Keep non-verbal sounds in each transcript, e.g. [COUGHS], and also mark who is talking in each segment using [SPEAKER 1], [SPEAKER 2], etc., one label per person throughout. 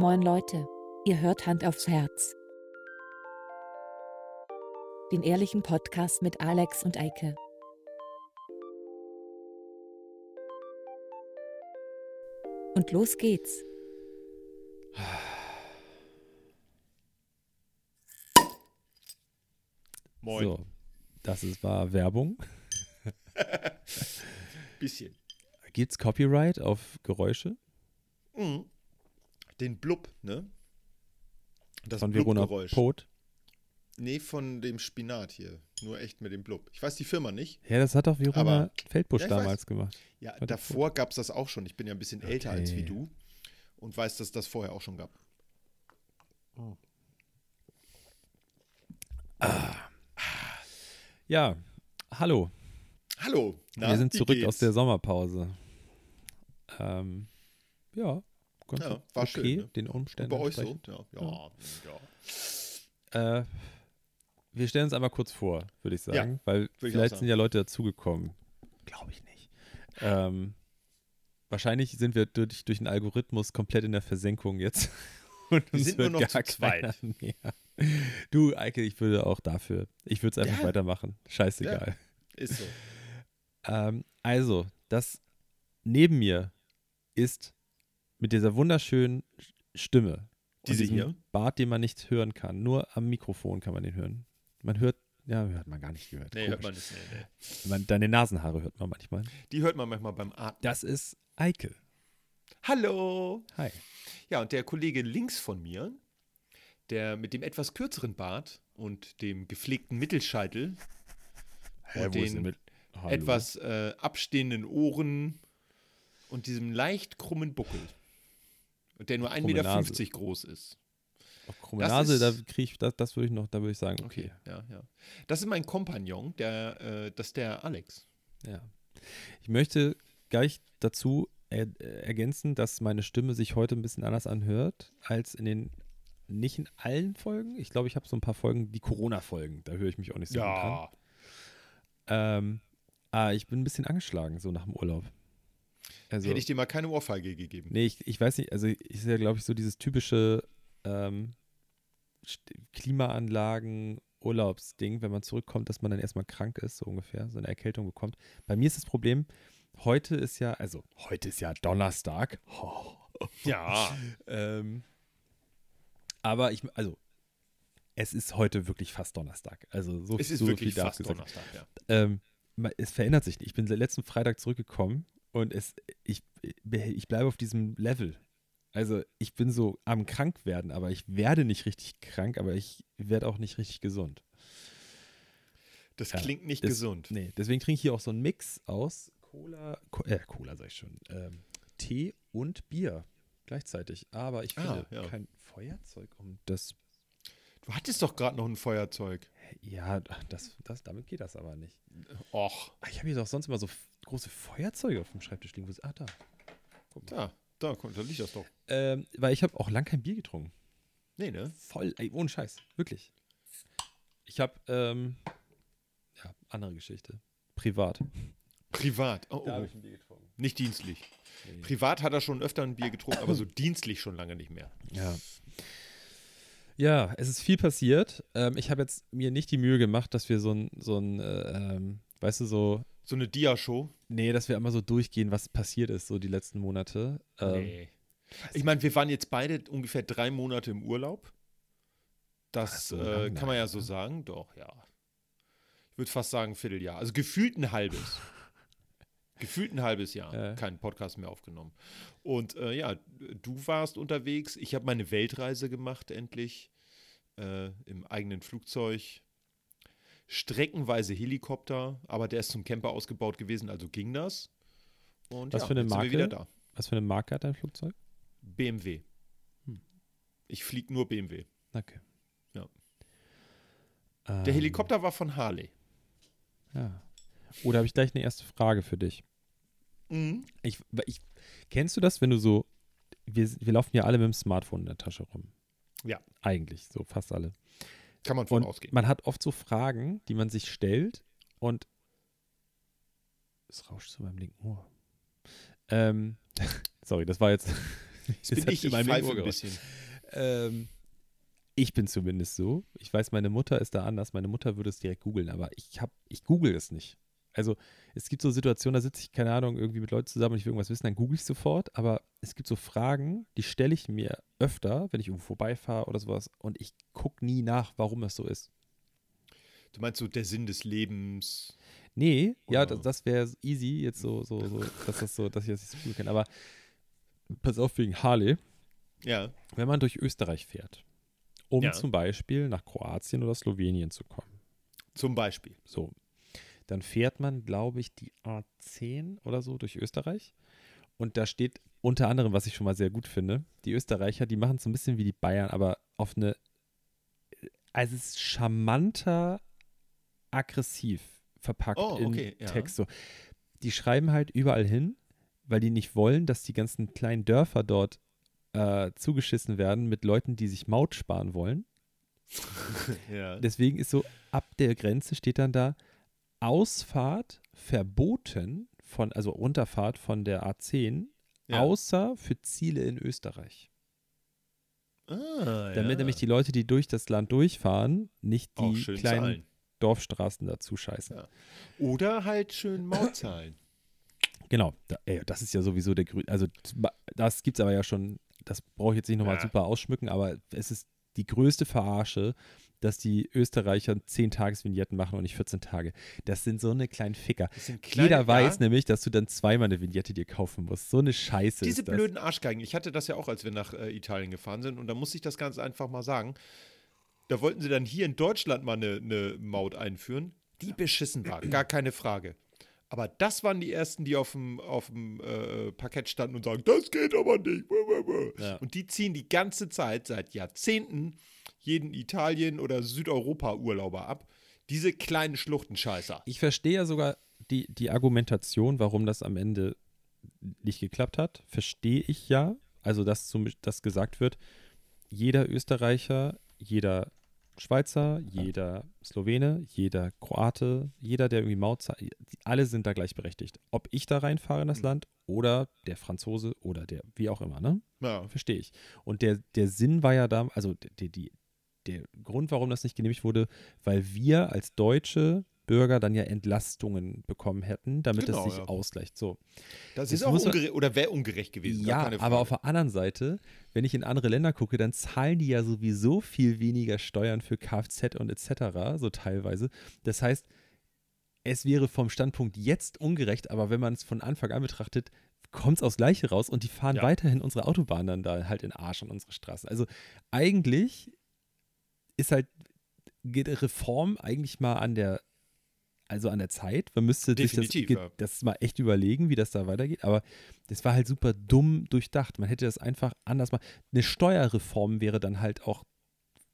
[SPEAKER 1] Moin Leute, ihr hört Hand aufs Herz. Den ehrlichen Podcast mit Alex und Eike. Und los geht's.
[SPEAKER 2] Moin.
[SPEAKER 3] So, das ist, war Werbung. [LAUGHS]
[SPEAKER 2] Bisschen.
[SPEAKER 3] Gibt's Copyright auf Geräusche?
[SPEAKER 2] Mhm. Den Blub, ne? Das
[SPEAKER 3] von Verona. Pot?
[SPEAKER 2] Nee, von dem Spinat hier. Nur echt mit dem Blub. Ich weiß die Firma nicht.
[SPEAKER 3] Ja, das hat doch Verona
[SPEAKER 2] Aber-
[SPEAKER 3] Feldbusch
[SPEAKER 2] Ja, ich weiß.
[SPEAKER 3] damals gemacht.
[SPEAKER 2] Ja,
[SPEAKER 3] Warte,
[SPEAKER 2] davor gab es das auch schon. Ich bin ja ein bisschen älter als wie
[SPEAKER 3] Okay.
[SPEAKER 2] du und weiß, dass das vorher auch schon gab.
[SPEAKER 3] Ja, hallo.
[SPEAKER 2] Hallo. na,
[SPEAKER 3] Wir sind zurück aus der Sommerpause. Ähm, ja, ganz
[SPEAKER 2] Ja, war
[SPEAKER 3] okay,
[SPEAKER 2] schön, ne?
[SPEAKER 3] den
[SPEAKER 2] Und
[SPEAKER 3] Umständen
[SPEAKER 2] bei euch so? Ja, ja, ja.
[SPEAKER 3] Äh, wir stellen uns einmal kurz vor, würde ich
[SPEAKER 2] Ja,
[SPEAKER 3] sagen, weil
[SPEAKER 2] ich auch
[SPEAKER 3] vielleicht
[SPEAKER 2] sagen.
[SPEAKER 3] sind ja Leute dazugekommen. Glaube ich nicht. Ähm, wahrscheinlich sind wir durch, durch den Algorithmus komplett in der Versenkung jetzt. [LAUGHS] Und
[SPEAKER 2] Wir sind nur noch zu zweit. [LAUGHS]
[SPEAKER 3] Du, Eike, ich würde auch dafür. Ich würde es einfach
[SPEAKER 2] Ja.
[SPEAKER 3] weitermachen. Scheißegal.
[SPEAKER 2] Ist so. [LAUGHS]
[SPEAKER 3] Ähm, also, das neben mir ist mit dieser wunderschönen Stimme. und
[SPEAKER 2] Diese hier?
[SPEAKER 3] Bart, den man nicht hören kann. Nur am Mikrofon kann man den hören. Man hört, ja, hört man gar nicht gehört.
[SPEAKER 2] Nee,
[SPEAKER 3] Komisch.
[SPEAKER 2] hört man nicht. Nee, nee.
[SPEAKER 3] Man, deine Nasenhaare hört man manchmal.
[SPEAKER 2] Die hört man manchmal beim Atmen.
[SPEAKER 3] Das ist Eike.
[SPEAKER 2] Hallo.
[SPEAKER 3] Hi.
[SPEAKER 2] Ja, und der Kollege links von mir, der mit dem etwas kürzeren Bart und dem gepflegten Mittelscheitel und
[SPEAKER 3] wo ist
[SPEAKER 2] den etwas äh, abstehenden Ohren und diesem leicht krummen Buckel. Und der nur 1,50
[SPEAKER 3] Krumme
[SPEAKER 2] Meter groß ist.
[SPEAKER 3] Krumme
[SPEAKER 2] das
[SPEAKER 3] Nase, da kriege ich, das, das würde ich noch, da würde ich sagen, okay.
[SPEAKER 2] Ja, ja. Das ist mein Kompagnon, der, äh, das ist der Alex.
[SPEAKER 3] Ja. Ich möchte gleich dazu er, äh, ergänzen, dass meine Stimme sich heute ein bisschen anders anhört als in den, nicht in allen Folgen. Ich glaube, ich habe so ein paar Folgen, die Corona-Folgen, da höre ich mich auch nicht so gut an. Ähm, ah, ich bin ein bisschen angeschlagen, so nach dem Urlaub. Also,
[SPEAKER 2] Hätte ich dir mal keine Ohrfeige gegeben.
[SPEAKER 3] nee, ich, ich weiß nicht, also ist ja, glaube ich, so dieses typische ähm, Klimaanlagen, Urlaubsding, wenn man zurückkommt, dass man dann erstmal krank ist, so ungefähr, so eine Erkältung bekommt. Bei mir ist das Problem, heute ist ja, also heute ist ja Donnerstag. [LAUGHS]
[SPEAKER 2] Ja.
[SPEAKER 3] Ähm, aber ich, also es ist heute wirklich fast Donnerstag. Also so,
[SPEAKER 2] Es ist
[SPEAKER 3] so
[SPEAKER 2] wirklich fast
[SPEAKER 3] gesagt
[SPEAKER 2] Donnerstag, ja.
[SPEAKER 3] ähm, es verändert sich nicht. Ich bin letzten Freitag zurückgekommen und es, ich, ich bleibe auf diesem Level. Also ich bin so am krank werden, aber ich werde nicht richtig krank, aber ich werde auch nicht richtig gesund.
[SPEAKER 2] Das
[SPEAKER 3] Ja,
[SPEAKER 2] klingt nicht
[SPEAKER 3] das-
[SPEAKER 2] gesund.
[SPEAKER 3] Nee, deswegen trinke ich hier auch so einen Mix aus Cola, Co äh, Cola sag ich schon, ähm, Tee und Bier gleichzeitig. Aber ich
[SPEAKER 2] Ah,
[SPEAKER 3] finde
[SPEAKER 2] ja.
[SPEAKER 3] kein Feuerzeug, um das,
[SPEAKER 2] Du hattest doch gerade noch ein Feuerzeug.
[SPEAKER 3] ja, das, das, damit geht das aber nicht.
[SPEAKER 2] Och,
[SPEAKER 3] Ah, Ich habe hier doch sonst immer so große Feuerzeuge auf dem Schreibtisch liegen. Wo ist, ah, da.
[SPEAKER 2] da, da, kommt- da liegt das doch.
[SPEAKER 3] Ähm, weil ich habe auch lang kein Bier getrunken.
[SPEAKER 2] Nee, ne?
[SPEAKER 3] Voll, ey, ohne Scheiß. Wirklich. Ich habe, ähm, ja, andere Geschichte. Privat.
[SPEAKER 2] Privat. Oh, oh.
[SPEAKER 3] ein Bier getrunken.
[SPEAKER 2] Nicht dienstlich. Privat hat er schon öfter ein Bier getrunken, aber so [LAUGHS] dienstlich schon lange nicht mehr.
[SPEAKER 3] Ja. Ja, es ist viel passiert. Ähm, ich habe jetzt mir nicht die Mühe gemacht, dass wir so ein, so ein, äh, ähm, weißt du, so,
[SPEAKER 2] So eine Dia-Show.
[SPEAKER 3] nee, dass wir einmal so durchgehen, was passiert ist, so die letzten Monate. Ähm,
[SPEAKER 2] nee. Ich meine, wir waren jetzt beide ungefähr drei Monate im Urlaub. Das
[SPEAKER 3] so
[SPEAKER 2] äh, kann man ja so sagen. Doch, ja. Ich würde fast sagen, Vierteljahr. Also gefühlt ein halbes. [LAUGHS] gefühlt ein halbes Jahr.
[SPEAKER 3] Ja.
[SPEAKER 2] Keinen Podcast mehr aufgenommen. Und äh, ja, du warst unterwegs. Ich habe meine Weltreise gemacht, endlich. Äh, Im eigenen Flugzeug. Streckenweise Helikopter, aber der ist zum Camper ausgebaut gewesen, also ging das. Und
[SPEAKER 3] Was
[SPEAKER 2] ja,
[SPEAKER 3] für eine Marke?
[SPEAKER 2] wieder da.
[SPEAKER 3] Was für eine Marke hat dein Flugzeug?
[SPEAKER 2] BMW.
[SPEAKER 3] Hm.
[SPEAKER 2] Ich fliege nur BMW.
[SPEAKER 3] Okay.
[SPEAKER 2] Ja.
[SPEAKER 3] Ähm,
[SPEAKER 2] Der Helikopter war von Harley.
[SPEAKER 3] Ja. Oder habe ich gleich eine erste Frage für dich?
[SPEAKER 2] Mhm.
[SPEAKER 3] Ich, ich, kennst du das, wenn du so, wir, wir laufen ja alle mit dem Smartphone in der Tasche rum.
[SPEAKER 2] Ja.
[SPEAKER 3] Eigentlich, so fast alle.
[SPEAKER 2] Kann man von
[SPEAKER 3] Und
[SPEAKER 2] ausgehen.
[SPEAKER 3] man hat oft so Fragen, die man sich stellt und es rauscht zu meinem linken Ohr. Ähm, [LAUGHS] sorry, das war jetzt [LAUGHS]
[SPEAKER 2] Das bin ich, ich pfeife ein bisschen.
[SPEAKER 3] Ähm, ich bin zumindest so. Ich weiß, meine Mutter ist da anders. Meine Mutter würde es direkt googeln, aber ich hab, ich google es nicht. Also es gibt so Situationen, da sitze ich, keine Ahnung, irgendwie mit Leuten zusammen und ich will irgendwas wissen, dann google ich sofort. Aber es gibt so Fragen, die stelle ich mir öfter, wenn ich irgendwo vorbeifahre oder sowas und ich gucke nie nach, warum es so ist.
[SPEAKER 2] Du meinst so der Sinn des Lebens.
[SPEAKER 3] Nee, ja,
[SPEAKER 2] Oder-
[SPEAKER 3] das, das wäre easy, jetzt so, so, so, dass das so, dass ich das nicht so gut kenne. Aber pass auf wegen Harley.
[SPEAKER 2] Ja.
[SPEAKER 3] wenn man durch Österreich fährt, um
[SPEAKER 2] Ja.
[SPEAKER 3] zum Beispiel nach Kroatien oder Slowenien zu kommen,
[SPEAKER 2] Zum Beispiel.
[SPEAKER 3] so, dann fährt man, glaube ich, die A10 oder so durch Österreich. Und da steht unter anderem, was ich schon mal sehr gut finde, die Österreicher, die machen es so ein bisschen wie die Bayern, aber auf eine, also es ist charmanter, aggressiv verpackt
[SPEAKER 2] Oh, okay,
[SPEAKER 3] in
[SPEAKER 2] ja.
[SPEAKER 3] Text. So. Die schreiben halt überall hin, weil die nicht wollen, dass die ganzen kleinen Dörfer dort äh, zugeschissen werden mit Leuten, die sich Maut sparen wollen. [LAUGHS]
[SPEAKER 2] ja.
[SPEAKER 3] Deswegen ist so, ab der Grenze steht dann da, Ausfahrt verboten von, also Runterfahrt von der A10,
[SPEAKER 2] Ja.
[SPEAKER 3] außer für Ziele in Österreich.
[SPEAKER 2] Ah,
[SPEAKER 3] Damit
[SPEAKER 2] ja.
[SPEAKER 3] nämlich die Leute, die durch das Land durchfahren, nicht die kleinen
[SPEAKER 2] zahlen.
[SPEAKER 3] Dorfstraßen dazu scheißen.
[SPEAKER 2] Ja. Oder halt schön Maut zahlen.
[SPEAKER 3] Genau, da, ey, das ist ja sowieso der größte, also das gibt es aber ja schon, das brauche ich jetzt nicht nochmal
[SPEAKER 2] Ja.
[SPEAKER 3] super ausschmücken, aber es ist die größte Verarsche, dass die Österreicher 10 Tagesvignetten machen und nicht 14 Tage. Das sind so eine kleinen Ficker.
[SPEAKER 2] Kleine-
[SPEAKER 3] Jeder weiß
[SPEAKER 2] ja,
[SPEAKER 3] nämlich, dass du dann zweimal eine Vignette dir kaufen musst. So eine Scheiße
[SPEAKER 2] Diese blöden Arschgeigen. Ich hatte das ja auch, als wir nach äh, Italien gefahren sind. Und da muss ich das ganz einfach mal sagen. Da wollten sie dann hier in Deutschland mal eine, eine Maut einführen, die beschissen war. Gar keine Frage. Aber das waren die ersten, die auf dem, auf dem äh, Parkett standen und sagen, das geht aber nicht.
[SPEAKER 3] Ja.
[SPEAKER 2] Und die ziehen die ganze Zeit, seit Jahrzehnten, jeden Italien- oder Südeuropa-Urlauber ab. Diese kleinen Schluchtenscheißer.
[SPEAKER 3] Ich verstehe ja sogar die, die Argumentation, warum das am Ende nicht geklappt hat. Verstehe ich ja. Also, dass, zum, dass gesagt wird, jeder Österreicher, jeder Schweizer, jeder Slowene, jeder Kroate, jeder, der irgendwie Maut zahlt, alle sind da gleichberechtigt. Ob ich da reinfahre in das
[SPEAKER 2] Mhm.
[SPEAKER 3] Land oder der Franzose oder der, wie auch immer, ne?
[SPEAKER 2] Ja.
[SPEAKER 3] Verstehe ich. Und der, der Sinn war ja da, also die, die, der Grund, warum das nicht genehmigt wurde, weil wir als deutsche Bürger dann ja Entlastungen bekommen hätten, damit
[SPEAKER 2] Genau,
[SPEAKER 3] es sich
[SPEAKER 2] ja.
[SPEAKER 3] ausgleicht. So.
[SPEAKER 2] Das ist auch ungerecht oder wäre ungerecht gewesen.
[SPEAKER 3] Ja, aber auf der anderen Seite, wenn ich in andere Länder gucke, dann zahlen die ja sowieso viel weniger Steuern für Kfz und etc., so teilweise. Das heißt, es wäre vom Standpunkt jetzt ungerecht, aber wenn man es von Anfang an betrachtet, kommt es aufs Gleiche raus und die fahren
[SPEAKER 2] Ja.
[SPEAKER 3] weiterhin unsere Autobahnen dann da halt in Arsch an unsere Straßen. Also eigentlich ist halt geht Reform eigentlich mal an der also an der Zeit. Man müsste sich das,
[SPEAKER 2] ja.
[SPEAKER 3] das mal echt überlegen, wie das da weitergeht. Aber das war halt super dumm durchdacht. Man hätte das einfach anders machen. Eine Steuerreform wäre dann halt auch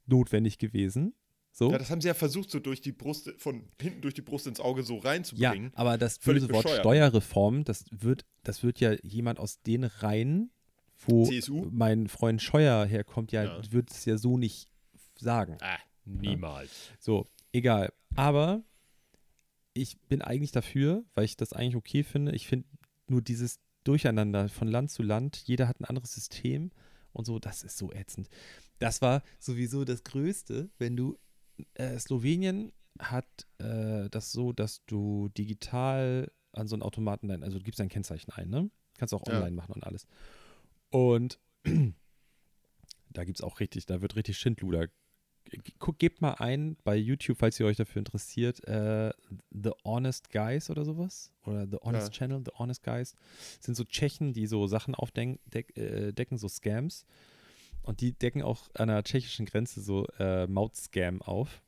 [SPEAKER 3] notwendig gewesen. So.
[SPEAKER 2] Ja, das haben sie ja versucht, so durch die Brust, von hinten durch die Brust ins Auge so
[SPEAKER 3] Ja,
[SPEAKER 2] reinzubringen.
[SPEAKER 3] aber das böse Wort. Steuerreform, das wird, das wird ja jemand aus den Reihen, wo
[SPEAKER 2] CSU?
[SPEAKER 3] mein Freund Scheuer herkommt, ja,
[SPEAKER 2] Ja.
[SPEAKER 3] wird es ja so nicht sagen.
[SPEAKER 2] Ah, niemals.
[SPEAKER 3] So, egal. Aber ich bin eigentlich dafür, weil ich das eigentlich okay finde. Ich finde nur dieses Durcheinander von Land zu Land, jeder hat ein anderes System und so, das ist so ätzend. Das war sowieso das Größte, wenn du, äh, Slowenien hat äh, das so, dass du digital an so einen Automaten dein, also du gibst dein Kennzeichen ein, ne? Kannst auch
[SPEAKER 2] Ja.
[SPEAKER 3] online machen und alles. Und [CLEARS THROAT] da gibt es auch richtig, da wird richtig Schindluder guckt, gebt mal ein bei YouTube, falls ihr euch dafür interessiert, äh, The Honest Guys oder sowas. Oder The Honest
[SPEAKER 2] Ja.
[SPEAKER 3] Channel, The Honest Guys. Das sind so Tschechen, die so Sachen aufdecken, deck, äh, decken, so Scams. Und die decken auch an der tschechischen Grenze so äh, Maut-Scam auf.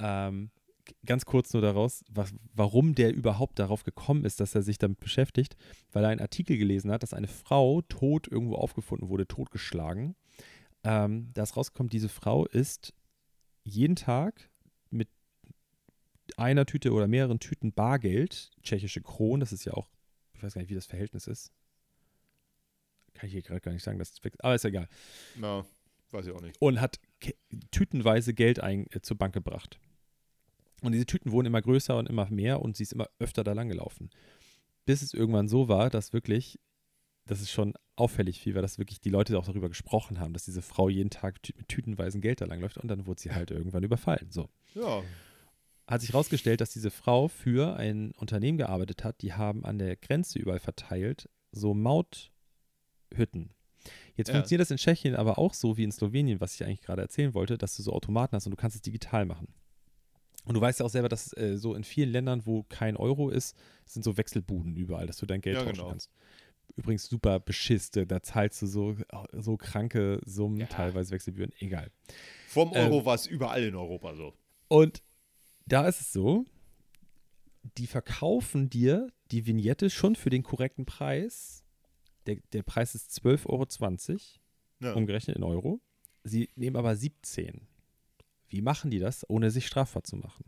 [SPEAKER 3] Ähm, ganz kurz nur daraus, was, warum der überhaupt darauf gekommen ist, dass er sich damit beschäftigt, weil er einen Artikel gelesen hat, dass eine Frau tot irgendwo aufgefunden wurde, totgeschlagen. Ähm, da ist rausgekommen, diese Frau ist jeden Tag mit einer Tüte oder mehreren Tüten Bargeld, tschechische Kronen, das ist ja auch, ich weiß gar nicht, wie das Verhältnis ist. Kann ich hier gerade gar nicht sagen, das ist, aber ist egal.
[SPEAKER 2] Na, weiß ich auch nicht.
[SPEAKER 3] Und hat tütenweise Geld ein, äh, zur Bank gebracht. Und diese Tüten wurden immer größer und immer mehr und sie ist immer öfter da lang gelaufen. Bis es irgendwann so war, dass wirklich, das ist schon auffällig viel war, dass wirklich die Leute auch darüber gesprochen haben, dass diese Frau jeden Tag tü mit tütenweisen Geld da langläuft und dann wurde sie halt irgendwann überfallen. So.
[SPEAKER 2] Ja.
[SPEAKER 3] Hat sich herausgestellt, dass diese Frau für ein Unternehmen gearbeitet hat, die haben an der Grenze überall verteilt so Mauthütten. Jetzt
[SPEAKER 2] Ja.
[SPEAKER 3] funktioniert das in Tschechien aber auch so wie in Slowenien, was ich eigentlich gerade erzählen wollte, dass du so Automaten hast und du kannst es digital machen. Und du weißt ja auch selber, dass äh, so in vielen Ländern, wo kein Euro ist, sind so Wechselbuden überall, dass du dein Geld
[SPEAKER 2] Ja,
[SPEAKER 3] tauschen
[SPEAKER 2] genau.
[SPEAKER 3] kannst. Übrigens super beschisste, da zahlst du so, so kranke Summen,
[SPEAKER 2] Ja.
[SPEAKER 3] teilweise Wechselbühren, egal.
[SPEAKER 2] Vorm
[SPEAKER 3] Ähm,
[SPEAKER 2] Euro war es überall in Europa so.
[SPEAKER 3] Und da ist es so, die verkaufen dir die Vignette schon für den korrekten Preis. Der, der Preis ist 12,20 Euro,
[SPEAKER 2] Ja.
[SPEAKER 3] umgerechnet in Euro. Sie nehmen aber 17. Wie machen die das, ohne sich strafbar zu machen?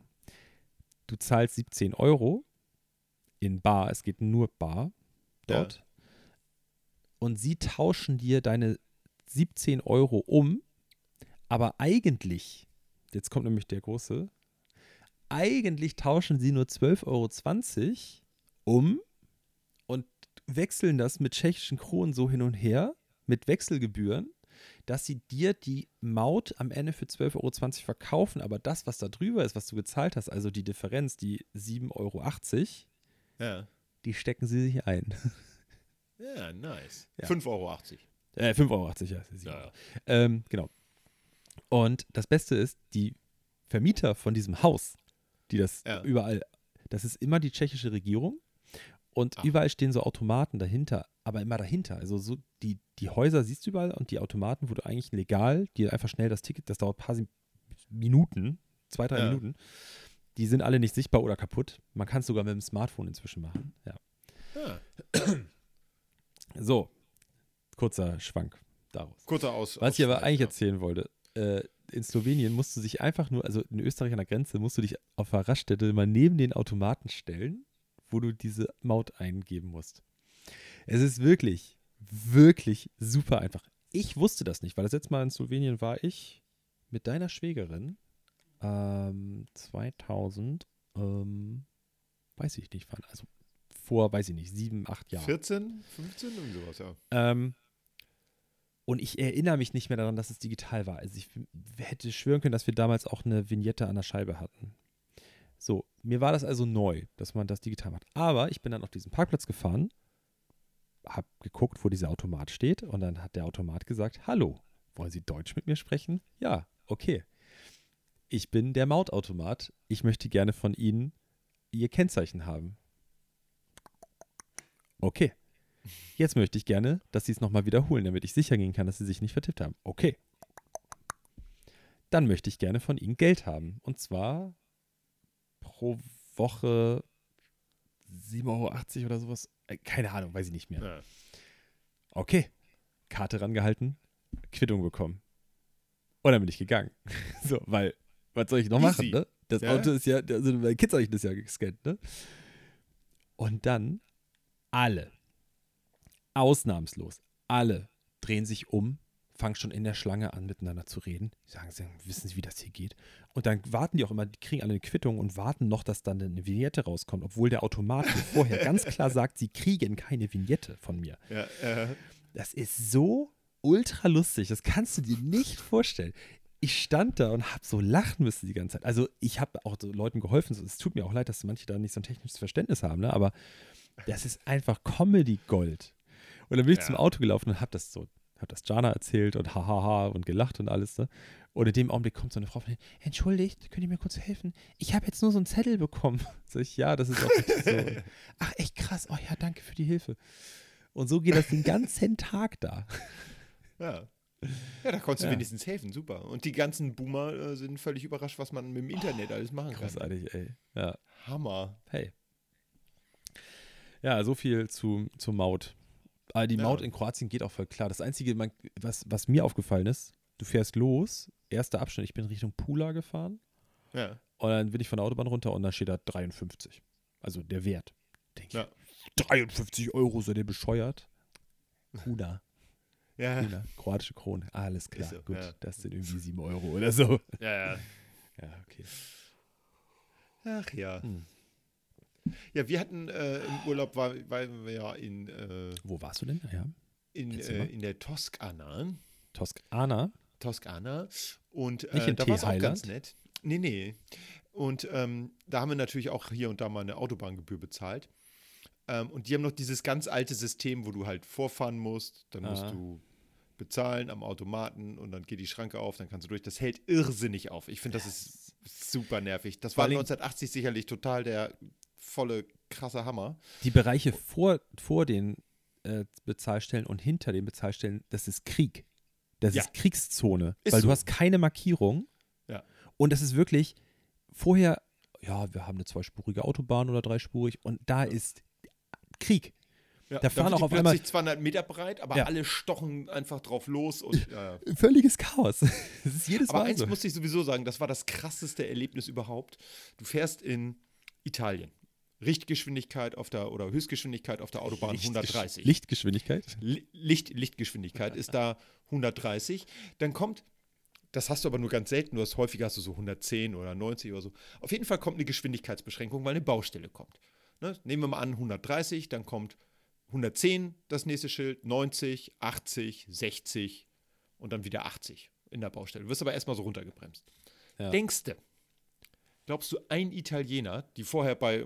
[SPEAKER 3] Du zahlst 17 Euro in Bar, es geht nur Bar dort. Und sie tauschen dir deine 17 Euro um, aber eigentlich, jetzt kommt nämlich der große, eigentlich tauschen sie nur 12,20 Euro um und wechseln das mit tschechischen Kronen so hin und her, mit Wechselgebühren, dass sie dir die Maut am Ende für 12,20 Euro verkaufen, aber das, was da drüber ist, was du gezahlt hast, also die Differenz, die 7,80 Euro,
[SPEAKER 2] Ja.
[SPEAKER 3] die stecken sie sich ein. [LAUGHS]
[SPEAKER 2] Ja, nice.
[SPEAKER 3] Ja.
[SPEAKER 2] 5,80 Euro.
[SPEAKER 3] Äh, 5,80 Euro, ja.
[SPEAKER 2] Ja.
[SPEAKER 3] Ähm, genau. Und das Beste ist, die Vermieter von diesem Haus, die das
[SPEAKER 2] Ja.
[SPEAKER 3] überall, das ist immer die tschechische Regierung. Und
[SPEAKER 2] Ach.
[SPEAKER 3] überall stehen so Automaten dahinter, aber immer dahinter. Also so die, die Häuser siehst du überall und die Automaten, wo du eigentlich legal, dir einfach schnell das Ticket, das dauert ein paar Minuten, zwei, drei
[SPEAKER 2] Ja.
[SPEAKER 3] Minuten, die sind alle nicht sichtbar oder kaputt. Man kann es sogar mit dem Smartphone inzwischen machen. Ja.
[SPEAKER 2] Ja.
[SPEAKER 3] So, kurzer Schwank daraus.
[SPEAKER 2] Kurzer Aus.
[SPEAKER 3] Was ich aber eigentlich erzählen wollte, äh, in Slowenien musst du dich einfach nur, also in Österreich an der Grenze, musst du dich auf der Raststätte mal neben den Automaten stellen, wo du diese Maut eingeben musst. Es ist wirklich, wirklich super einfach. Ich wusste das nicht, weil das letzte Mal in Slowenien war ich mit deiner Schwägerin ähm, 2000, ähm, weiß ich nicht wann, also vor, weiß ich nicht, sieben, acht Jahren.
[SPEAKER 2] 14, 15, irgendwie sowas, ja.
[SPEAKER 3] Ähm, und ich erinnere mich nicht mehr daran, dass es digital war. Also ich hätte schwören können, dass wir damals auch eine Vignette an der Scheibe hatten. So, mir war das also neu, dass man das digital macht. Aber ich bin dann auf diesen Parkplatz gefahren, habe geguckt, wo dieser Automat steht und dann hat der Automat gesagt, hallo, wollen Sie Deutsch mit mir sprechen? Ja, okay. Ich bin der Mautautomat. Ich möchte gerne von Ihnen Ihr Kennzeichen haben. Okay. Jetzt möchte ich gerne, dass Sie es nochmal wiederholen, damit ich sicher gehen kann, dass Sie sich nicht vertippt haben. Okay. Dann möchte ich gerne von Ihnen Geld haben. Und zwar pro Woche 7,80 Euro oder sowas. Äh, Keine Ahnung, weiß ich nicht mehr.
[SPEAKER 2] ja.
[SPEAKER 3] Okay. Karte rangehalten, Quittung bekommen. Und dann bin ich gegangen. [LAUGHS] so, weil, was soll ich noch machen, ne? Das
[SPEAKER 2] Ja.
[SPEAKER 3] Auto ist ja, also mein Kids habe ich das ja gescannt, ne? Und dann alle, ausnahmslos, alle drehen sich um, fangen schon in der Schlange an, miteinander zu reden. Die sagen, sie wissen Sie, wie das hier geht? Und dann warten die auch immer, die kriegen alle eine Quittung und warten noch, dass dann eine Vignette rauskommt, obwohl der Automat vorher [LAUGHS] ganz klar sagt, sie kriegen keine Vignette von mir.
[SPEAKER 2] Ja, äh,
[SPEAKER 3] Das ist so ultra lustig. Das kannst du dir nicht vorstellen. Ich stand da und habe so lachen müssen die ganze Zeit. Also ich habe auch so Leuten geholfen. Es tut mir auch leid, dass manche da nicht so ein technisches Verständnis haben, ne? aber das ist einfach Comedy Gold. Und dann bin ich
[SPEAKER 2] Ja.
[SPEAKER 3] zum Auto gelaufen und habe das so, habe das Jana erzählt und hahaha und gelacht und alles. Ne? Und in dem Augenblick kommt so eine Frau von entschuldigt, könnt ihr mir kurz helfen? Ich habe jetzt nur so einen Zettel bekommen. [LAUGHS] Sag ich, ja, das ist auch so. [LAUGHS] Ach, echt krass. Oh ja, danke für die Hilfe. Und so geht das den ganzen Tag da.
[SPEAKER 2] ja. Ja, da konntest
[SPEAKER 3] Ja.
[SPEAKER 2] du wenigstens helfen, super. Und die ganzen Boomer äh, sind völlig überrascht, was man mit dem Internet alles machen kann.
[SPEAKER 3] Großartig, ey. Ja,
[SPEAKER 2] Hammer.
[SPEAKER 3] hey. Ja, so viel zu, zur Maut. Aber die
[SPEAKER 2] Ja.
[SPEAKER 3] Maut in Kroatien geht auch voll klar. Das Einzige, man, was, was mir aufgefallen ist, du fährst los, erster Abschnitt, ich bin Richtung Pula gefahren
[SPEAKER 2] Ja.
[SPEAKER 3] und dann bin ich von der Autobahn runter und da steht da 53. Also der Wert. Denke
[SPEAKER 2] Ja.
[SPEAKER 3] ich, 53 Euro, seid ihr bescheuert? Kuna,
[SPEAKER 2] Ja.
[SPEAKER 3] Kuna, kroatische Krone, alles klar,
[SPEAKER 2] so,
[SPEAKER 3] gut,
[SPEAKER 2] ja.
[SPEAKER 3] das sind irgendwie 7 Euro oder so.
[SPEAKER 2] Ja, ja.
[SPEAKER 3] Ja, okay.
[SPEAKER 2] Ach ja.
[SPEAKER 3] Hm.
[SPEAKER 2] Ja, wir hatten äh, im Urlaub, war, waren wir ja in, äh,
[SPEAKER 3] Wo warst du denn? Ja.
[SPEAKER 2] in, äh, in der Toskana.
[SPEAKER 3] Toskana.
[SPEAKER 2] Toskana. Und äh, da war es auch ganz nett. Nee, nee. Und ähm, da haben wir natürlich auch hier und da mal eine Autobahngebühr bezahlt. Ähm, und die haben noch dieses ganz alte System, wo du halt vorfahren musst, dann musst
[SPEAKER 3] Ah.
[SPEAKER 2] du bezahlen am Automaten und dann geht die Schranke auf, dann kannst du durch. Das hält irrsinnig auf. Ich finde, das ist super nervig. Das war
[SPEAKER 3] allem-
[SPEAKER 2] 1980 sicherlich total der volle, krasse Hammer.
[SPEAKER 3] Die Bereiche vor, vor den äh, Bezahlstellen und hinter den Bezahlstellen, das ist Krieg. Das
[SPEAKER 2] Ja.
[SPEAKER 3] ist Kriegszone.
[SPEAKER 2] Ist
[SPEAKER 3] weil
[SPEAKER 2] so.
[SPEAKER 3] du hast keine Markierung.
[SPEAKER 2] Ja.
[SPEAKER 3] Und das ist wirklich vorher, ja, wir haben eine zweispurige Autobahn oder dreispurig und da ist Krieg.
[SPEAKER 2] Ja,
[SPEAKER 3] Da fahren auch auf einmal-
[SPEAKER 2] plötzlich 200 Meter breit, aber
[SPEAKER 3] Ja.
[SPEAKER 2] alle stochen einfach drauf los. Und, [LAUGHS] ja, ja.
[SPEAKER 3] Völliges Chaos. [LAUGHS] Das ist jedes
[SPEAKER 2] Aber
[SPEAKER 3] Mal
[SPEAKER 2] eins
[SPEAKER 3] so.
[SPEAKER 2] muss ich sowieso sagen, das war das krasseste Erlebnis überhaupt. Du fährst in Italien. Richtgeschwindigkeit auf der oder Höchstgeschwindigkeit auf der Autobahn
[SPEAKER 3] Lichtgesch-
[SPEAKER 2] 130.
[SPEAKER 3] Lichtgeschwindigkeit?
[SPEAKER 2] Li- Licht, Lichtgeschwindigkeit ist da 130. Dann kommt, das hast du aber nur ganz selten, du hast häufiger hast du so 110 oder 90 oder so. Auf jeden Fall kommt eine Geschwindigkeitsbeschränkung, weil eine Baustelle kommt. Ne? Nehmen wir mal an 130, dann kommt 110 das nächste Schild, 90, 80, 60 und dann wieder 80 in der Baustelle. Du wirst aber erstmal so runtergebremst.
[SPEAKER 3] Ja.
[SPEAKER 2] Denkste, glaubst du, ein Italiener, die vorher bei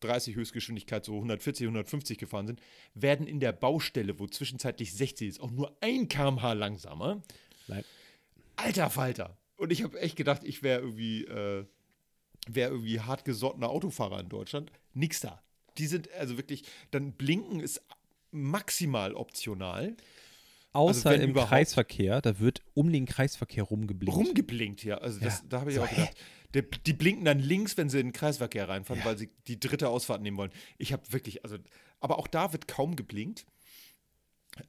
[SPEAKER 2] 130 Höchstgeschwindigkeit so 140, 150 gefahren sind, werden in der Baustelle, wo zwischenzeitlich 60 ist, auch nur ein km/h langsamer?
[SPEAKER 3] Nein.
[SPEAKER 2] Alter Falter. Und ich habe echt gedacht, ich wäre irgendwie, äh, wäre irgendwie hartgesottener Autofahrer in Deutschland. Nix da. Die sind also wirklich, dann blinken ist maximal optional.
[SPEAKER 3] Außer
[SPEAKER 2] wenn
[SPEAKER 3] im
[SPEAKER 2] überhaupt-
[SPEAKER 3] Kreisverkehr, da wird um den Kreisverkehr rumgeblinkt.
[SPEAKER 2] Rumgeblinkt, ja. Also das,
[SPEAKER 3] Ja.
[SPEAKER 2] da habe ich
[SPEAKER 3] So,
[SPEAKER 2] auch gedacht. Der, die blinken dann links, wenn sie in den Kreisverkehr reinfahren, weil sie die dritte Ausfahrt nehmen wollen. Ich habe wirklich, also, aber auch da wird kaum geblinkt.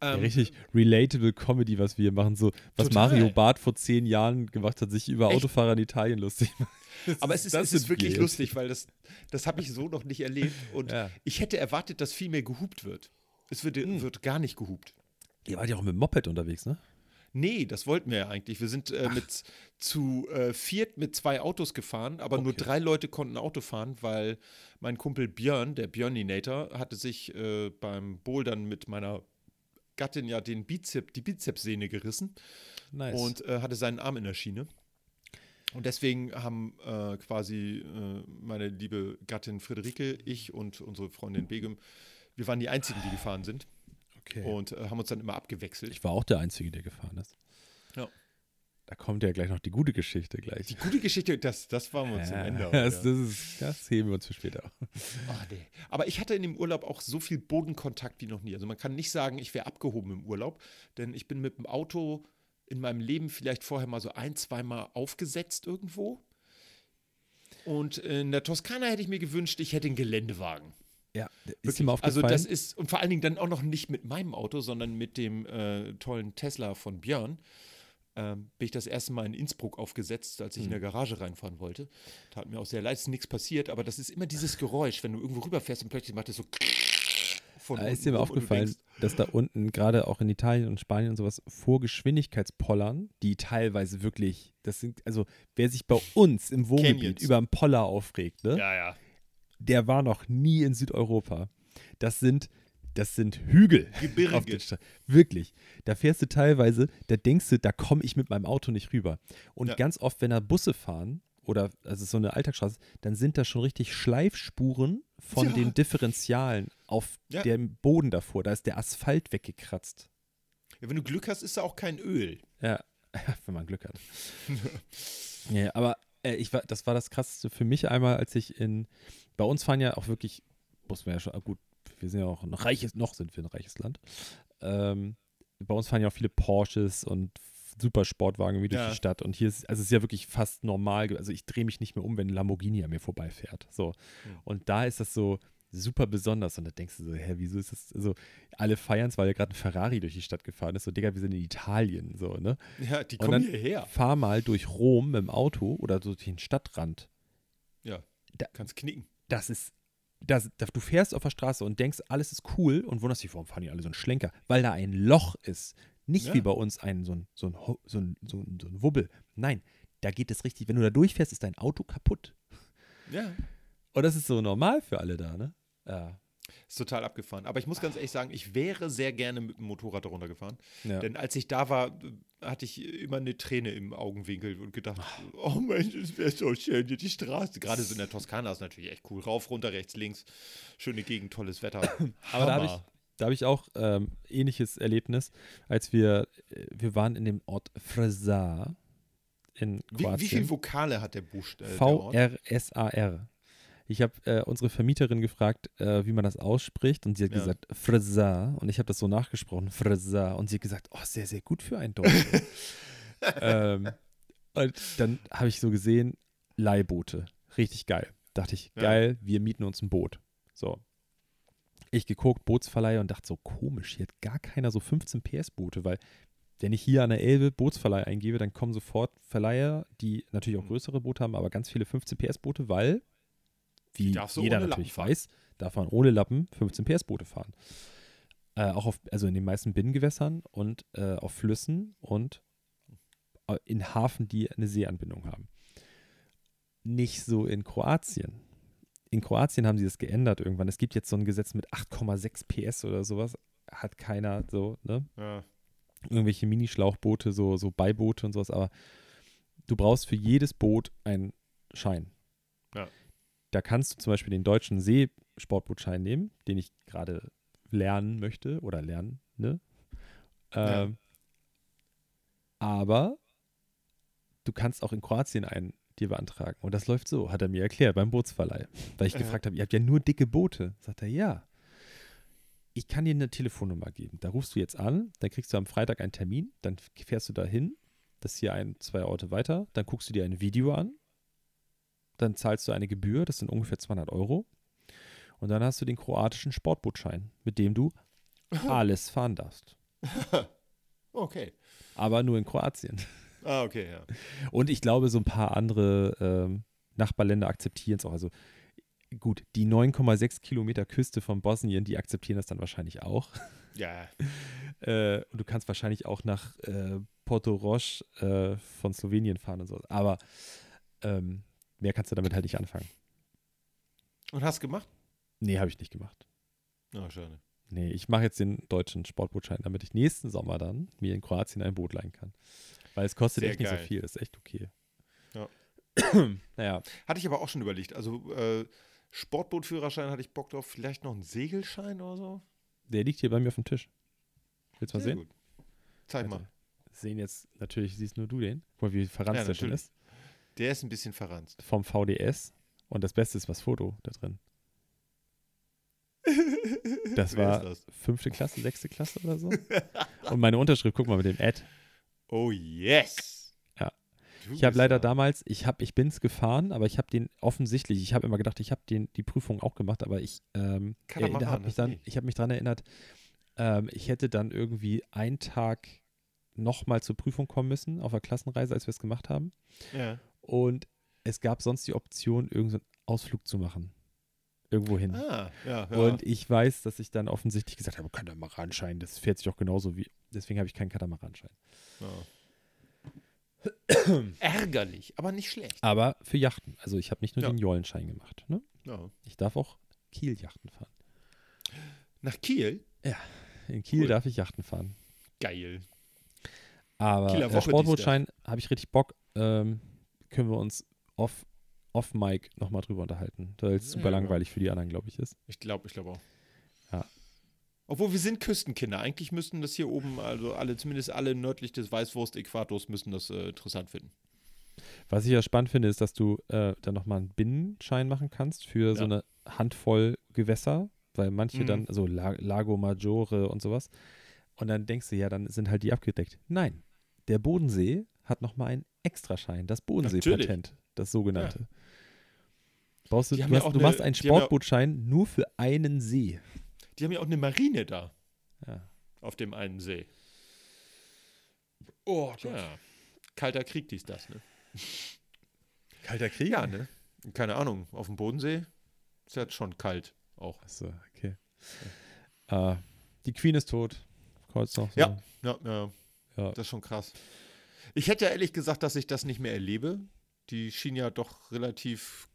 [SPEAKER 3] Ja,
[SPEAKER 2] Ähm,
[SPEAKER 3] richtig relatable Comedy, was wir hier machen. So, was
[SPEAKER 2] Total.
[SPEAKER 3] Mario Barth vor zehn Jahren gemacht hat, sich über
[SPEAKER 2] Echt?
[SPEAKER 3] Autofahrer in Italien lustig macht. [LAUGHS]
[SPEAKER 2] aber es ist,
[SPEAKER 3] Das
[SPEAKER 2] es ist wirklich
[SPEAKER 3] wir jetzt.
[SPEAKER 2] lustig, weil das, das habe ich so noch nicht erlebt. Und
[SPEAKER 3] Ja.
[SPEAKER 2] ich hätte erwartet, dass viel mehr gehupt wird. Es wird,
[SPEAKER 3] Hm.
[SPEAKER 2] wird gar nicht gehupt.
[SPEAKER 3] Ihr wart ja auch mit dem Moped unterwegs, ne?
[SPEAKER 2] Nee, das wollten wir ja eigentlich. Wir sind äh, mit zu äh, viert mit zwei Autos gefahren, aber nur
[SPEAKER 3] Okay.
[SPEAKER 2] drei Leute konnten Auto fahren, weil mein Kumpel Björn, der Björninator, hatte sich äh, beim Bouldern mit meiner Gattin ja den Bizep, die Bizepssehne gerissen
[SPEAKER 3] Nice.
[SPEAKER 2] und äh, hatte seinen Arm in der Schiene. Und deswegen haben äh, quasi äh, meine liebe Gattin Friederike, ich und unsere Freundin Begum, wir waren die Einzigen, die gefahren sind
[SPEAKER 3] okay.
[SPEAKER 2] und äh, haben uns dann immer abgewechselt.
[SPEAKER 3] ich war auch der Einzige, der gefahren ist.
[SPEAKER 2] Ja.
[SPEAKER 3] Da kommt ja gleich noch die gute Geschichte gleich.
[SPEAKER 2] Die gute Geschichte, das, das waren wir uns am Ende. auch,
[SPEAKER 3] das,
[SPEAKER 2] ja.
[SPEAKER 3] das, ist, das heben wir uns für später. auf.
[SPEAKER 2] Ah, nee. Aber ich hatte in dem Urlaub auch so viel Bodenkontakt wie noch nie. Also man kann nicht sagen, ich wäre abgehoben im Urlaub, denn ich bin mit dem Auto in meinem Leben vielleicht vorher mal so ein, zweimal aufgesetzt irgendwo. Und in der Toskana hätte ich mir gewünscht, ich hätte einen Geländewagen.
[SPEAKER 3] Ja, ist
[SPEAKER 2] Wirklich.
[SPEAKER 3] dir mal
[SPEAKER 2] also
[SPEAKER 3] aufgefallen?
[SPEAKER 2] das ist, und vor allen Dingen dann auch noch nicht mit meinem Auto, sondern mit dem äh, tollen Tesla von Björn. Ähm, bin ich das erste Mal in Innsbruck aufgesetzt, als ich in
[SPEAKER 3] Hm.
[SPEAKER 2] der Garage reinfahren wollte. Tat mir auch sehr leid, ist nichts passiert, aber das ist immer dieses Geräusch, wenn du irgendwo rüberfährst und plötzlich macht es so [LAUGHS] von
[SPEAKER 3] Da ist dir mal aufgefallen,
[SPEAKER 2] denkst,
[SPEAKER 3] dass da unten, gerade auch in Italien und Spanien und sowas, vor Geschwindigkeitspollern, die teilweise wirklich, das sind, also wer sich bei uns im Wohngebiet über einen Poller aufregt, ne,
[SPEAKER 2] Ja, ja.
[SPEAKER 3] Der war noch nie in Südeuropa. Das sind, das sind Hügel. [LAUGHS]
[SPEAKER 2] Gebirge.
[SPEAKER 3] Wirklich. Da fährst du teilweise, da denkst du, da komme ich mit meinem Auto nicht rüber. Und
[SPEAKER 2] Ja.
[SPEAKER 3] ganz oft, wenn da Busse fahren, oder also so eine Alltagsstraße, dann sind da schon richtig Schleifspuren von
[SPEAKER 2] Ja.
[SPEAKER 3] den Differentialen auf
[SPEAKER 2] Ja.
[SPEAKER 3] dem Boden davor. Da ist der Asphalt weggekratzt.
[SPEAKER 2] ja. Wenn du Glück hast, ist da auch kein Öl.
[SPEAKER 3] Ja, [LAUGHS] wenn man Glück hat. [LAUGHS] ja, aber äh, ich war, das war das Krasseste für mich einmal, als ich in, bei uns fahren ja auch wirklich, muss man ja schon, ah, gut, wir sind ja auch ein reiches, noch sind wir ein reiches Land. Ähm, bei uns fahren ja auch viele Porsches und super Sportwagen wie durch
[SPEAKER 2] Ja.
[SPEAKER 3] die Stadt. Und hier ist, also es ist ja wirklich fast normal. Also ich drehe mich nicht mehr um, wenn ein Lamborghini an mir vorbeifährt. So.
[SPEAKER 2] Hm.
[SPEAKER 3] Und da ist das so super besonders. Und da denkst du so, hä, wieso ist das? Also alle feiern es, weil ja gerade ein Ferrari durch die Stadt gefahren ist. So, Digga, wir sind in Italien. So, ne?
[SPEAKER 2] Ja, die kommen hierher.
[SPEAKER 3] Fahr mal durch Rom mit dem Auto oder durch den Stadtrand.
[SPEAKER 2] Ja.
[SPEAKER 3] Da-
[SPEAKER 2] Kannst knicken.
[SPEAKER 3] Das ist. Das, das, du fährst auf der Straße und denkst, alles ist cool und wunderst dich, warum fahren die alle so einen Schlenker? Weil da ein Loch ist. Nicht
[SPEAKER 2] Ja.
[SPEAKER 3] wie bei uns ein, so, ein, so, ein, so, ein, so, ein, so ein Wubbel. Nein, da geht es richtig. Wenn du da durchfährst, ist dein Auto kaputt.
[SPEAKER 2] Ja.
[SPEAKER 3] Und das ist so normal für alle da, ne? Ja.
[SPEAKER 2] Ist total abgefahren. Aber ich muss ganz ehrlich sagen, ich wäre sehr gerne mit dem Motorrad darunter gefahren.
[SPEAKER 3] Ja.
[SPEAKER 2] Denn als ich da war, hatte ich immer eine Träne im Augenwinkel und gedacht, oh Mensch, es wäre so schön hier die Straße. Gerade so in der Toskana ist natürlich echt cool. Rauf, runter, rechts, links. Schöne Gegend, tolles Wetter.
[SPEAKER 3] Aber da habe ich, da hab ich auch ähm, ähnliches Erlebnis, als wir, äh, wir waren in dem Ort Fresar in
[SPEAKER 2] Wie,
[SPEAKER 3] Kroatien.
[SPEAKER 2] wie viele Vokale hat der Buchstabe? Ort?
[SPEAKER 3] V-R-S-A-R. Ich habe äh, unsere Vermieterin gefragt, äh, wie man das ausspricht und sie hat
[SPEAKER 2] Ja.
[SPEAKER 3] gesagt Fresar und ich habe das so nachgesprochen, Fresar und sie hat gesagt, oh, sehr, sehr gut für einen Deutschen. [LAUGHS] ähm, und dann habe ich so gesehen, Leihboote, richtig geil. Dachte ich,
[SPEAKER 2] Ja.
[SPEAKER 3] geil, wir mieten uns ein Boot. So. Ich geguckt, Bootsverleih und dachte so, komisch, hier hat gar keiner so 15 PS Boote, weil wenn ich hier an der Elbe Bootsverleih eingebe, dann kommen sofort Verleiher, die natürlich auch
[SPEAKER 2] Mhm.
[SPEAKER 3] größere Boote haben, aber ganz viele 15 PS Boote, weil, wie jeder natürlich weiß, darf man ohne Lappen 15 PS Boote fahren. Äh, auch auf, also in den meisten Binnengewässern und äh, auf Flüssen und äh, in Hafen, die eine Seeanbindung haben. Nicht so in Kroatien. In Kroatien haben sie das geändert irgendwann. Es gibt jetzt so ein Gesetz mit 8,6 PS oder sowas. Hat keiner so, ne?
[SPEAKER 2] Ja.
[SPEAKER 3] Irgendwelche Minischlauchboote, so, so Beiboote und sowas. Aber du brauchst für jedes Boot einen Schein.
[SPEAKER 2] Ja.
[SPEAKER 3] Da kannst du zum Beispiel den deutschen Seesportbootschein nehmen, den ich gerade lernen möchte oder lernen, ne?
[SPEAKER 2] Ja.
[SPEAKER 3] Ähm, Aber du kannst auch in Kroatien einen dir beantragen. Und das läuft so, hat er mir erklärt beim Bootsverleih. Weil ich
[SPEAKER 2] Ja.
[SPEAKER 3] gefragt habe, ihr habt ja nur dicke Boote. Sagt er, ja. Ich kann dir eine Telefonnummer geben. Da rufst du jetzt an, dann kriegst du am Freitag einen Termin, dann fährst du dahin, das ist hier ein, zwei Orte weiter, dann guckst du dir ein Video an, dann zahlst du eine Gebühr, das sind ungefähr 200 Euro. Und dann hast du den kroatischen Sportbootschein, mit dem du [LAUGHS] alles fahren darfst. [LAUGHS]
[SPEAKER 2] Okay.
[SPEAKER 3] Aber nur in Kroatien.
[SPEAKER 2] Ah, okay, ja.
[SPEAKER 3] Und ich glaube, so ein paar andere ähm, Nachbarländer akzeptieren es auch. Also gut, die 9,6 Kilometer Küste von Bosnien, die akzeptieren das dann wahrscheinlich auch.
[SPEAKER 2] Ja, [LAUGHS]
[SPEAKER 3] Äh, und du kannst wahrscheinlich auch nach äh, Porto Roche äh, von Slowenien fahren und so. Aber ähm, mehr kannst du damit halt nicht anfangen.
[SPEAKER 2] und hast gemacht?
[SPEAKER 3] Nee, habe ich nicht gemacht.
[SPEAKER 2] Oh, schade.
[SPEAKER 3] Nee, ich mache jetzt den deutschen Sportbootschein, damit ich nächsten Sommer dann mir in Kroatien ein Boot leihen kann. Weil es kostet
[SPEAKER 2] Sehr
[SPEAKER 3] echt nicht so
[SPEAKER 2] geil.
[SPEAKER 3] viel, ist echt okay.
[SPEAKER 2] Ja. [CLEARS THROAT]
[SPEAKER 3] naja,
[SPEAKER 2] Hatte ich aber auch schon überlegt. Also, äh, Sportbootführerschein hatte ich Bock drauf. Vielleicht noch einen Segelschein oder so?
[SPEAKER 3] der liegt hier bei mir auf dem Tisch. Willst du mal
[SPEAKER 2] Sehr
[SPEAKER 3] sehen?
[SPEAKER 2] gut. Zeig
[SPEAKER 3] Warte.
[SPEAKER 2] mal.
[SPEAKER 3] Sehen jetzt, natürlich siehst nur du den. Guck mal, wie verranzt
[SPEAKER 2] Ja,
[SPEAKER 3] der schon ist.
[SPEAKER 2] Der ist ein bisschen verranzt.
[SPEAKER 3] Vom VDS. Und das Beste ist das Foto da drin. [LAUGHS] Das
[SPEAKER 2] Wer
[SPEAKER 3] war
[SPEAKER 2] das?
[SPEAKER 3] fünfte Klasse, sechste Klasse oder so. [LAUGHS] Und meine Unterschrift, guck mal mit dem Ad.
[SPEAKER 2] Oh, yes.
[SPEAKER 3] Ja.
[SPEAKER 2] Du
[SPEAKER 3] Ich habe leider
[SPEAKER 2] ja-
[SPEAKER 3] damals, ich habe, ich bin's gefahren, aber ich habe den offensichtlich, ich habe immer gedacht, ich habe den die Prüfung auch gemacht, aber ich ähm,
[SPEAKER 2] Katamaran,
[SPEAKER 3] habe mich dann, ich habe mich daran erinnert, ähm, ich hätte dann irgendwie einen Tag nochmal zur Prüfung kommen müssen auf der Klassenreise, als wir es gemacht haben.
[SPEAKER 2] Ja.
[SPEAKER 3] Und es gab sonst die Option, irgendeinen Ausflug zu machen. Irgendwo hin.
[SPEAKER 2] Ah, ja, ja.
[SPEAKER 3] Und ich weiß, dass ich dann offensichtlich gesagt habe, Katamaranschein, das fährt sich doch genauso wie. Deswegen habe ich keinen Katamaranschein.
[SPEAKER 2] ja. [CLEARS THROAT] Ärgerlich, aber nicht schlecht.
[SPEAKER 3] Aber für Yachten. Also ich habe nicht nur
[SPEAKER 2] Ja.
[SPEAKER 3] den Jollenschein gemacht. Ne?
[SPEAKER 2] Ja.
[SPEAKER 3] Ich darf auch Kieljachten fahren.
[SPEAKER 2] Nach Kiel?
[SPEAKER 3] In Kiel
[SPEAKER 2] Cool.
[SPEAKER 3] darf ich Yachten fahren.
[SPEAKER 2] Geil.
[SPEAKER 3] Aber
[SPEAKER 2] Kieler
[SPEAKER 3] äh, Sportbootschein habe ich richtig Bock. Ähm, können wir uns off, off Mic nochmal drüber unterhalten, weil es super
[SPEAKER 2] Ja,
[SPEAKER 3] langweilig für die anderen, glaube ich, ist.
[SPEAKER 2] Ich glaube, ich glaube auch.
[SPEAKER 3] Ja.
[SPEAKER 2] Obwohl wir sind Küstenkinder. Eigentlich müssten das hier oben, also alle, zumindest alle nördlich des Weißwurst-Äquators müssen das äh, interessant finden.
[SPEAKER 3] Was ich ja spannend finde, ist, dass du äh, dann nochmal einen Binnenschein machen kannst für so eine Handvoll Gewässer, weil manche
[SPEAKER 2] Mhm.
[SPEAKER 3] dann, so La Lago Maggiore und sowas. Und dann denkst du, ja, dann sind halt die abgedeckt. Nein, der Bodensee hat nochmal einen Extraschein, das Bodensee-Patent, das sogenannte. Brauchst du, du,
[SPEAKER 2] ja
[SPEAKER 3] hast, du
[SPEAKER 2] eine-
[SPEAKER 3] machst einen
[SPEAKER 2] haben ja-
[SPEAKER 3] Sportbootschein nur für einen See.
[SPEAKER 2] Die haben ja auch eine Marine da,
[SPEAKER 3] Ja.
[SPEAKER 2] auf dem einen See. Oh, ja. Kalter Krieg, dies, das, ne? [LAUGHS]
[SPEAKER 3] Kalter Krieg?
[SPEAKER 2] Ja, ne? Keine Ahnung, auf dem Bodensee ist ja schon kalt auch.
[SPEAKER 3] Achso, okay. Äh, die Queen ist tot. Kurz noch so.
[SPEAKER 2] Ja. Ja, ja,
[SPEAKER 3] Ja.
[SPEAKER 2] das ist schon krass. Ich hätte ja ehrlich gesagt, dass ich das nicht mehr erlebe. Die schien ja doch relativ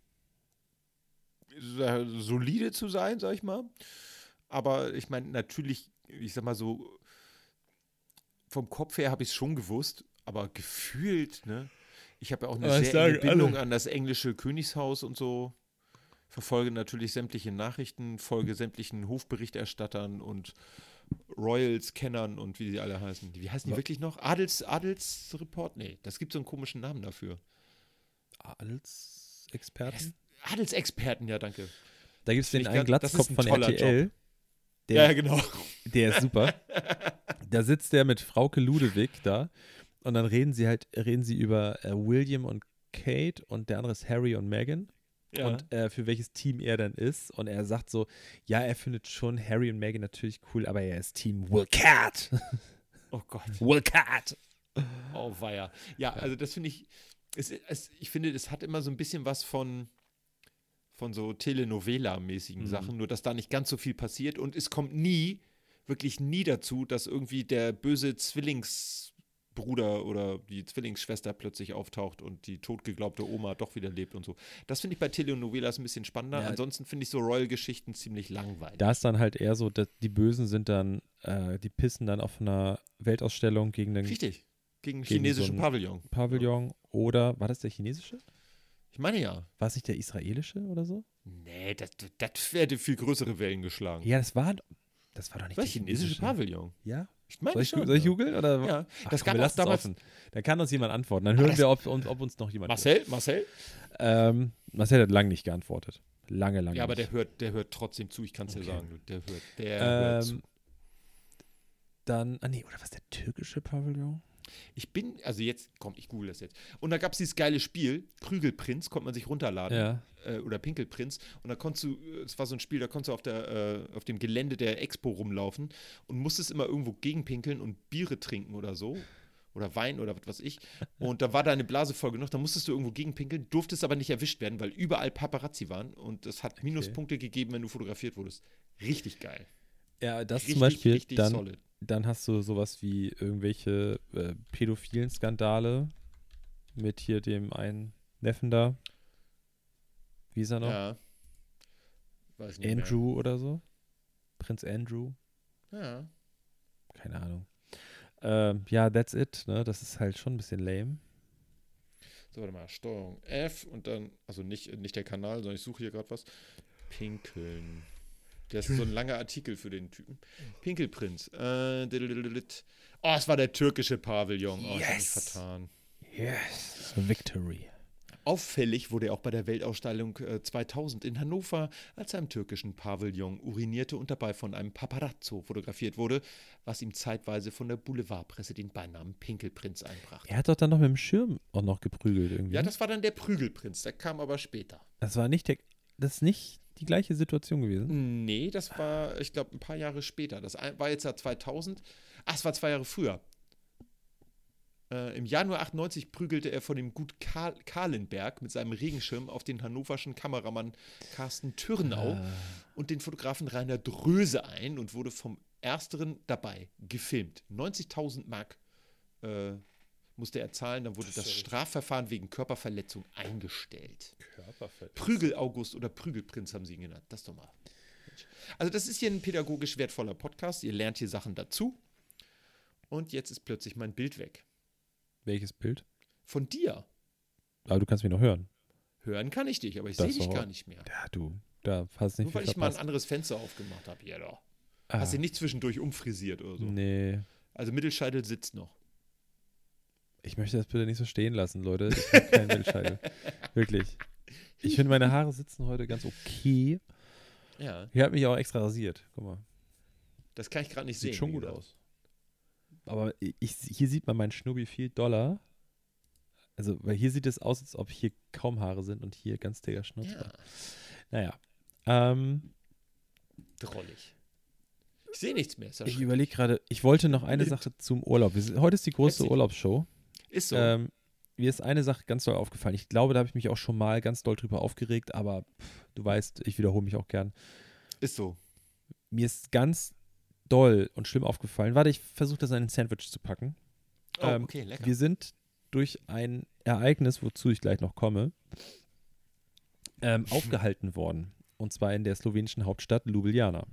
[SPEAKER 2] solide zu sein, sag ich mal. aber ich meine, natürlich, ich sag mal so, vom Kopf her habe ich es schon gewusst, aber gefühlt, ne? Ich habe ja auch eine
[SPEAKER 3] Aber
[SPEAKER 2] sehr
[SPEAKER 3] sagen
[SPEAKER 2] Bindung
[SPEAKER 3] alle.
[SPEAKER 2] an das englische Königshaus und so. Verfolge natürlich sämtliche Nachrichten, folge sämtlichen Hofberichterstattern und Royals-Kennern und wie sie alle heißen. Wie heißen die
[SPEAKER 3] Wa-
[SPEAKER 2] wirklich noch? Adels, Adelsreport? Nee, das gibt so einen komischen Namen dafür.
[SPEAKER 3] Als Experten?
[SPEAKER 2] Adelsexperten, ja, danke.
[SPEAKER 3] Da gibt es den einen Glatzkopf
[SPEAKER 2] ein
[SPEAKER 3] von RTL. Der,
[SPEAKER 2] ja, ja, genau.
[SPEAKER 3] Der ist super. [LAUGHS] da sitzt der mit Frauke Ludewig da und dann reden sie halt, reden sie über äh, William und Kate und der andere ist Harry und Meghan
[SPEAKER 2] Ja.
[SPEAKER 3] und äh, für welches Team er dann ist. Und er sagt so, ja, er findet schon Harry und Meghan natürlich cool, aber er ist Team Will Cat. [LAUGHS]
[SPEAKER 2] oh Gott.
[SPEAKER 3] Will Cat.
[SPEAKER 2] Oh, weia. Ja, also das finde ich, es, es, ich finde, es hat immer so ein bisschen was von, von so Telenovela-mäßigen
[SPEAKER 3] Mhm.
[SPEAKER 2] Sachen, nur dass da nicht ganz so viel passiert und es kommt nie, wirklich nie dazu, dass irgendwie der böse Zwillingsbruder oder die Zwillingsschwester plötzlich auftaucht und die totgeglaubte Oma doch wieder lebt und so. Das finde ich bei Telenovelas ein bisschen spannender.
[SPEAKER 3] Ja.
[SPEAKER 2] Ansonsten finde ich so Royal-Geschichten ziemlich langweilig.
[SPEAKER 3] Da ist dann halt eher so, dass die Bösen sind dann, äh, die pissen dann auf einer Weltausstellung gegen den
[SPEAKER 2] Richtig. Gegen,
[SPEAKER 3] Gegen
[SPEAKER 2] chinesischen
[SPEAKER 3] so
[SPEAKER 2] Pavillon.
[SPEAKER 3] Pavillon oder, war das der chinesische?
[SPEAKER 2] Ich meine ja.
[SPEAKER 3] War es nicht der israelische oder so?
[SPEAKER 2] Nee, das, das hätte viel größere Wellen geschlagen.
[SPEAKER 3] Ja, das war, das war doch nicht
[SPEAKER 2] Was,
[SPEAKER 3] der
[SPEAKER 2] chinesische Pavillon?
[SPEAKER 3] Ja?
[SPEAKER 2] Ich meine
[SPEAKER 3] Soll ich,
[SPEAKER 2] schon.
[SPEAKER 3] soll ich
[SPEAKER 2] ja.
[SPEAKER 3] googeln? Oder?
[SPEAKER 2] Ja,
[SPEAKER 3] Ach,
[SPEAKER 2] das
[SPEAKER 3] komm,
[SPEAKER 2] auch
[SPEAKER 3] lassen's
[SPEAKER 2] damals.
[SPEAKER 3] offen. Da kann uns jemand antworten. Dann hören
[SPEAKER 2] das-
[SPEAKER 3] wir, ob, uns- ob uns noch jemand
[SPEAKER 2] Marcel, Marcel?
[SPEAKER 3] hört. Ähm, Marcel hat lange nicht geantwortet. Lange, lange
[SPEAKER 2] Ja, aber
[SPEAKER 3] nicht.
[SPEAKER 2] der hört, der hört trotzdem zu, ich kann es
[SPEAKER 3] Okay.
[SPEAKER 2] dir sagen. Der hört, der hört zu.
[SPEAKER 3] ähm, dann, ah nee, oder was, der türkische Pavillon?
[SPEAKER 2] Ich bin, also jetzt, komm, ich google das jetzt. Und da gab es dieses geile Spiel, Prügelprinz, konnte man sich runterladen.
[SPEAKER 3] Ja.
[SPEAKER 2] Äh, oder Pinkelprinz. Und da konntest du, es war so ein Spiel, da konntest du auf, der, äh, auf dem Gelände der Expo rumlaufen und musstest immer irgendwo gegenpinkeln und Biere trinken oder so. Oder Wein oder was weiß ich. Und da war deine Blase voll genug, da musstest du irgendwo gegenpinkeln, durftest aber nicht erwischt werden, weil überall Paparazzi waren. Und es hat Minuspunkte gegeben, wenn du fotografiert wurdest. Richtig geil.
[SPEAKER 3] Ja, das
[SPEAKER 2] richtig,
[SPEAKER 3] zum Beispiel,
[SPEAKER 2] richtig
[SPEAKER 3] dann,
[SPEAKER 2] solid.
[SPEAKER 3] dann hast du sowas wie irgendwelche äh, pädophilen Skandale mit hier dem einen Neffen da. Wie ist er noch?
[SPEAKER 2] Ja. Weiß nicht
[SPEAKER 3] Andrew oder so? Prinz Andrew?
[SPEAKER 2] Mehr. Ja.
[SPEAKER 3] Keine Ahnung. Ähm, ja, that's it. Ne? Das ist halt schon ein bisschen lame.
[SPEAKER 2] So, warte mal. Steuerung F und dann, also nicht, nicht der Kanal, sondern ich suche hier gerade was. Pinkeln. Das ist so ein [LAUGHS] langer Artikel für den Typen. Pinkelprinz. Äh, oh, es war der türkische Pavillon. Oh, ich hab mich
[SPEAKER 3] Yes.
[SPEAKER 2] vertan.
[SPEAKER 3] Yes. Victory.
[SPEAKER 2] Auffällig wurde er auch bei der Weltausstellung äh, 2000 in Hannover, als er im türkischen Pavillon urinierte und dabei von einem Paparazzo fotografiert wurde, was ihm zeitweise von der Boulevardpresse den Beinamen Pinkelprinz einbrachte.
[SPEAKER 3] Er hat doch dann noch mit dem Schirm auch noch geprügelt irgendwie.
[SPEAKER 2] Ja, das war dann der Prügelprinz, der kam aber später.
[SPEAKER 3] das war nicht der, das ist nicht die gleiche Situation gewesen.
[SPEAKER 2] Nee, das war, ich glaube, ein paar Jahre später. Das war jetzt ja 2000. Ach, es war zwei Jahre früher. Äh, Im Januar 98 prügelte er vor dem Gut Karl Kahlenberg mit seinem Regenschirm auf den hannoverschen Kameramann Carsten Türnau
[SPEAKER 3] Ah.
[SPEAKER 2] und den Fotografen Rainer Dröse ein und wurde vom Ersteren dabei gefilmt. 90.000 Mark äh, musste er zahlen, dann wurde das Strafverfahren wegen Körperverletzung eingestellt. Prügel-August oder Prügelprinz haben sie ihn genannt. Das doch mal. Also, das ist hier ein pädagogisch wertvoller Podcast. Ihr lernt hier Sachen dazu. Und jetzt ist plötzlich mein Bild weg.
[SPEAKER 3] Welches Bild?
[SPEAKER 2] Von dir.
[SPEAKER 3] Aber du kannst mich noch hören.
[SPEAKER 2] Hören kann ich dich, aber ich
[SPEAKER 3] Das
[SPEAKER 2] sehe dich gar nicht mehr.
[SPEAKER 3] Ja, du. Da hast nicht
[SPEAKER 2] Nur weil ich mal ein anderes Fenster aufgemacht habe. Ja, doch.
[SPEAKER 3] Ah,
[SPEAKER 2] Hast du nicht zwischendurch umfrisiert oder so.
[SPEAKER 3] Nee.
[SPEAKER 2] Also Mittelscheitel sitzt noch.
[SPEAKER 3] Ich möchte das bitte nicht so stehen lassen, Leute. Ich habe keinen Wildscheitel. [LAUGHS] Wirklich. Ich finde, meine Haare sitzen heute ganz okay.
[SPEAKER 2] Ja,
[SPEAKER 3] Ich habe mich auch extra rasiert. Guck mal.
[SPEAKER 2] das kann ich gerade nicht
[SPEAKER 3] Sieht
[SPEAKER 2] sehen.
[SPEAKER 3] schon
[SPEAKER 2] wie
[SPEAKER 3] gut
[SPEAKER 2] gesagt.
[SPEAKER 3] aus. Aber ich, hier sieht man meinen Schnubbi viel doller. Also, weil hier sieht es aus, als ob hier kaum Haare sind und hier ganz dicker Schnups.
[SPEAKER 2] Ja,
[SPEAKER 3] Naja. Ähm,
[SPEAKER 2] drollig. Ich sehe nichts mehr.
[SPEAKER 3] Ich überlege gerade, ich wollte noch eine Sache zum Urlaub. Heute ist die große. Urlaubsshow.
[SPEAKER 2] Ist so.
[SPEAKER 3] Ähm, mir ist eine Sache ganz doll aufgefallen. Ich glaube, da habe ich mich auch schon mal ganz doll drüber aufgeregt, aber pff, du weißt, ich wiederhole mich auch gern.
[SPEAKER 2] ist so.
[SPEAKER 3] Mir ist ganz doll und schlimm aufgefallen. Warte, ich versuche das in ein Sandwich zu packen.
[SPEAKER 2] Oh,
[SPEAKER 3] Ähm,
[SPEAKER 2] okay, lecker.
[SPEAKER 3] Wir sind durch ein Ereignis, wozu ich gleich noch komme, ähm, [LAUGHS] aufgehalten worden. Und zwar in der slowenischen Hauptstadt Ljubljana.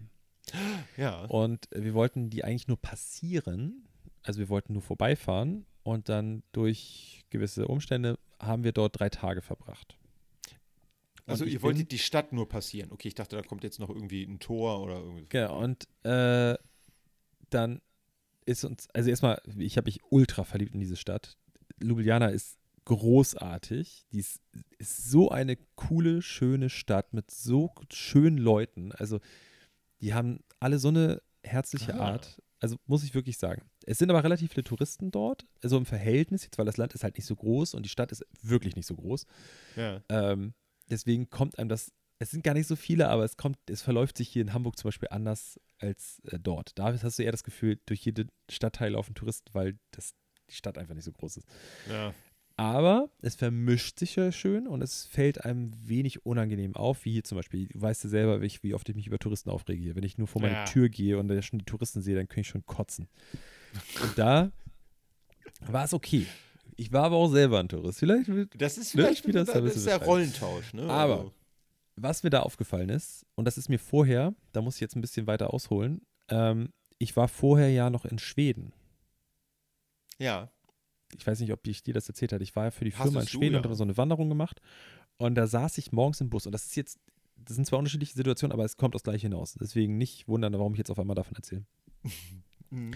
[SPEAKER 2] Ja.
[SPEAKER 3] Und wir wollten die eigentlich nur passieren. Also wir wollten nur vorbeifahren und dann durch gewisse Umstände haben wir dort drei Tage verbracht.
[SPEAKER 2] Also
[SPEAKER 3] Und ich
[SPEAKER 2] ihr wolltet die Stadt nur passieren. Okay, ich dachte, da kommt jetzt noch irgendwie ein Tor oder irgendwie.
[SPEAKER 3] Genau, und äh, dann ist uns, also erstmal, ich habe mich ultra verliebt in diese Stadt. Ljubljana ist großartig. Die ist, ist so eine coole, schöne Stadt mit so schönen Leuten. Also, die haben alle so eine herzliche
[SPEAKER 2] Ah.
[SPEAKER 3] Art. Also, muss ich wirklich sagen. Es sind aber relativ viele Touristen dort, also im Verhältnis, jetzt, weil das Land ist halt nicht so groß und die Stadt ist wirklich nicht so groß.
[SPEAKER 2] Ja.
[SPEAKER 3] Ähm, deswegen kommt einem das, es sind gar nicht so viele, aber es kommt, es verläuft sich hier in Hamburg zum Beispiel anders als äh, dort. Da hast du eher das Gefühl, durch jeden Stadtteil laufen Touristen, weil das, die Stadt einfach nicht so groß ist.
[SPEAKER 2] Ja.
[SPEAKER 3] Aber es vermischt sich ja schön und es fällt einem wenig unangenehm auf, wie hier zum Beispiel. Du weißt ja selber, wie, ich, wie oft ich mich über Touristen aufrege. Wenn ich nur vor meine
[SPEAKER 2] Ja.
[SPEAKER 3] Tür gehe und da schon die Touristen sehe, dann kann ich schon kotzen. Und da war es okay. Ich war aber auch selber ein Tourist. Vielleicht
[SPEAKER 2] Das ist
[SPEAKER 3] Ne,
[SPEAKER 2] vielleicht
[SPEAKER 3] spielt das
[SPEAKER 2] das, ist der. Rollentausch, ne?
[SPEAKER 3] Aber-
[SPEAKER 2] Also,
[SPEAKER 3] was mir da aufgefallen ist, und das ist mir vorher, da muss ich jetzt ein bisschen weiter ausholen, ähm, ich war vorher ja noch in Schweden.
[SPEAKER 2] ja.
[SPEAKER 3] Ich weiß nicht, ob ich dir das erzählt habe. Ich war ja für die
[SPEAKER 2] Hast
[SPEAKER 3] Firma in
[SPEAKER 2] es du,
[SPEAKER 3] Schweden
[SPEAKER 2] ja.
[SPEAKER 3] und habe so eine Wanderung gemacht. Und da saß ich morgens im Bus. Und das ist jetzt, das sind zwar unterschiedliche Situationen, aber es kommt aufs Gleiche hinaus. Deswegen nicht wundern, warum ich jetzt auf einmal davon erzähle. [LAUGHS]
[SPEAKER 2] Mhm.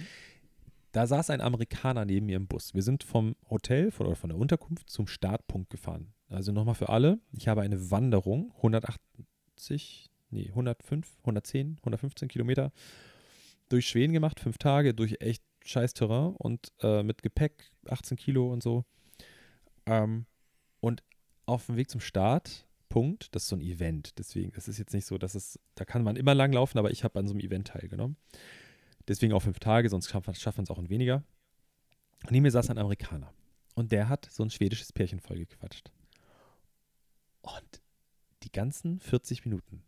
[SPEAKER 3] Da saß ein Amerikaner neben mir im Bus. Wir sind vom Hotel von, oder von der Unterkunft zum Startpunkt gefahren. Also nochmal für alle. Ich habe eine Wanderung, 180, nee, 105, 110, 115 Kilometer durch Schweden gemacht, fünf Tage, durch echt scheiß Terrain und äh, mit Gepäck, 18 Kilo und so. Ähm, und auf dem Weg zum Startpunkt, das ist so ein Event, deswegen, es ist jetzt nicht so, dass es, da kann man immer lang laufen, aber ich habe an so einem Event teilgenommen. Deswegen auch fünf Tage, sonst schafft man es auch in weniger. Neben mir saß ein Amerikaner. Und der hat so ein schwedisches Pärchen vollgequatscht. Und die ganzen 40 Minuten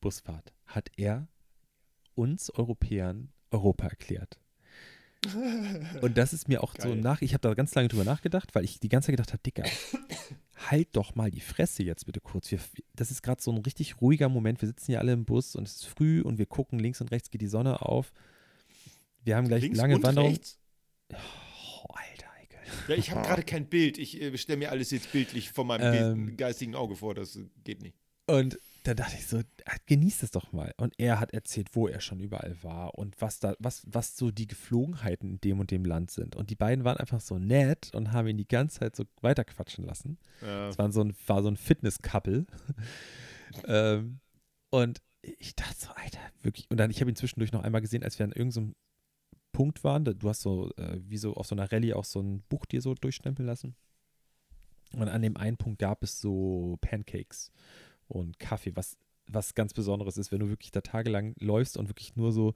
[SPEAKER 3] Busfahrt hat er uns Europäern Europa erklärt. Und das ist mir auch so
[SPEAKER 2] Geil.
[SPEAKER 3] nach, ich habe da ganz lange drüber nachgedacht, weil ich die ganze Zeit gedacht habe, Dicker, halt doch mal die Fresse jetzt bitte kurz. Wir, das ist gerade so ein richtig ruhiger Moment. Wir sitzen hier alle im Bus und es ist früh und wir gucken links und rechts geht die Sonne auf. Wir haben gleich
[SPEAKER 2] Links
[SPEAKER 3] lange Wanderung. Oh, Alter, Eike.
[SPEAKER 2] Ja, ich habe gerade kein Bild. Ich äh, stelle mir alles jetzt bildlich vor meinem
[SPEAKER 3] Ähm.
[SPEAKER 2] ge- geistigen Auge vor. Das geht nicht.
[SPEAKER 3] Und da dachte ich so, ah, genießt es doch mal. Und er hat erzählt, wo er schon überall war und was da, was, was so die Geflogenheiten in dem und dem Land sind. Und die beiden waren einfach so nett und haben ihn die ganze Zeit so weiterquatschen lassen.
[SPEAKER 2] Ja.
[SPEAKER 3] Es war so ein, war so ein Fitness-Couple. [LAUGHS] ähm, und ich dachte so, Alter, wirklich. Und dann, ich habe ihn zwischendurch noch einmal gesehen, als wir an irgendeinem Punkt waren. Du hast so, äh, wie so auf so einer Rallye auch so ein Buch dir so durchstempeln lassen. Und an dem einen Punkt gab es so Pancakes und Kaffee, was, was ganz Besonderes ist, wenn du wirklich da tagelang läufst und wirklich nur so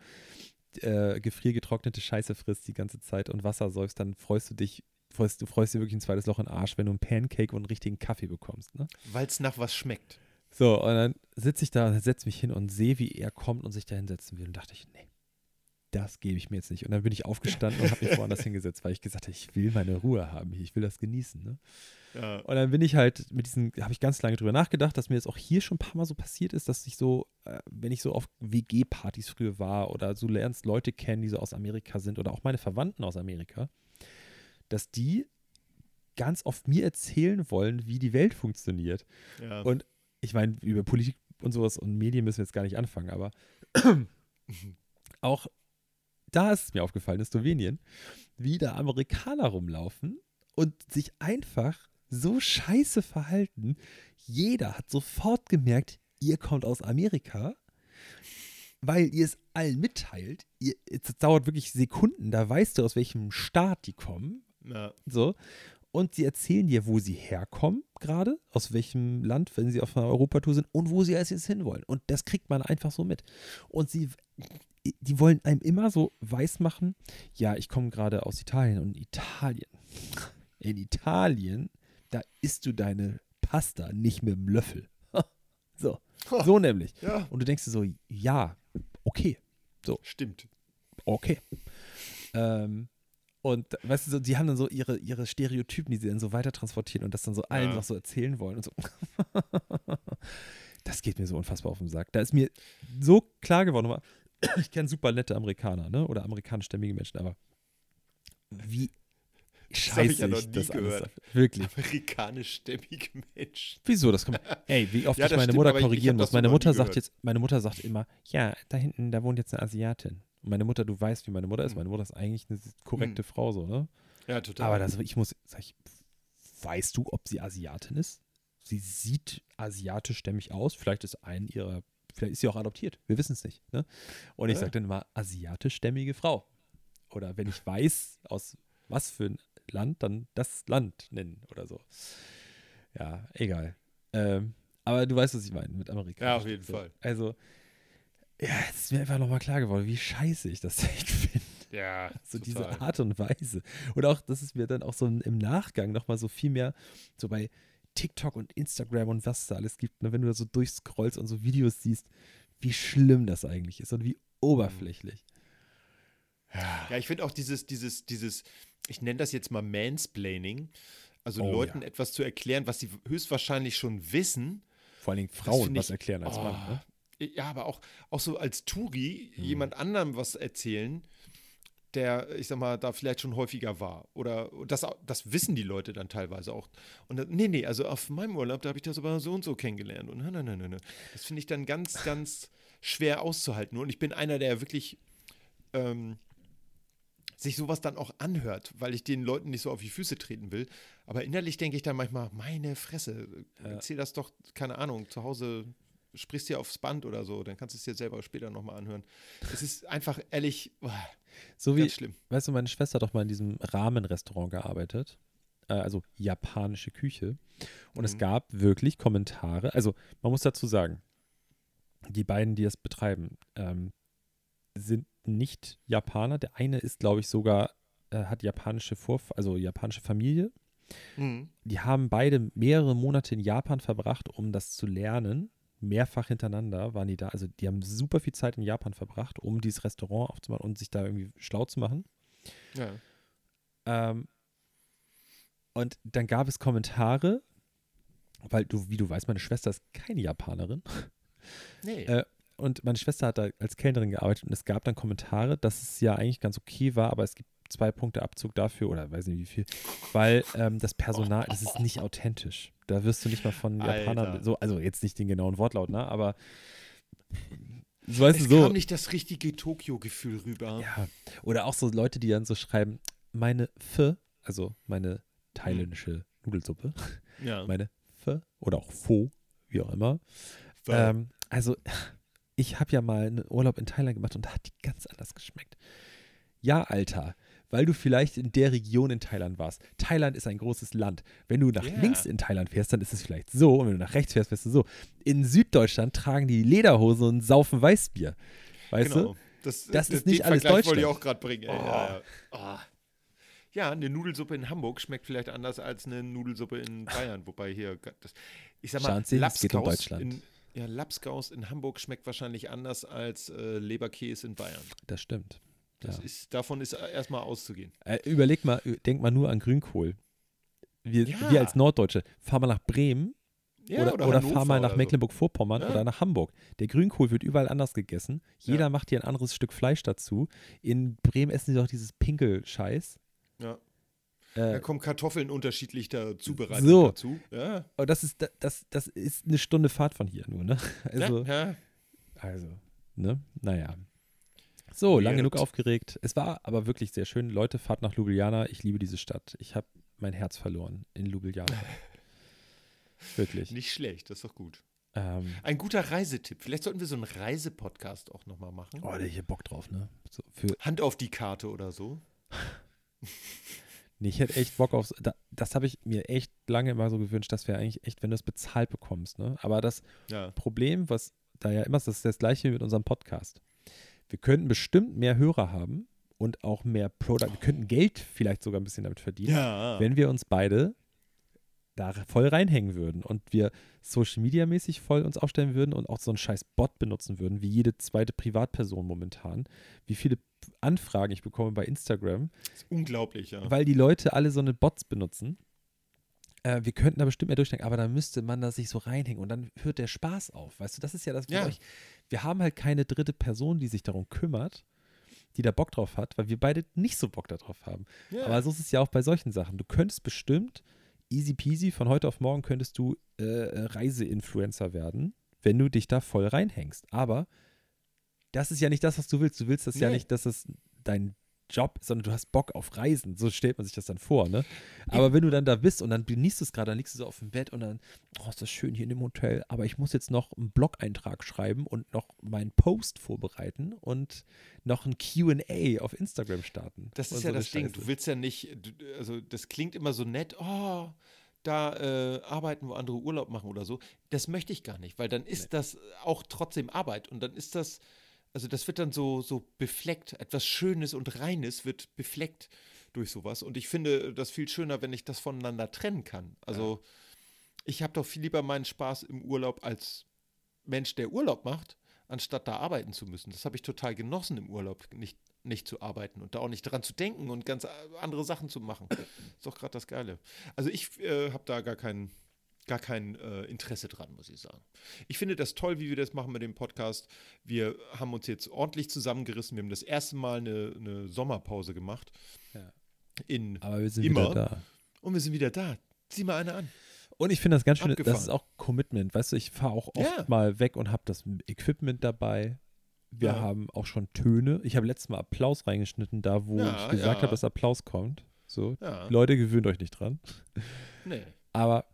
[SPEAKER 3] äh, gefriergetrocknete Scheiße frisst die ganze Zeit und Wasser säufst, dann freust du dich, freust, du freust dir wirklich ein zweites Loch in den Arsch, wenn du einen Pancake und einen richtigen Kaffee bekommst. Ne?
[SPEAKER 2] Weil es nach was schmeckt.
[SPEAKER 3] So, und dann sitze ich da, setze mich hin und sehe, wie er kommt und sich da hinsetzen will. Und dachte ich, nee, das gebe ich mir jetzt nicht. Und dann bin ich aufgestanden und habe mich woanders hingesetzt, weil ich gesagt habe, ich will meine Ruhe haben hier, ich will das genießen. Ne?
[SPEAKER 2] Ja.
[SPEAKER 3] Und dann bin ich halt mit diesen, habe ich ganz lange drüber nachgedacht, dass mir das auch hier schon ein paar Mal so passiert ist, dass ich so, äh, wenn ich so auf WG-Partys früher war oder so lernst Leute kennen, die so aus Amerika sind oder auch meine Verwandten aus Amerika, dass die ganz oft mir erzählen wollen, wie die Welt funktioniert.
[SPEAKER 2] Ja.
[SPEAKER 3] Und ich meine, über Politik und sowas und Medien müssen wir jetzt gar nicht anfangen, aber [COUGHS] auch da ist es mir aufgefallen, in Slowenien, wie da Amerikaner rumlaufen und sich einfach so scheiße verhalten. Jeder hat sofort gemerkt, ihr kommt aus Amerika, weil ihr es allen mitteilt. Ihr, es dauert wirklich Sekunden, da weißt du, aus welchem Staat die kommen.
[SPEAKER 2] ja.
[SPEAKER 3] So. Und sie erzählen dir, wo sie herkommen, gerade, aus welchem Land, wenn sie auf einer Europatour sind und wo sie als jetzt hinwollen. Und das kriegt man einfach so mit. Und sie, die wollen einem immer so weismachen, ja, ich komme gerade aus Italien und Italien. [LAUGHS] In Italien, da isst du deine Pasta nicht mit dem Löffel. [LAUGHS] So, so nämlich.
[SPEAKER 2] ja.
[SPEAKER 3] Und du denkst dir so, ja, okay,
[SPEAKER 2] Stimmt.
[SPEAKER 3] okay. Ähm, und weißt du, so, die haben dann so ihre, ihre Stereotypen, die sie dann so weiter transportieren und das dann so allen
[SPEAKER 2] Ja.
[SPEAKER 3] noch so erzählen wollen und so. [LAUGHS] das geht mir so unfassbar auf den Sack. Da ist mir so klar geworden, nochmal, [COUGHS] ich kenne super nette Amerikaner, ne? Oder amerikanischstämmige Menschen, aber wie
[SPEAKER 2] Das habe ich
[SPEAKER 3] scheiße
[SPEAKER 2] ja noch
[SPEAKER 3] das
[SPEAKER 2] gehört.
[SPEAKER 3] Wirklich.
[SPEAKER 2] Amerikanischstämmige Menschen.
[SPEAKER 3] Wieso? Das kommt. Ey, wie oft
[SPEAKER 2] Ja,
[SPEAKER 3] ich
[SPEAKER 2] das
[SPEAKER 3] meine
[SPEAKER 2] stimmt,
[SPEAKER 3] Mutter korrigieren muss.
[SPEAKER 2] das
[SPEAKER 3] Meine Mutter sagt
[SPEAKER 2] gehört.
[SPEAKER 3] jetzt, meine Mutter sagt immer, ja, da hinten, da wohnt jetzt eine Asiatin. Und meine Mutter, du weißt, wie meine Mutter ist. Meine Mutter ist eigentlich eine korrekte Frau, so, ne?
[SPEAKER 2] Ja, total.
[SPEAKER 3] Aber das, ich muss, sag ich, weißt du, ob sie Asiatin ist? Sie sieht asiatischstämmig aus. Vielleicht ist ein ihrer, vielleicht ist sie auch adoptiert. Wir wissen es nicht. Ne? Und ich
[SPEAKER 2] Ja.
[SPEAKER 3] sage dann immer asiatischstämmige Frau. Oder wenn ich weiß, aus was für ein Land, dann das Land nennen oder so. Ja, egal. Ähm, aber du weißt, was ich meine mit Amerika.
[SPEAKER 2] Ja, auf jeden
[SPEAKER 3] so.
[SPEAKER 2] Fall.
[SPEAKER 3] Also, ja, es ist mir einfach nochmal klar geworden, wie scheiße ich das [LAUGHS] echt finde.
[SPEAKER 2] ja,
[SPEAKER 3] So
[SPEAKER 2] total.
[SPEAKER 3] diese Art und Weise. Und auch, dass es mir dann auch so im Nachgang nochmal so viel mehr, so bei TikTok und Instagram und was es da alles gibt, ne, wenn du da so durchscrollst und so Videos siehst, wie schlimm das eigentlich ist und wie oberflächlich.
[SPEAKER 2] Ja, ich finde auch dieses, dieses, dieses, ich nenne das jetzt mal Mansplaining, also
[SPEAKER 3] Oh,
[SPEAKER 2] Leuten
[SPEAKER 3] ja.
[SPEAKER 2] etwas zu erklären, was sie höchstwahrscheinlich schon wissen.
[SPEAKER 3] Vor allen Dingen Frauen
[SPEAKER 2] find
[SPEAKER 3] was
[SPEAKER 2] ich-
[SPEAKER 3] erklären als
[SPEAKER 2] oh,
[SPEAKER 3] Mann. Ne?
[SPEAKER 2] Ja, aber auch, auch so als Touri
[SPEAKER 3] Hm.
[SPEAKER 2] jemand anderem was erzählen, der, ich sag mal, da vielleicht schon häufiger war. Oder das, das wissen die Leute dann teilweise auch. Und dann, nee, nee, also auf meinem Urlaub, da habe ich das aber so und so kennengelernt. Und nein, nein, nein, nein. Das finde ich dann ganz, ganz schwer auszuhalten. Und ich bin einer, der wirklich ähm, sich sowas dann auch anhört, weil ich den Leuten nicht so auf die Füße treten will. Aber innerlich denke ich dann manchmal, meine Fresse,
[SPEAKER 3] Ja.
[SPEAKER 2] erzähl das doch, keine Ahnung, zu Hause sprichst dir aufs Band oder so, dann kannst du es dir selber später nochmal anhören. Es ist einfach ehrlich, boah,
[SPEAKER 3] So wie,
[SPEAKER 2] schlimm.
[SPEAKER 3] weißt du, meine Schwester hat doch mal in diesem Rahmenrestaurant gearbeitet, äh, also japanische Küche. Und es
[SPEAKER 2] Mhm.
[SPEAKER 3] gab wirklich Kommentare. Also man muss dazu sagen, die beiden, die das betreiben, ähm, sind nicht Japaner. Der eine ist, glaube ich, sogar, äh, hat japanische Vorf also japanische Familie.
[SPEAKER 2] Mhm.
[SPEAKER 3] Die haben beide mehrere Monate in Japan verbracht, um das zu lernen. Mehrfach hintereinander waren die da. Also die haben super viel Zeit in Japan verbracht, um dieses Restaurant aufzumachen und sich da irgendwie schlau zu machen.
[SPEAKER 2] Ja.
[SPEAKER 3] Ähm, und dann gab es Kommentare, weil du, wie du weißt, meine Schwester ist keine Japanerin.
[SPEAKER 2] Nee.
[SPEAKER 3] Äh, Und meine Schwester hat da als Kellnerin gearbeitet und es gab dann Kommentare, dass es ja eigentlich ganz okay war, aber es gibt zwei Punkte Abzug dafür oder weiß nicht wie viel, weil ähm, das Personal, das ist nicht authentisch. Da wirst du nicht mal von Japanern, so, also jetzt nicht den genauen Wortlaut, ne, aber so weißt
[SPEAKER 2] es
[SPEAKER 3] du so.
[SPEAKER 2] kam nicht das richtige Tokio-Gefühl rüber.
[SPEAKER 3] Ja. Oder auch so Leute, die dann so schreiben, meine Pho, also meine thailändische Nudelsuppe,
[SPEAKER 2] Ja.
[SPEAKER 3] meine Pho oder auch Pho, wie auch immer. Ähm, also, ich habe ja mal einen Urlaub in Thailand gemacht und da hat die ganz anders geschmeckt. Ja, Alter, weil du vielleicht in der Region in Thailand warst. Thailand ist ein großes Land. Wenn du nach
[SPEAKER 2] Ja.
[SPEAKER 3] links in Thailand fährst, dann ist es vielleicht so. Und wenn du nach rechts fährst, fährst du so. In Süddeutschland tragen die Lederhose und saufen Weißbier. Weißt
[SPEAKER 2] genau.
[SPEAKER 3] du?
[SPEAKER 2] Das,
[SPEAKER 3] Das ist
[SPEAKER 2] den
[SPEAKER 3] nicht alles
[SPEAKER 2] Vergleich wollte ich
[SPEAKER 3] Deutschland.
[SPEAKER 2] auch gerade bringen. Ey. Ja, ja. Ah. ja, eine Nudelsuppe in Hamburg schmeckt vielleicht anders als eine Nudelsuppe in Bayern. Wobei hier, das, ich sag mal,
[SPEAKER 3] Sie, es geht um
[SPEAKER 2] Lapskaus
[SPEAKER 3] Deutschland.
[SPEAKER 2] In, ja, Lapskaus in Hamburg schmeckt wahrscheinlich anders als äh, Leberkäse in Bayern.
[SPEAKER 3] Das stimmt.
[SPEAKER 2] Das
[SPEAKER 3] Ja.
[SPEAKER 2] ist, davon ist erstmal auszugehen.
[SPEAKER 3] Äh, überleg mal, ü- denk mal nur an Grünkohl. Wir,
[SPEAKER 2] Ja.
[SPEAKER 3] wir als Norddeutsche, fahr mal nach Bremen
[SPEAKER 2] Ja,
[SPEAKER 3] oder, oder,
[SPEAKER 2] Hannover
[SPEAKER 3] fahr mal nach
[SPEAKER 2] oder.
[SPEAKER 3] Mecklenburg-Vorpommern
[SPEAKER 2] Ja.
[SPEAKER 3] oder nach Hamburg. Der Grünkohl wird überall anders gegessen. Jeder
[SPEAKER 2] Ja.
[SPEAKER 3] macht hier ein anderes Stück Fleisch dazu. In Bremen essen sie doch dieses Pinkelscheiß.
[SPEAKER 2] Ja.
[SPEAKER 3] Äh,
[SPEAKER 2] Da kommen Kartoffeln unterschiedlich da zubereitet
[SPEAKER 3] So.
[SPEAKER 2] dazu. Ja.
[SPEAKER 3] aber das ist, da- das, das ist eine Stunde Fahrt von hier nur, ne? [LAUGHS] Also,
[SPEAKER 2] ja.
[SPEAKER 3] also ne? Naja. So, lang
[SPEAKER 2] Weird.
[SPEAKER 3] genug aufgeregt. Es war aber wirklich sehr schön. Leute, fahrt nach Ljubljana. Ich liebe diese Stadt. Ich habe mein Herz verloren in Ljubljana. [LAUGHS] wirklich.
[SPEAKER 2] Nicht schlecht, das ist doch gut.
[SPEAKER 3] Ähm,
[SPEAKER 2] Ein guter Reisetipp. Vielleicht sollten wir so einen Reisepodcast auch nochmal machen.
[SPEAKER 3] oh, ich hier Bock drauf, ne? So, für,
[SPEAKER 2] Hand auf die Karte oder so. [LAUGHS]
[SPEAKER 3] nee, ich hätte echt Bock auf. Da, das habe ich mir echt lange immer so gewünscht, dass wir eigentlich echt, wenn du es bezahlt bekommst, ne? Aber das
[SPEAKER 2] Ja.
[SPEAKER 3] Problem, was da ja immer ist, das ist das gleiche wie mit unserem Podcast. Wir könnten bestimmt mehr Hörer haben und auch mehr Product. Wir könnten Geld vielleicht sogar ein bisschen damit verdienen,
[SPEAKER 2] Ja.
[SPEAKER 3] wenn wir uns beide da voll reinhängen würden und wir Social Media mäßig voll uns aufstellen würden und auch so einen scheiß Bot benutzen würden, wie jede zweite Privatperson momentan. Wie viele Anfragen ich bekomme bei Instagram,
[SPEAKER 2] ist unglaublich, ja.
[SPEAKER 3] weil die Leute alle so eine Bots benutzen. Äh, wir könnten da bestimmt mehr durchdenken, aber dann müsste man da sich so reinhängen und dann hört der Spaß auf. Weißt du, das ist ja das,
[SPEAKER 2] Ja.
[SPEAKER 3] euch, wir haben halt keine dritte Person, die sich darum kümmert, die da Bock drauf hat, weil wir beide nicht so Bock darauf haben.
[SPEAKER 2] Ja.
[SPEAKER 3] Aber so ist es ja auch bei solchen Sachen. Du könntest bestimmt easy peasy von heute auf morgen könntest du äh, äh, Reiseinfluencer werden, wenn du dich da voll reinhängst. Aber das ist ja nicht das, was du willst. Du willst das ja
[SPEAKER 2] Nee.
[SPEAKER 3] nicht, dass es dein Job sondern du hast Bock auf Reisen. So stellt man sich das dann vor, ne? Aber wenn du dann da bist und dann genießt es gerade, dann liegst du so auf dem Bett und dann, oh, ist das schön hier in dem Hotel, aber ich muss jetzt noch einen Blog-Eintrag schreiben und noch meinen Post vorbereiten und noch ein QA auf Instagram starten.
[SPEAKER 2] Das ist
[SPEAKER 3] so
[SPEAKER 2] ja
[SPEAKER 3] eine
[SPEAKER 2] das Ding.
[SPEAKER 3] Scheiße.
[SPEAKER 2] Du willst ja nicht, du, also das klingt immer so nett, oh, da äh, arbeiten, wo andere Urlaub machen oder so. Das möchte ich gar nicht, weil dann ist das auch trotzdem Arbeit und dann ist das, also das wird dann so, so befleckt. Etwas Schönes und Reines wird befleckt durch sowas. Und ich finde das viel schöner, wenn ich das voneinander trennen kann. Also ich habe doch viel lieber meinen Spaß im Urlaub als Mensch, der Urlaub macht, anstatt da arbeiten zu müssen. Das habe ich total genossen im Urlaub, nicht, nicht zu arbeiten und da auch nicht dran zu denken und ganz andere Sachen zu machen. ist doch gerade das Geile. Also ich äh, habe da gar kein, gar kein äh, Interesse dran, muss ich sagen. Ich finde das toll, wie wir das machen mit dem Podcast. Wir haben uns jetzt ordentlich zusammengerissen. Wir haben das erste Mal eine, eine Sommerpause gemacht.
[SPEAKER 3] Ja.
[SPEAKER 2] In,
[SPEAKER 3] Aber wir sind
[SPEAKER 2] Immer.
[SPEAKER 3] wieder da.
[SPEAKER 2] und wir sind wieder da. Zieh mal eine an.
[SPEAKER 3] Und ich finde das ganz schön, das
[SPEAKER 2] Abgefahren.
[SPEAKER 3] ist auch Commitment. Weißt du, ich fahre auch oft
[SPEAKER 2] Ja.
[SPEAKER 3] mal weg und habe das Equipment dabei. Wir
[SPEAKER 2] Ja.
[SPEAKER 3] haben auch schon Töne. Ich habe letztes Mal Applaus reingeschnitten, da wo ich gesagt habe, dass Applaus kommt. So. Leute, gewöhnt euch nicht dran.
[SPEAKER 2] Nee.
[SPEAKER 3] Aber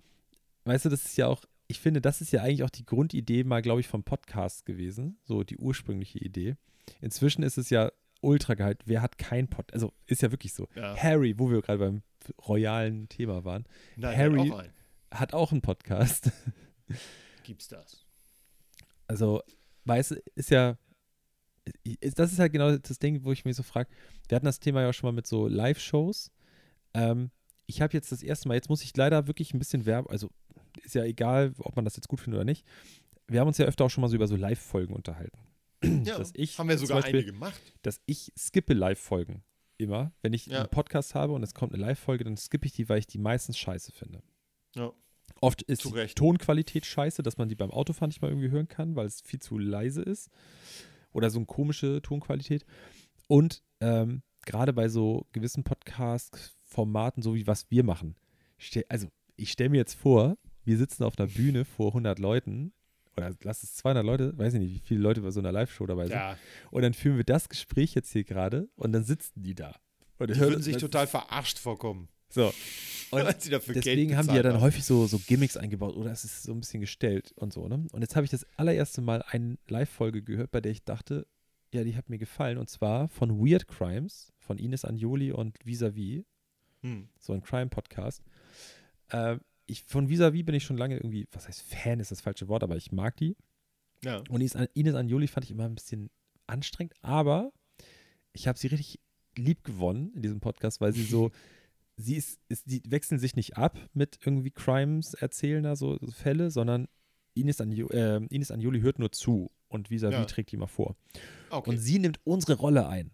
[SPEAKER 3] weißt du, das ist ja auch, ich finde, das ist ja eigentlich auch die Grundidee mal, glaube ich, vom Podcast gewesen. So die ursprüngliche Idee. Inzwischen ist es ja ultra geil. Wer hat kein Pod? Also ist ja wirklich so.
[SPEAKER 2] Ja.
[SPEAKER 3] Harry, wo wir gerade beim royalen Thema waren,
[SPEAKER 2] Nein,
[SPEAKER 3] Harry-
[SPEAKER 2] auch ein.
[SPEAKER 3] hat auch einen Podcast. [LAUGHS]
[SPEAKER 2] Gibt's das?
[SPEAKER 3] Also, weißt du, ist ja, das ist halt genau das Ding, wo ich mich so frage, wir hatten das Thema ja auch schon mal mit so Live-Shows. Ähm, ich habe jetzt das erste Mal, jetzt muss ich leider wirklich ein bisschen werben, also ist ja egal, ob man das jetzt gut findet oder nicht. Wir haben uns ja öfter auch schon mal so über so Live-Folgen unterhalten.
[SPEAKER 2] Ja,
[SPEAKER 3] Dass ich
[SPEAKER 2] haben wir sogar
[SPEAKER 3] Beispiel-
[SPEAKER 2] eine gemacht.
[SPEAKER 3] Dass ich skippe Live-Folgen immer. Wenn ich
[SPEAKER 2] Ja.
[SPEAKER 3] einen Podcast habe und es kommt eine Live-Folge, dann skippe ich die, weil ich die meistens scheiße finde.
[SPEAKER 2] Ja.
[SPEAKER 3] Oft ist die. Tonqualität scheiße, dass man die beim Autofahren nicht mal irgendwie hören kann, weil es viel zu leise ist. Oder so eine komische Tonqualität. Und ähm, gerade bei so gewissen Podcast-Formaten, so wie was wir machen, also ich stelle mir jetzt vor, wir sitzen auf einer Bühne vor 100 Leuten oder lass es 200 Leute, weiß ich nicht, wie viele Leute bei so einer Live-Show dabei sind.
[SPEAKER 2] Ja,
[SPEAKER 3] Und dann führen wir das Gespräch jetzt hier gerade und dann sitzen die da. Und
[SPEAKER 2] die würden sich total verarscht vorkommen.
[SPEAKER 3] So. [LAUGHS] Und Deswegen haben die ja dann
[SPEAKER 2] haben.
[SPEAKER 3] häufig so, so Gimmicks eingebaut oder es ist so ein bisschen gestellt und so. Ne? Und jetzt habe ich das allererste Mal eine Live-Folge gehört, bei der ich dachte, ja, die hat mir gefallen. Und zwar von Weird Crimes, von Ines Anjoli und Visavi,
[SPEAKER 2] Hm.
[SPEAKER 3] so ein Crime-Podcast. Äh, ich, von Visavi bin ich schon lange irgendwie, was heißt Fan ist das falsche Wort, aber ich mag die.
[SPEAKER 2] Ja.
[SPEAKER 3] Und Ines, Anjoli fand ich immer ein bisschen anstrengend, aber ich habe sie richtig lieb gewonnen in diesem Podcast, weil sie so, [LAUGHS] sie ist, ist, die wechseln sich nicht ab mit irgendwie Crimes erzählen da so, so Fälle, sondern Ines, Anjo, äh, Ines Anjoli hört nur zu und vis-à-vis
[SPEAKER 2] Ja.
[SPEAKER 3] trägt die mal vor.
[SPEAKER 2] Okay.
[SPEAKER 3] Und sie nimmt unsere Rolle ein.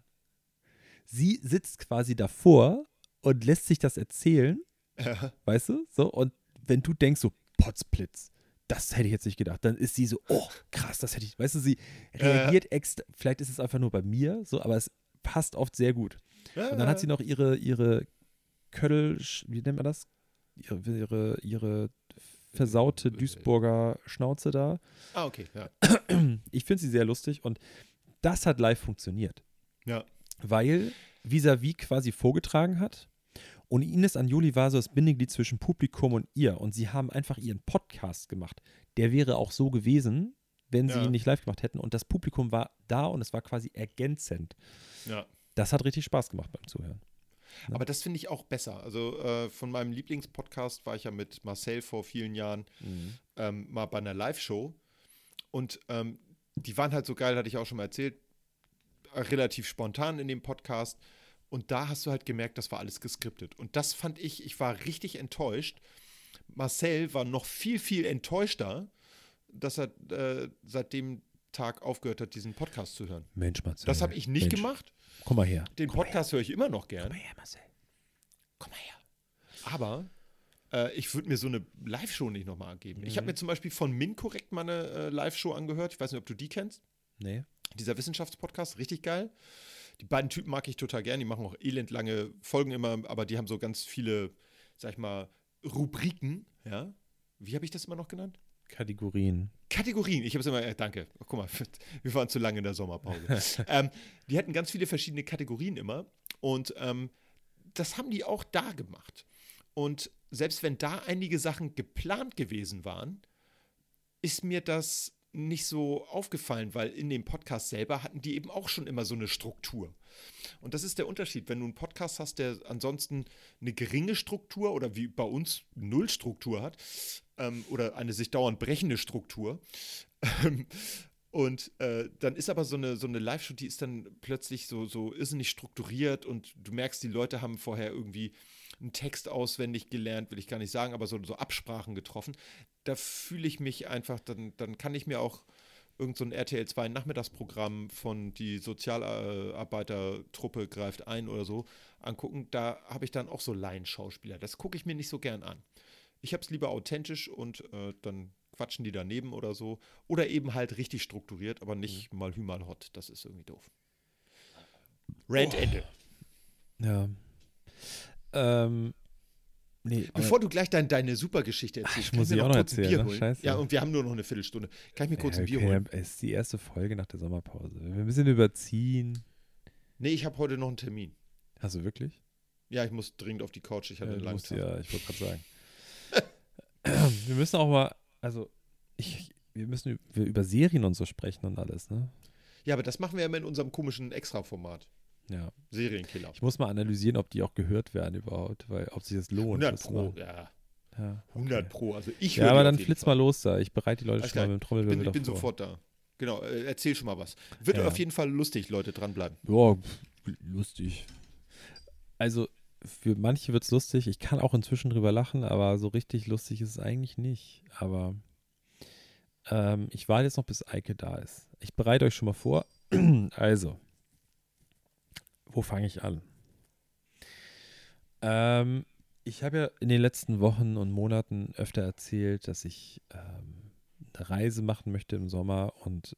[SPEAKER 3] Sie sitzt quasi davor und lässt sich das erzählen
[SPEAKER 2] ja.
[SPEAKER 3] weißt du? So, und wenn du denkst, so, Potzblitz, das hätte ich jetzt nicht gedacht, dann ist sie so, oh, krass, das hätte ich, weißt du, sie reagiert extra, vielleicht ist es einfach nur bei mir, so, aber es passt oft sehr gut. Und dann hat sie noch ihre, ihre Ködel, wie nennt man das? Ihre, ihre, ihre versaute Duisburger Schnauze da.
[SPEAKER 2] Ah, okay, ja. [CLEARS THROAT]
[SPEAKER 3] Ich finde sie sehr lustig und das hat live funktioniert
[SPEAKER 2] Ja.
[SPEAKER 3] weil Visavi quasi vorgetragen hat. Und Ines Anjoli war so das Bindeglied zwischen Publikum und ihr. Und sie haben einfach ihren Podcast gemacht. Der wäre auch so gewesen, wenn sie
[SPEAKER 2] Ja.
[SPEAKER 3] ihn nicht live gemacht hätten. Und das Publikum war da und es war quasi ergänzend.
[SPEAKER 2] ja.
[SPEAKER 3] Das hat richtig Spaß gemacht beim Zuhören. Ja.
[SPEAKER 2] Aber das finde ich auch besser. Also äh, von meinem Lieblingspodcast war ich ja mit Marcel vor vielen Jahren ähm, mal bei einer Live-Show. Und ähm, die waren halt so geil, hatte ich auch schon mal erzählt, äh, relativ spontan in dem Podcast. Und da hast du halt gemerkt, das war alles geskriptet. Und das fand ich, ich war richtig enttäuscht. Marcel war noch viel, viel enttäuschter, dass er äh, seit dem Tag aufgehört hat, diesen Podcast zu hören.
[SPEAKER 3] Mensch, Marcel.
[SPEAKER 2] Das habe ich nicht
[SPEAKER 3] Mensch.
[SPEAKER 2] gemacht.
[SPEAKER 3] Komm mal her.
[SPEAKER 2] Den Podcast höre ich immer noch gern.
[SPEAKER 3] Komm mal her, Marcel.
[SPEAKER 2] Komm mal her. Aber Äh, ich würde mir so eine Live-Show nicht nochmal geben. Ich habe mir zum Beispiel von Minkorrekt mal eine äh, Live-Show angehört. Ich weiß nicht, ob du die kennst.
[SPEAKER 3] Nee.
[SPEAKER 2] Dieser Wissenschaftspodcast, richtig geil. Die beiden Typen mag ich total gern. Die machen auch elendlange Folgen immer, aber die haben so ganz viele, sag ich mal, Rubriken. Ja. Wie habe ich das immer noch genannt?
[SPEAKER 3] Kategorien.
[SPEAKER 2] Kategorien. Ich habe es immer, äh, danke. Oh, guck mal, [LAUGHS] wir waren zu lange in der Sommerpause. [LAUGHS] ähm, die hatten ganz viele verschiedene Kategorien immer. Und ähm, das haben die auch da gemacht. Und selbst wenn da einige Sachen geplant gewesen waren, ist mir das nicht so aufgefallen, weil in dem Podcast selber hatten die eben auch schon immer so eine Struktur. Und das ist der Unterschied. Wenn du einen Podcast hast, der ansonsten eine geringe Struktur oder wie bei uns null Struktur hat ähm, oder eine sich dauernd brechende Struktur, ähm, und äh, dann ist aber so eine, so eine Live-Show, die ist dann plötzlich so, so irrsinnig strukturiert und du merkst, die Leute haben vorher irgendwie einen Text auswendig gelernt, will ich gar nicht sagen, aber so, so Absprachen getroffen. Da fühle ich mich einfach, dann, dann kann ich mir auch irgend so ein RTL 2 Nachmittagsprogramm von die Sozialarbeitertruppe greift ein oder so angucken. Da habe ich dann auch so Laienschauspieler. Das gucke ich mir nicht so gern an. Ich habe es lieber authentisch und äh, dann quatschen die daneben oder so. Oder eben halt richtig strukturiert, aber nicht mhm. mal hü mal hot. Das ist irgendwie doof. Rant oh. Ende.
[SPEAKER 3] Ja. Ähm, nee,
[SPEAKER 2] Bevor du gleich dein, deine Supergeschichte erzählst,
[SPEAKER 3] Ach, muss ich auch noch erzählen. Ne?
[SPEAKER 2] Scheiße. Ja, und wir haben nur noch eine Viertelstunde. Kann ich mir kurz ja, okay, ein Bier holen?
[SPEAKER 3] Es ist die erste Folge nach der Sommerpause. Wir bisschen überziehen.
[SPEAKER 2] Nee, ich habe heute noch einen Termin.
[SPEAKER 3] Hast du wirklich?
[SPEAKER 2] Ja, ich muss dringend auf die Couch. Ich hatte
[SPEAKER 3] ja,
[SPEAKER 2] einen langen
[SPEAKER 3] Tag. Ja, ich wollte gerade sagen. [LAUGHS] wir müssen auch mal, also ich, wir müssen über Serien und so sprechen und alles, ne?
[SPEAKER 2] Ja, aber das machen wir ja immer in unserem komischen Extra-Format.
[SPEAKER 3] Ja.
[SPEAKER 2] Serienkiller.
[SPEAKER 3] Ich muss mal analysieren, ob die auch gehört werden überhaupt, weil ob sich das lohnt.
[SPEAKER 2] 100 Pro, ja.
[SPEAKER 3] ja okay.
[SPEAKER 2] 100 Pro. Also ich
[SPEAKER 3] Ja, aber dann flitz mal los da. Ich bereite die Leute
[SPEAKER 2] Alles
[SPEAKER 3] schon mal mit dem Trommelwirbel
[SPEAKER 2] Ich bin, ich bin sofort da. Genau, äh, erzähl schon mal was. Wird
[SPEAKER 3] Ja.
[SPEAKER 2] auf jeden Fall lustig, Leute, dranbleiben.
[SPEAKER 3] Ja, lustig. Also, für manche wird es lustig. Ich kann auch inzwischen drüber lachen, aber so richtig lustig ist es eigentlich nicht. Aber ähm, ich warte jetzt noch, bis Eike da ist. Ich bereite euch schon mal vor. [CLEARS THROAT] also, wo fange ich an? Ähm, ich habe ja in den letzten Wochen und Monaten öfter erzählt, dass ich ähm, eine Reise machen möchte im Sommer und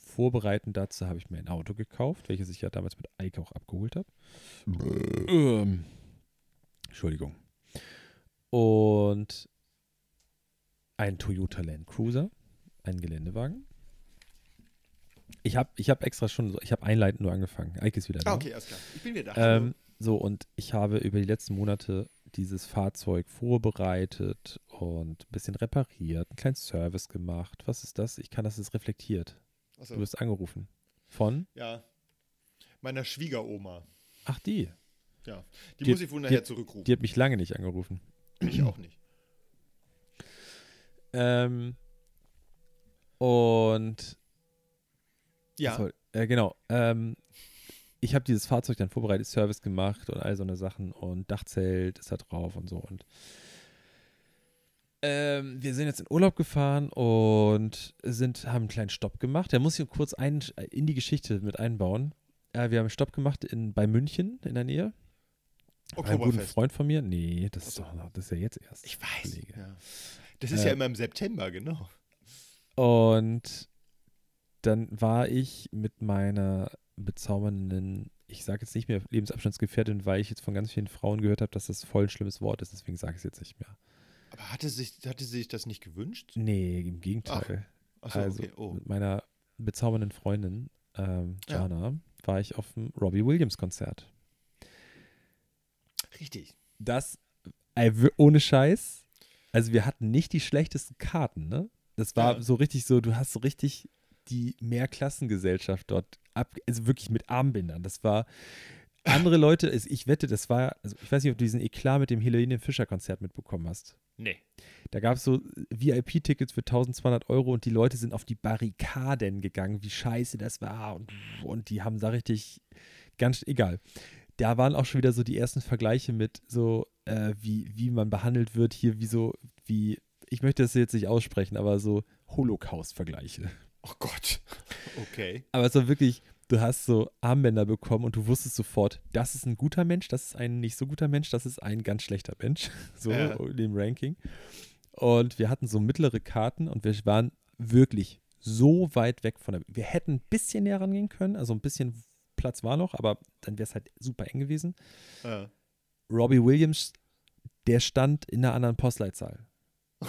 [SPEAKER 3] vorbereitend dazu habe ich mir ein Auto gekauft, welches ich ja damals mit Eike auch abgeholt habe. Ähm, Entschuldigung. Und ein Toyota Land Cruiser, ein Geländewagen. Ich habe ich hab extra schon, so, ich habe einleitend nur angefangen. Eike ist wieder da.
[SPEAKER 2] Ah, okay, alles klar. Ich bin wieder da.
[SPEAKER 3] Ähm, so, und ich habe über die letzten Monate dieses Fahrzeug vorbereitet und ein bisschen repariert, einen kleinen Service gemacht. Was ist das? Ich kann, dass es reflektiert.
[SPEAKER 2] Achso.
[SPEAKER 3] Du wirst angerufen. Von?
[SPEAKER 2] Ja. Meiner Schwiegeroma.
[SPEAKER 3] Ach, die.
[SPEAKER 2] Ja. Die,
[SPEAKER 3] Die-
[SPEAKER 2] muss ich wohl nachher
[SPEAKER 3] die-
[SPEAKER 2] zurückrufen.
[SPEAKER 3] Die hat mich lange nicht angerufen.
[SPEAKER 2] ich auch nicht.
[SPEAKER 3] Ähm, und
[SPEAKER 2] Ja.
[SPEAKER 3] Soll, äh, genau. Ähm, ich habe dieses Fahrzeug dann vorbereitet, Service gemacht und all so eine Sachen und Dachzelt ist da drauf und so. Und ähm, wir sind jetzt in Urlaub gefahren und sind, haben einen kleinen Stopp gemacht. Da muss ich kurz ein, in die Geschichte mit einbauen. Äh, wir haben einen Stopp gemacht in, bei München in der Nähe. Einem guten
[SPEAKER 2] Oktoberfest.
[SPEAKER 3] Freund von mir. Nee, das ist doch das ist ja jetzt erst.
[SPEAKER 2] Ich weiß. Ja. Das ist
[SPEAKER 3] Äh,
[SPEAKER 2] ja immer im September, genau.
[SPEAKER 3] Und dann war ich mit meiner bezaubernden, ich sage jetzt nicht mehr Lebensabstandsgefährtin, weil ich jetzt von ganz vielen Frauen gehört habe, dass das voll ein schlimmes Wort ist, deswegen sage ich es jetzt nicht mehr.
[SPEAKER 2] Aber hatte, sich, hatte sie sich das nicht gewünscht?
[SPEAKER 3] Nee, im Gegenteil.
[SPEAKER 2] Achso,
[SPEAKER 3] also
[SPEAKER 2] okay. Oh.
[SPEAKER 3] mit meiner bezaubernden Freundin, ähm,
[SPEAKER 2] Ja.
[SPEAKER 3] Jana, war ich auf dem Robbie Williams Konzert.
[SPEAKER 2] Richtig.
[SPEAKER 3] Das, ohne Scheiß, also wir hatten nicht die schlechtesten Karten, ne? Das war
[SPEAKER 2] Ja.
[SPEAKER 3] so richtig so, du hast so richtig die Mehrklassengesellschaft dort ab, also wirklich mit Armbindern. Das war andere Leute, ich wette, das war, also ich weiß nicht, ob du diesen Eklat mit dem Helene Fischer Konzert mitbekommen hast.
[SPEAKER 2] Nee.
[SPEAKER 3] Da gab es so VIP-Tickets für 1200 Euro und die Leute sind auf die Barrikaden gegangen, wie scheiße das war und, und die haben da richtig, ganz egal. Da waren auch schon wieder so die ersten Vergleiche mit so, äh, wie, wie man behandelt wird hier, wie so, wie, ich möchte das jetzt nicht aussprechen, aber so Holocaust-Vergleiche.
[SPEAKER 2] Oh Gott. Okay.
[SPEAKER 3] Aber es war wirklich, du hast so Armbänder bekommen und du wusstest sofort, das ist ein guter Mensch, das ist ein nicht so guter Mensch, das ist ein ganz schlechter Mensch, [LAUGHS] so
[SPEAKER 2] Ja.
[SPEAKER 3] in dem Ranking. Und wir hatten so mittlere Karten und wir waren wirklich so weit weg von der. Wir hätten ein bisschen näher rangehen können, also ein bisschen Platz war noch, aber dann wäre es halt super eng gewesen.
[SPEAKER 2] Ja.
[SPEAKER 3] Robbie Williams, der stand in einer anderen Postleitzahl. [LAUGHS]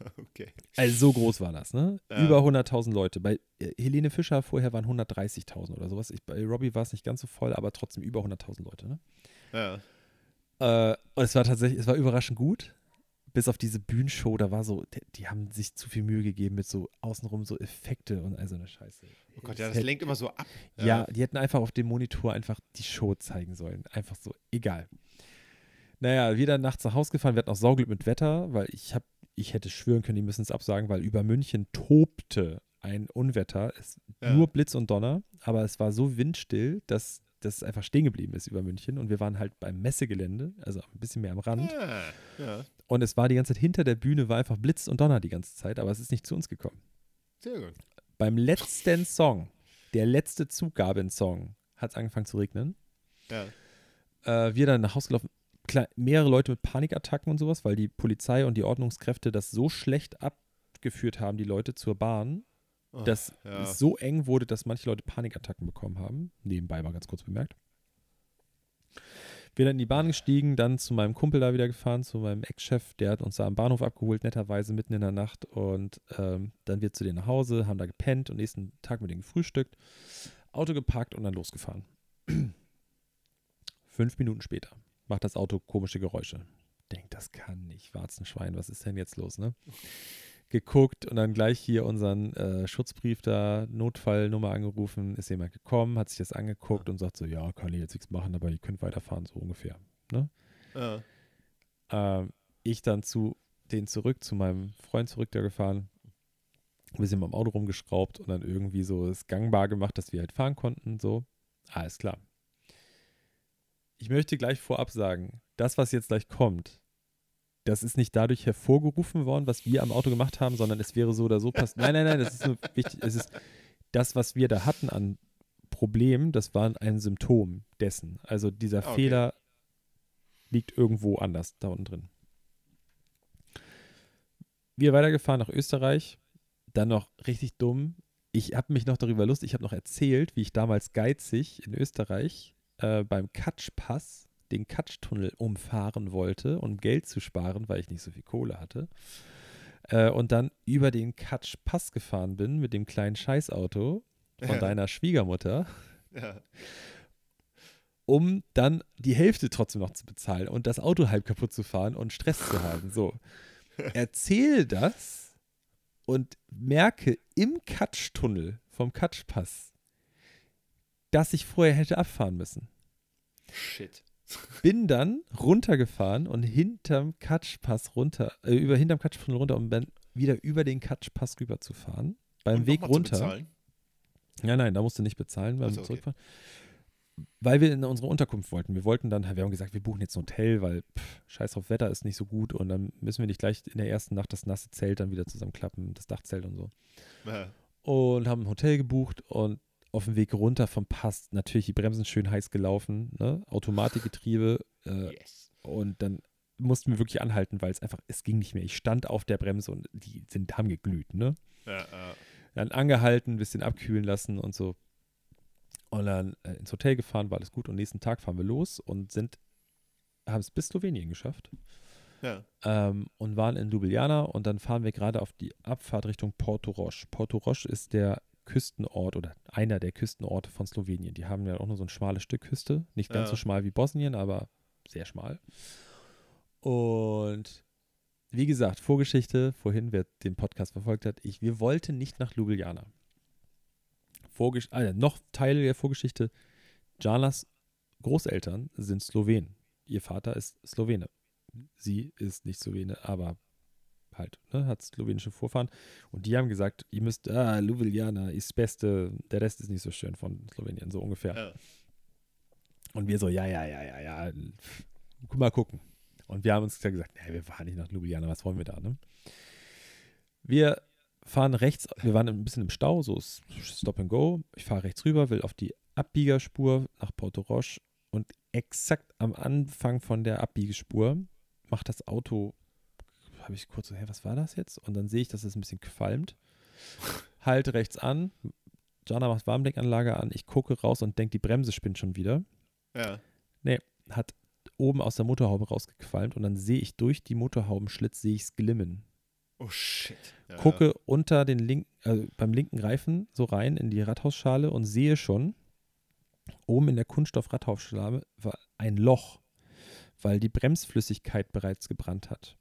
[SPEAKER 3] [LAUGHS]
[SPEAKER 2] okay.
[SPEAKER 3] Also so groß war das, ne?
[SPEAKER 2] Ja.
[SPEAKER 3] Über 100.000 Leute. Bei äh, Helene Fischer vorher waren 130.000 oder sowas. Ich, bei Robbie war es nicht ganz so voll, aber trotzdem über 100.000 Leute, ne?
[SPEAKER 2] Ja.
[SPEAKER 3] Äh, und es war tatsächlich, es war überraschend gut. Bis auf diese Bühnenshow, da war so, die, die haben sich zu viel Mühe gegeben mit so außenrum so Effekte und all so eine Scheiße.
[SPEAKER 2] Oh Gott, ja, das lenkt immer so ab.
[SPEAKER 3] Ja, die hätten einfach auf dem Monitor einfach die Show zeigen sollen. Einfach so, egal. Naja, wieder nachts nach Hause gefahren, wir hatten auch Sauglück mit Wetter, weil ich hab, ich hätte schwören können, die müssen es absagen, weil über München tobte ein Unwetter. Es,
[SPEAKER 2] Ja.
[SPEAKER 3] Nur Blitz und Donner, aber es war so windstill, dass das einfach stehen geblieben ist über München. Und wir waren halt beim Messegelände, also ein bisschen mehr am Rand.
[SPEAKER 2] Ja. ja.
[SPEAKER 3] Und es war die ganze Zeit hinter der Bühne, war einfach Blitz und Donner die ganze Zeit, aber es ist nicht zu uns gekommen.
[SPEAKER 2] Sehr gut.
[SPEAKER 3] Beim letzten Song, der letzte Zugaben-Song, hat es angefangen zu regnen.
[SPEAKER 2] Ja.
[SPEAKER 3] Äh, wir dann nach Hause gelaufen, mehrere Leute mit Panikattacken und sowas, weil die Polizei und die Ordnungskräfte das so schlecht abgeführt haben, die Leute zur Bahn,
[SPEAKER 2] Oh,
[SPEAKER 3] dass
[SPEAKER 2] ja.
[SPEAKER 3] es so eng wurde, dass manche Leute Panikattacken bekommen haben. Nebenbei mal ganz kurz bemerkt. Wir dann in die Bahn gestiegen, dann zu meinem Kumpel da wieder gefahren, zu meinem Ex-Chef, der hat uns da am Bahnhof abgeholt, netterweise mitten in der Nacht. Und ähm, dann wir zu denen nach Hause, haben da gepennt und nächsten Tag mit denen gefrühstückt, Auto geparkt und dann losgefahren. [CLEARS THROAT] Fünf Minuten später macht das Auto komische Geräusche. Denkt, das kann nicht. Warzenschwein, was ist denn jetzt los, ne? Geguckt und dann gleich hier unseren äh, Schutzbrief da, Notfallnummer angerufen, ist jemand gekommen, hat sich das angeguckt und sagt so, ja, kann ich jetzt nichts machen, aber ihr könnt weiterfahren, so ungefähr.
[SPEAKER 2] Ja.
[SPEAKER 3] Ähm, ich dann zu den zurück, zu meinem Freund zurück da gefahren, ein bisschen beim Auto rumgeschraubt und dann irgendwie so es gangbar gemacht, dass wir halt fahren konnten, so. Alles klar. Ich möchte gleich vorab sagen, das, was jetzt gleich kommt, das ist nicht dadurch hervorgerufen worden, was wir am Auto gemacht haben, sondern es wäre so oder so passiert. Nein, nein, nein, das ist nur wichtig. Es ist das, was wir da hatten an Problemen, das war ein Symptom dessen. Also dieser
[SPEAKER 2] Okay.
[SPEAKER 3] Fehler liegt irgendwo anders da unten drin. Wir weitergefahren nach Österreich, dann noch richtig dumm. Ich habe mich noch darüber lustig, ich habe noch erzählt, wie ich damals geizig in Österreich äh, beim Katschpass den Katschtunnel umfahren wollte, um Geld zu sparen, weil ich nicht so viel Kohle hatte. Äh, und dann über den Katschpass gefahren bin mit dem kleinen Scheißauto von
[SPEAKER 2] Ja.
[SPEAKER 3] deiner Schwiegermutter
[SPEAKER 2] Ja.
[SPEAKER 3] um dann die Hälfte trotzdem noch zu bezahlen und das Auto halb kaputt zu fahren und Stress zu haben. So. Erzähle das und merke im Katschtunnel vom Katschpass, dass ich vorher hätte abfahren müssen.
[SPEAKER 2] Shit.
[SPEAKER 3] Bin dann runtergefahren und hinterm Katschpass runter, äh, über hinterm Katschtunnel runter, um dann wieder über den Katschpass rüber zu fahren. Beim
[SPEAKER 2] Und
[SPEAKER 3] Weg runter. Ja, nein, da musst du nicht bezahlen beim
[SPEAKER 2] Ach so, okay.
[SPEAKER 3] Zurückfahren. Weil wir in unsere Unterkunft wollten. Wir wollten dann, wir haben gesagt, wir buchen jetzt ein Hotel, weil pff, scheiß drauf, Wetter ist nicht so gut und dann müssen wir nicht gleich in der ersten Nacht das nasse Zelt dann wieder zusammenklappen, das Dachzelt und so.
[SPEAKER 2] Ja.
[SPEAKER 3] Und haben ein Hotel gebucht und auf dem Weg runter vom Pass natürlich die Bremsen schön heiß gelaufen, ne? Automatikgetriebe äh,
[SPEAKER 2] Yes.
[SPEAKER 3] und dann mussten wir wirklich anhalten, weil es einfach, es ging nicht mehr. Ich stand auf der Bremse und die sind, haben geglüht, ne?
[SPEAKER 2] Ja, ja.
[SPEAKER 3] Dann angehalten, ein bisschen abkühlen lassen und so. Und dann äh, ins Hotel gefahren, war alles gut. Und nächsten Tag fahren wir los und sind, haben es bis Slowenien geschafft
[SPEAKER 2] ja.
[SPEAKER 3] ähm, und waren in Ljubljana. Und dann fahren wir gerade auf die Abfahrt Richtung Porto Roche. Porto Roche ist der Küstenort oder einer der Küstenorte von Slowenien. Die haben ja auch nur so ein schmales Stück Küste. Nicht ganz
[SPEAKER 2] Ja.
[SPEAKER 3] so schmal wie Bosnien, aber sehr schmal. Und wie gesagt, Vorgeschichte, vorhin, wer den Podcast verfolgt hat, ich, wir wollten nicht nach Ljubljana. Vorgesch ah, ja, noch Teil der Vorgeschichte, Janas Großeltern sind Slowenen. Ihr Vater ist Slowene. Sie ist nicht Slowene, aber halt, ne, hat slowenische Vorfahren. Und die haben gesagt, ihr müsst, ah, Ljubljana ist das Beste, der Rest ist nicht so schön von Slowenien, so ungefähr.
[SPEAKER 2] Ja.
[SPEAKER 3] Und wir so, ja, ja, ja, ja, ja, pff, mal gucken. Und wir haben uns gesagt, nee, wir fahren nicht nach Ljubljana, was wollen wir da, ne? Wir fahren rechts, wir waren ein bisschen im Stau, so Stop and Go. Ich fahre rechts rüber, will auf die Abbiegerspur nach Porto Roche und exakt am Anfang von der Abbiegespur macht das Auto, habe ich kurz so, hä, was war das jetzt? Und dann sehe ich, dass es ein bisschen qualmt. Halte rechts an, Jana macht Warmblinkanlage an, ich gucke raus und denke, die Bremse spinnt schon wieder.
[SPEAKER 2] Ja.
[SPEAKER 3] Nee, hat oben aus der Motorhaube rausgequalmt und dann sehe ich durch die Motorhaubenschlitz, sehe ich es glimmen.
[SPEAKER 2] Oh shit. Ja,
[SPEAKER 3] Gucke unter den linken, also beim linken Reifen so rein in die Radhausschale und sehe schon, oben in der Kunststoff-Radhausschale war ein Loch, weil die Bremsflüssigkeit bereits gebrannt hat.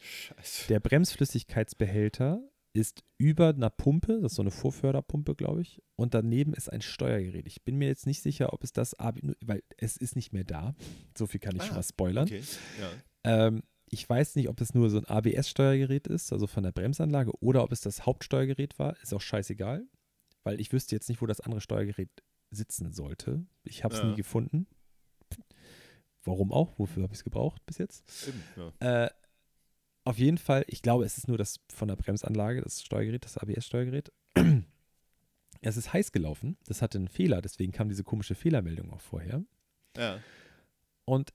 [SPEAKER 2] Scheiße.
[SPEAKER 3] Der Bremsflüssigkeitsbehälter ist über einer Pumpe, das ist so eine Vorförderpumpe, glaube ich, und daneben ist ein Steuergerät. Ich bin mir jetzt nicht sicher, ob es das, weil es ist nicht mehr da. So viel kann ich
[SPEAKER 2] Ah,
[SPEAKER 3] schon mal spoilern.
[SPEAKER 2] Okay. Ja.
[SPEAKER 3] Ähm, ich weiß nicht, ob es nur so ein ABS-Steuergerät ist, also von der Bremsanlage, oder ob es das Hauptsteuergerät war. Ist auch scheißegal, weil ich wüsste jetzt nicht, wo das andere Steuergerät sitzen sollte. Ich habe es
[SPEAKER 2] Ja.
[SPEAKER 3] nie gefunden. Warum auch? Wofür habe ich es gebraucht bis jetzt?
[SPEAKER 2] Eben, ja.
[SPEAKER 3] Äh, auf jeden Fall, ich glaube, es ist nur das von der Bremsanlage, das Steuergerät, das ABS-Steuergerät. [CLEARS THROAT] es ist heiß gelaufen. Das hatte einen Fehler, deswegen kam diese komische Fehlermeldung auch vorher.
[SPEAKER 2] ja.
[SPEAKER 3] Und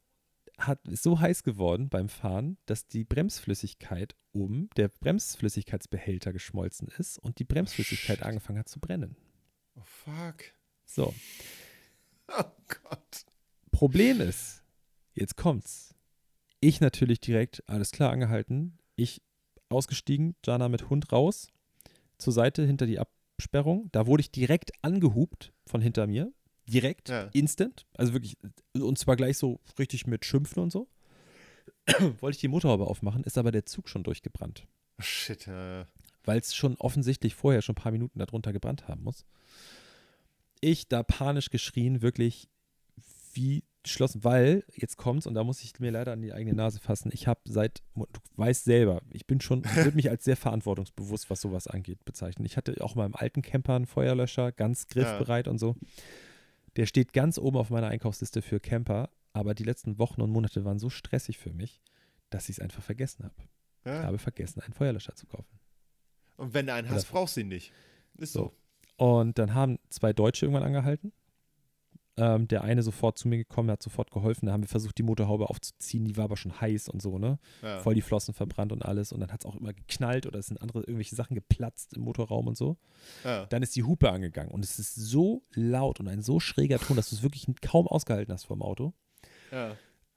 [SPEAKER 3] hat, ist so heiß geworden beim Fahren, dass die Bremsflüssigkeit oben, der Bremsflüssigkeitsbehälter geschmolzen ist und die Bremsflüssigkeit
[SPEAKER 2] shit.
[SPEAKER 3] angefangen hat zu brennen.
[SPEAKER 2] Oh fuck.
[SPEAKER 3] So, [LAUGHS]
[SPEAKER 2] Oh Gott.
[SPEAKER 3] Problem ist, jetzt kommt's. Ich natürlich direkt, alles klar, angehalten. Ich ausgestiegen, Jana mit Hund raus, zur Seite hinter die Absperrung. Da wurde ich direkt angehupt von hinter mir. Direkt,
[SPEAKER 2] Ja.
[SPEAKER 3] instant. Also wirklich, und zwar gleich so richtig mit Schimpfen und so. [CLEARS THROAT] Wollte ich die Motorhaube aufmachen, ist aber der Zug schon durchgebrannt.
[SPEAKER 2] Shit. Ja.
[SPEAKER 3] Weil es schon offensichtlich vorher schon ein paar Minuten darunter gebrannt haben muss. Ich da panisch geschrien, wirklich wie geschlossen, weil jetzt kommt's und da muss ich mir leider an die eigene Nase fassen. Ich habe seit, du weißt selber, ich bin schon, ich würde mich als sehr verantwortungsbewusst, was sowas angeht, bezeichnen. Ich hatte auch mal im alten Camper einen Feuerlöscher, ganz griffbereit und so. Der steht ganz oben auf meiner Einkaufsliste für Camper, aber die letzten Wochen und Monate waren so stressig für mich, dass ich es einfach vergessen habe. Ich
[SPEAKER 2] ja.
[SPEAKER 3] habe vergessen, einen Feuerlöscher zu kaufen.
[SPEAKER 2] Und wenn du einen hast, brauchst du ihn nicht. Ist so.
[SPEAKER 3] Und dann haben zwei Deutsche irgendwann angehalten. Ähm, der eine sofort zu mir gekommen, hat sofort geholfen. Da haben wir versucht, die Motorhaube aufzuziehen. Die war aber schon heiß und so, ne?
[SPEAKER 2] Ja.
[SPEAKER 3] Voll die Flossen verbrannt und alles. Und dann hat es auch immer geknallt oder es sind andere irgendwelche Sachen geplatzt im Motorraum und so.
[SPEAKER 2] Ja.
[SPEAKER 3] Dann ist die Hupe angegangen und es ist so laut und ein so schräger Ton, dass du es wirklich kaum ausgehalten hast vom Auto.
[SPEAKER 2] Ja.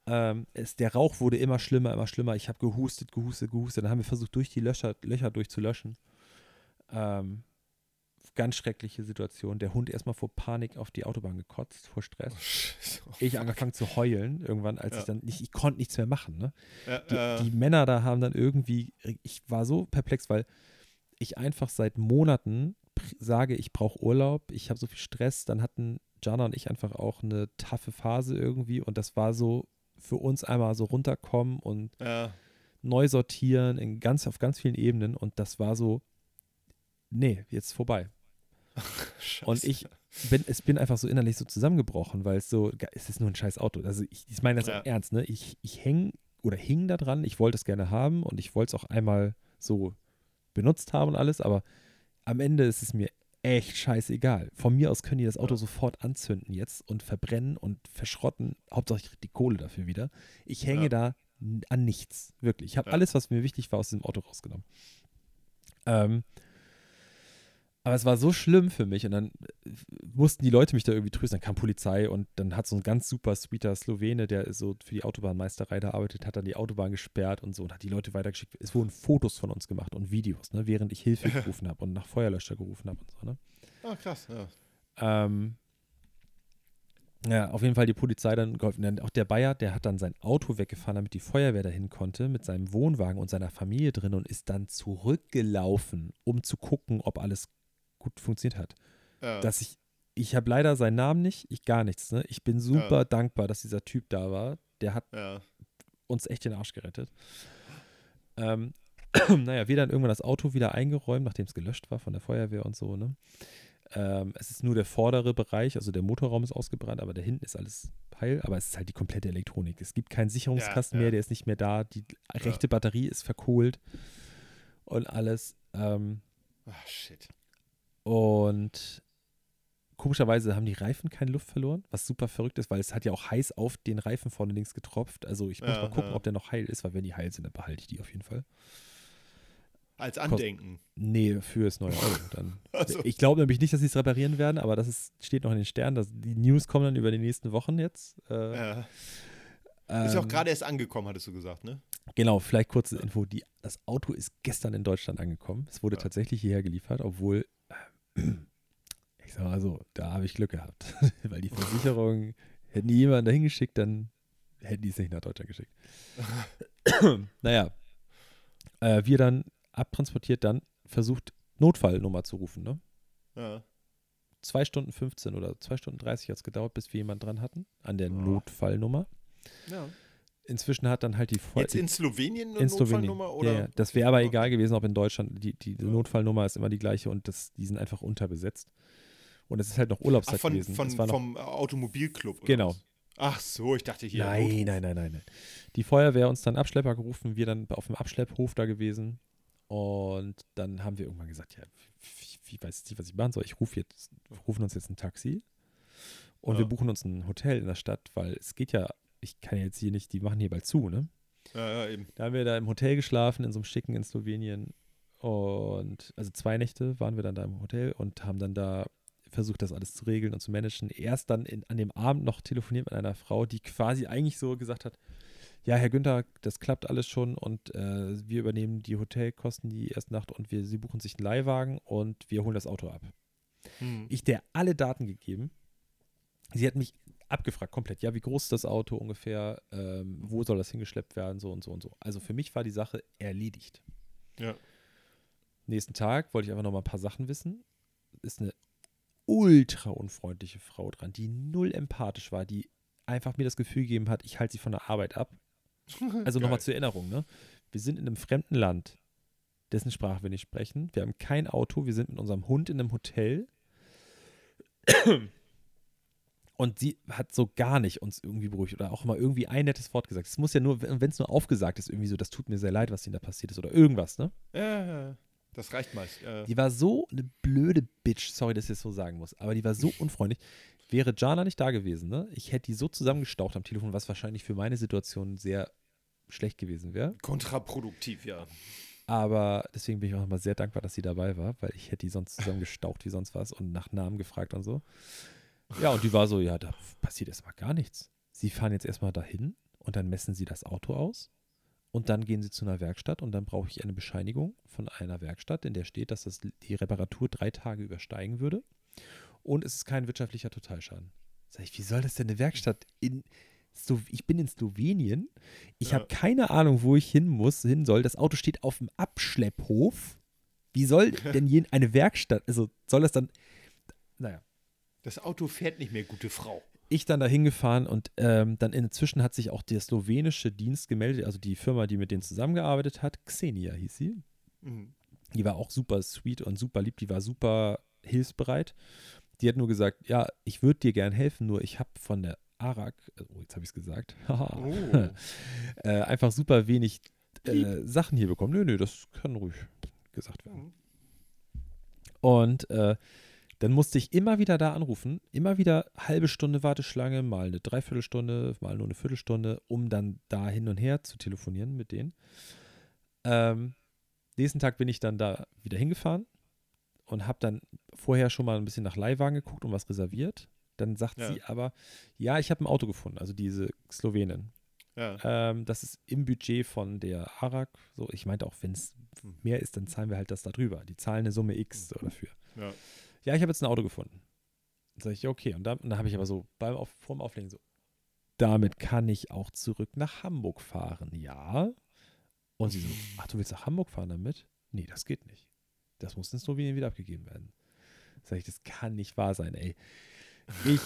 [SPEAKER 3] Ähm, es, der Rauch wurde immer schlimmer, immer schlimmer. Ich habe gehustet, gehustet, gehustet. Dann haben wir versucht, durch die Löcher, Löcher durchzulöschen. Ähm, ganz schreckliche Situation. Der Hund erstmal vor Panik auf die Autobahn gekotzt, vor Stress.
[SPEAKER 2] Oh. Oh,
[SPEAKER 3] Ich angefangen zu heulen irgendwann, als
[SPEAKER 2] Ja.
[SPEAKER 3] ich dann nicht, ich konnte nichts mehr machen. Ne?
[SPEAKER 2] Ja,
[SPEAKER 3] Die,
[SPEAKER 2] ja.
[SPEAKER 3] die Männer da haben dann irgendwie, ich war so perplex, weil ich einfach seit Monaten sage, ich brauche Urlaub, ich habe so viel Stress. Dann hatten Jana und ich einfach auch eine taffe Phase irgendwie und das war so für uns einmal so runterkommen und
[SPEAKER 2] ja.
[SPEAKER 3] neu sortieren in ganz, auf ganz vielen Ebenen und das war so, nee, jetzt vorbei. Und ich bin, es bin einfach so innerlich so zusammengebrochen, weil es so, es ist nur ein scheiß Auto. Also ich, ich meine das
[SPEAKER 2] Ja.
[SPEAKER 3] auch ernst, ne? Ich, ich häng oder hing da dran, ich wollte es gerne haben und ich wollte es auch einmal so benutzt haben und alles, aber am Ende ist es mir echt scheißegal. Von mir aus können die das Auto
[SPEAKER 2] Ja.
[SPEAKER 3] sofort anzünden jetzt und verbrennen und verschrotten. Hauptsache ich die Kohle dafür wieder. Ich hänge
[SPEAKER 2] Ja.
[SPEAKER 3] da an nichts, wirklich. Ich habe
[SPEAKER 2] Ja.
[SPEAKER 3] alles, was mir wichtig war, aus diesem Auto rausgenommen. Ähm, aber es war so schlimm für mich und dann äh, mussten die Leute mich da irgendwie trösten. Dann kam Polizei und dann hat so ein ganz super sweeter Slowene, der so für die Autobahnmeisterei da arbeitet, hat dann die Autobahn gesperrt und so und hat die Leute weitergeschickt. Es wurden Fotos von uns gemacht und Videos, ne, während ich Hilfe [LAUGHS] gerufen habe und nach Feuerlöscher gerufen habe und so. Ne?
[SPEAKER 2] Ah, krass. Ja.
[SPEAKER 3] Ähm, ja, auf jeden Fall die Polizei dann geholfen. Dann auch der Bayer, der hat dann sein Auto weggefahren, damit die Feuerwehr dahin konnte, mit seinem Wohnwagen und seiner Familie drin und ist dann zurückgelaufen, um zu gucken, ob alles gut funktioniert hat.
[SPEAKER 2] Ja.
[SPEAKER 3] Dass ich, ich habe leider seinen Namen nicht, ich gar nichts. Ne? Ich bin super
[SPEAKER 2] Ja.
[SPEAKER 3] dankbar, dass dieser Typ da war. Der hat
[SPEAKER 2] ja.
[SPEAKER 3] uns echt den Arsch gerettet. Ähm, [CLEARS THROAT] naja, wir dann irgendwann das Auto wieder eingeräumt, nachdem es gelöscht war von der Feuerwehr und so, ne? Ähm, es ist nur der vordere Bereich, also der Motorraum ist ausgebrannt, aber da hinten ist alles heil, aber es ist halt die komplette Elektronik. Es gibt keinen Sicherungskasten
[SPEAKER 2] Ja, ja.
[SPEAKER 3] mehr, der ist nicht mehr da, die rechte Batterie ist verkohlt und alles. Ähm,
[SPEAKER 2] Ach, shit.
[SPEAKER 3] Und komischerweise haben die Reifen keine Luft verloren, was super verrückt ist, weil es hat ja auch heiß auf den Reifen vorne links getropft. Also ich muss
[SPEAKER 2] Ja,
[SPEAKER 3] mal gucken,
[SPEAKER 2] ja.
[SPEAKER 3] ob der noch heil ist, weil wenn die heil sind, dann behalte ich die auf jeden Fall.
[SPEAKER 2] Als Andenken.
[SPEAKER 3] Nee, fürs neue Auto. [LAUGHS] Dann.
[SPEAKER 2] Also.
[SPEAKER 3] Ich glaube nämlich nicht, dass sie es reparieren werden, aber das ist, steht noch in den Sternen. Das, die News kommen dann über die nächsten Wochen jetzt. Äh,
[SPEAKER 2] Ja. Ist ja auch
[SPEAKER 3] ähm,
[SPEAKER 2] gerade erst angekommen, hattest du gesagt, ne?
[SPEAKER 3] Genau, vielleicht kurze Info. Die, das Auto ist gestern in Deutschland angekommen. Es wurde
[SPEAKER 2] Ja.
[SPEAKER 3] tatsächlich hierher geliefert, obwohl, ich sag mal so, da habe ich Glück gehabt. [LAUGHS] Weil die Versicherung, hätten die jemanden dahin geschickt, dann hätten die es nicht nach Deutschland geschickt. [COUGHS] naja, äh, wir dann abtransportiert, dann versucht, Notfallnummer zu rufen. Ne?
[SPEAKER 2] Ja.
[SPEAKER 3] Zwei Stunden 15 oder zwei Stunden 30 hat es gedauert, bis wir jemanden dran hatten an der
[SPEAKER 2] Oh.
[SPEAKER 3] Notfallnummer.
[SPEAKER 2] ja.
[SPEAKER 3] Inzwischen hat dann halt die Voll
[SPEAKER 2] Jetzt in Slowenien eine
[SPEAKER 3] in Slowenien.
[SPEAKER 2] Notfallnummer? Oder?
[SPEAKER 3] Ja, ja. Das wäre aber egal gewesen, ob in Deutschland. Die, die
[SPEAKER 2] Ja.
[SPEAKER 3] Notfallnummer ist immer die gleiche und das, die sind einfach unterbesetzt. Und es ist halt noch
[SPEAKER 2] Ach,
[SPEAKER 3] Urlaubszeit
[SPEAKER 2] von,
[SPEAKER 3] gewesen.
[SPEAKER 2] von,
[SPEAKER 3] noch,
[SPEAKER 2] vom Automobilclub. oder
[SPEAKER 3] Genau.
[SPEAKER 2] was? Ach so, ich dachte hier.
[SPEAKER 3] nein, nein, nein, nein, nein. Die Feuerwehr uns dann Abschlepper gerufen, wir dann auf dem Abschlepphof da gewesen. Und dann haben wir irgendwann gesagt, ja, wie, wie weiß ich, was ich machen soll. Ich rufe jetzt, wir rufen uns jetzt ein Taxi und
[SPEAKER 2] Ja.
[SPEAKER 3] wir buchen uns ein Hotel in der Stadt, weil es geht ja, ich kann ja jetzt hier nicht, die machen hier bald zu, ne?
[SPEAKER 2] Ja, ja, eben.
[SPEAKER 3] Da haben wir da im Hotel geschlafen, in so einem schicken in Slowenien. Und also zwei Nächte waren wir dann da im Hotel und haben dann da versucht, das alles zu regeln und zu managen. Erst dann in, an dem Abend noch telefoniert mit einer Frau, die quasi eigentlich so gesagt hat, ja, Herr Günther, das klappt alles schon und äh, wir übernehmen die Hotelkosten die erste Nacht und wir, Sie buchen sich einen Leihwagen und wir holen das Auto ab.
[SPEAKER 2] Hm.
[SPEAKER 3] Ich der alle Daten gegeben. Sie hat mich abgefragt komplett, ja, wie groß ist das Auto ungefähr, ähm, wo soll das hingeschleppt werden, so und so und so. Also für mich war die Sache erledigt.
[SPEAKER 2] Ja.
[SPEAKER 3] Nächsten Tag wollte ich einfach noch mal ein paar Sachen wissen. Ist eine ultra unfreundliche Frau dran, die null empathisch war, die einfach mir das Gefühl gegeben hat, ich halte sie von der Arbeit ab. [LAUGHS] Also nochmal zur Erinnerung, ne? Wir sind in einem fremden Land, dessen Sprache wir nicht sprechen. Wir haben kein Auto, wir sind mit unserem Hund in einem Hotel. Und sie hat so gar nicht uns irgendwie beruhigt oder auch mal irgendwie ein nettes Wort gesagt. Es muss ja nur, wenn es nur aufgesagt ist, irgendwie so, das tut mir sehr leid, was ihnen da passiert ist oder irgendwas, ne?
[SPEAKER 2] Ja, das reicht meist. Ja.
[SPEAKER 3] Die war so eine blöde Bitch, sorry, dass ich das so sagen muss, aber die war so unfreundlich. Wäre Jana nicht da gewesen, ne? Ich hätte die so zusammengestaucht am Telefon, was wahrscheinlich für meine Situation sehr schlecht gewesen wäre.
[SPEAKER 2] Kontraproduktiv, ja.
[SPEAKER 3] Aber deswegen bin ich auch nochmal sehr dankbar, dass sie dabei war, weil ich hätte die sonst zusammengestaucht wie sonst was und nach Namen gefragt und so. Ja, und die war so, ja, da passiert erstmal gar nichts. Sie fahren jetzt erstmal dahin und dann messen sie das Auto aus und dann gehen sie zu einer Werkstatt und dann brauche ich eine Bescheinigung von einer Werkstatt, in der steht, dass das die Reparatur drei Tage übersteigen würde und es ist kein wirtschaftlicher Totalschaden. Sag ich, wie soll das denn eine Werkstatt in ich bin in Slowenien, ich
[SPEAKER 2] Ja.
[SPEAKER 3] habe keine Ahnung, wo ich hin muss, hin soll. Das Auto steht auf dem Abschlepphof. Wie soll [LAUGHS] denn eine Werkstatt, also soll das dann, naja,
[SPEAKER 2] Das Auto fährt nicht mehr, gute Frau.
[SPEAKER 3] ich dann da hingefahren und ähm, dann inzwischen hat sich auch der slowenische Dienst gemeldet, also die Firma, die mit denen zusammengearbeitet hat, Xenia hieß sie.
[SPEAKER 2] Mhm.
[SPEAKER 3] Die war auch super sweet und super lieb, die war super hilfsbereit. Die hat nur gesagt, ja, ich würde dir gern helfen, nur ich habe von der ARAG, oh, jetzt habe ich es gesagt, [LAUGHS]
[SPEAKER 2] Oh.
[SPEAKER 3] äh, einfach super wenig äh, Sachen hier bekommen. Nö, nö, das kann ruhig gesagt werden.
[SPEAKER 2] Mhm.
[SPEAKER 3] Und äh, dann musste ich immer wieder da anrufen, immer wieder halbe Stunde Warteschlange, mal eine Dreiviertelstunde, mal nur eine Viertelstunde, um dann da hin und her zu telefonieren mit denen. Ähm, nächsten Tag bin ich dann da wieder hingefahren und habe dann vorher schon mal ein bisschen nach Leihwagen geguckt und was reserviert. Dann sagt
[SPEAKER 2] Ja.
[SPEAKER 3] sie aber, ja, ich habe ein Auto gefunden, also diese Slowenin.
[SPEAKER 2] Ja.
[SPEAKER 3] Ähm, das ist im Budget von der ARAG. So, ich meinte auch, wenn es mehr ist, dann zahlen wir halt das da drüber. Die zahlen eine Summe X so dafür.
[SPEAKER 2] ja.
[SPEAKER 3] Ja, ich habe jetzt ein Auto gefunden. Dann sage ich, ja, okay. Und dann, dann habe ich aber so beim Auf, vorm Auflegen so, damit kann ich auch zurück nach Hamburg fahren, ja. Und sie so, ach, du willst nach Hamburg fahren damit? Nee, das geht nicht. Das muss in Slowenien wieder abgegeben werden. Sag ich, das kann nicht wahr sein, ey. Ich,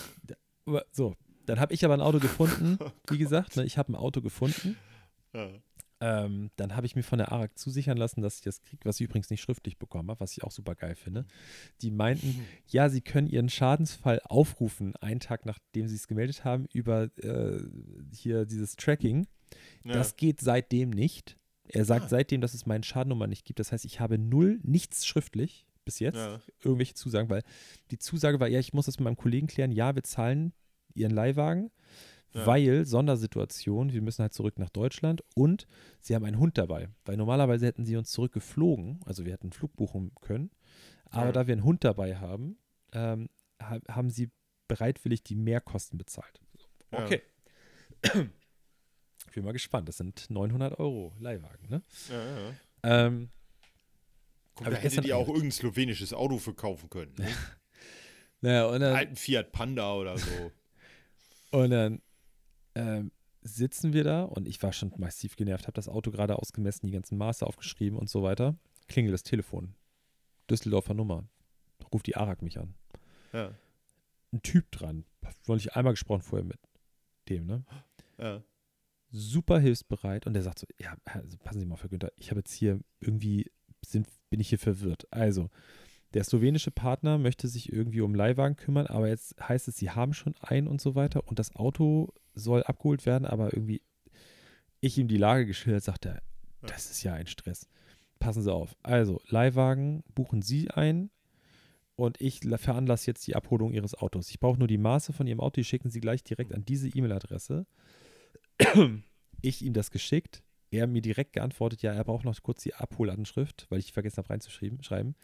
[SPEAKER 3] so, dann habe ich aber ein Auto gefunden, [LAUGHS] wie gesagt, ne, ich habe ein Auto gefunden. Ähm, dann habe ich mir von der ARAG zusichern lassen, dass ich das kriege, was ich übrigens nicht schriftlich bekommen habe, was ich auch super geil finde. Die meinten, ja, sie können ihren Schadensfall aufrufen, einen Tag nachdem sie es gemeldet haben, über äh, hier dieses Tracking.
[SPEAKER 2] Ja.
[SPEAKER 3] Das geht seitdem nicht. Er sagt
[SPEAKER 2] Ah.
[SPEAKER 3] seitdem, dass es meine Schadennummer nicht gibt. Das heißt, ich habe null, nichts schriftlich bis jetzt,
[SPEAKER 2] Ja.
[SPEAKER 3] irgendwelche Zusagen, weil die Zusage war, ja, ich muss das mit meinem Kollegen klären, ja, wir zahlen ihren Leihwagen,
[SPEAKER 2] Ja.
[SPEAKER 3] weil Sondersituation, wir müssen halt zurück nach Deutschland und sie haben einen Hund dabei, weil normalerweise hätten sie uns zurückgeflogen, also wir hätten einen Flug buchen können, aber
[SPEAKER 2] Ja.
[SPEAKER 3] da wir einen Hund dabei haben, ähm, ha haben sie bereitwillig die Mehrkosten bezahlt.
[SPEAKER 2] Ja.
[SPEAKER 3] Okay. Ich bin mal gespannt, das sind 900 Euro Leihwagen, ne?
[SPEAKER 2] Ja, ja.
[SPEAKER 3] Ähm,
[SPEAKER 2] Guck,
[SPEAKER 3] Aber
[SPEAKER 2] da
[SPEAKER 3] gestern-
[SPEAKER 2] ihr auch irgendein slowenisches Auto verkaufen können. Ne? [LAUGHS]
[SPEAKER 3] naja, und dann,
[SPEAKER 2] Alten Fiat Panda oder so. [LAUGHS]
[SPEAKER 3] Und dann ähm, sitzen wir da und ich war schon massiv genervt, habe das Auto gerade ausgemessen, die ganzen Maße aufgeschrieben und so weiter. Klingelt das Telefon. Düsseldorfer Nummer. Ruft die ARAG mich an.
[SPEAKER 2] Ja.
[SPEAKER 3] Ein Typ dran. Wollte ich einmal gesprochen vorher mit dem, ne?
[SPEAKER 2] Ja.
[SPEAKER 3] Super hilfsbereit und der sagt so, ja, also passen Sie mal für Günther, ich habe jetzt hier irgendwie, sind, bin ich hier verwirrt. Also, der slowenische Partner möchte sich irgendwie um Leihwagen kümmern, aber jetzt heißt es, sie haben schon einen und so weiter und das Auto soll abgeholt werden, aber irgendwie ich ihm die Lage geschildert, sagt er, das ist ja ein Stress. Passen Sie auf. Also, Leihwagen buchen Sie ein und ich la- veranlasse jetzt die Abholung Ihres Autos. Ich brauche nur die Maße von Ihrem Auto, die schicken Sie gleich direkt an diese E-Mail-Adresse. [CLEARS THROAT] Ich ihm das geschickt. Er mir direkt geantwortet, ja, er braucht noch kurz die Abholanschrift, weil ich vergessen habe reinzuschreiben. Schreiben.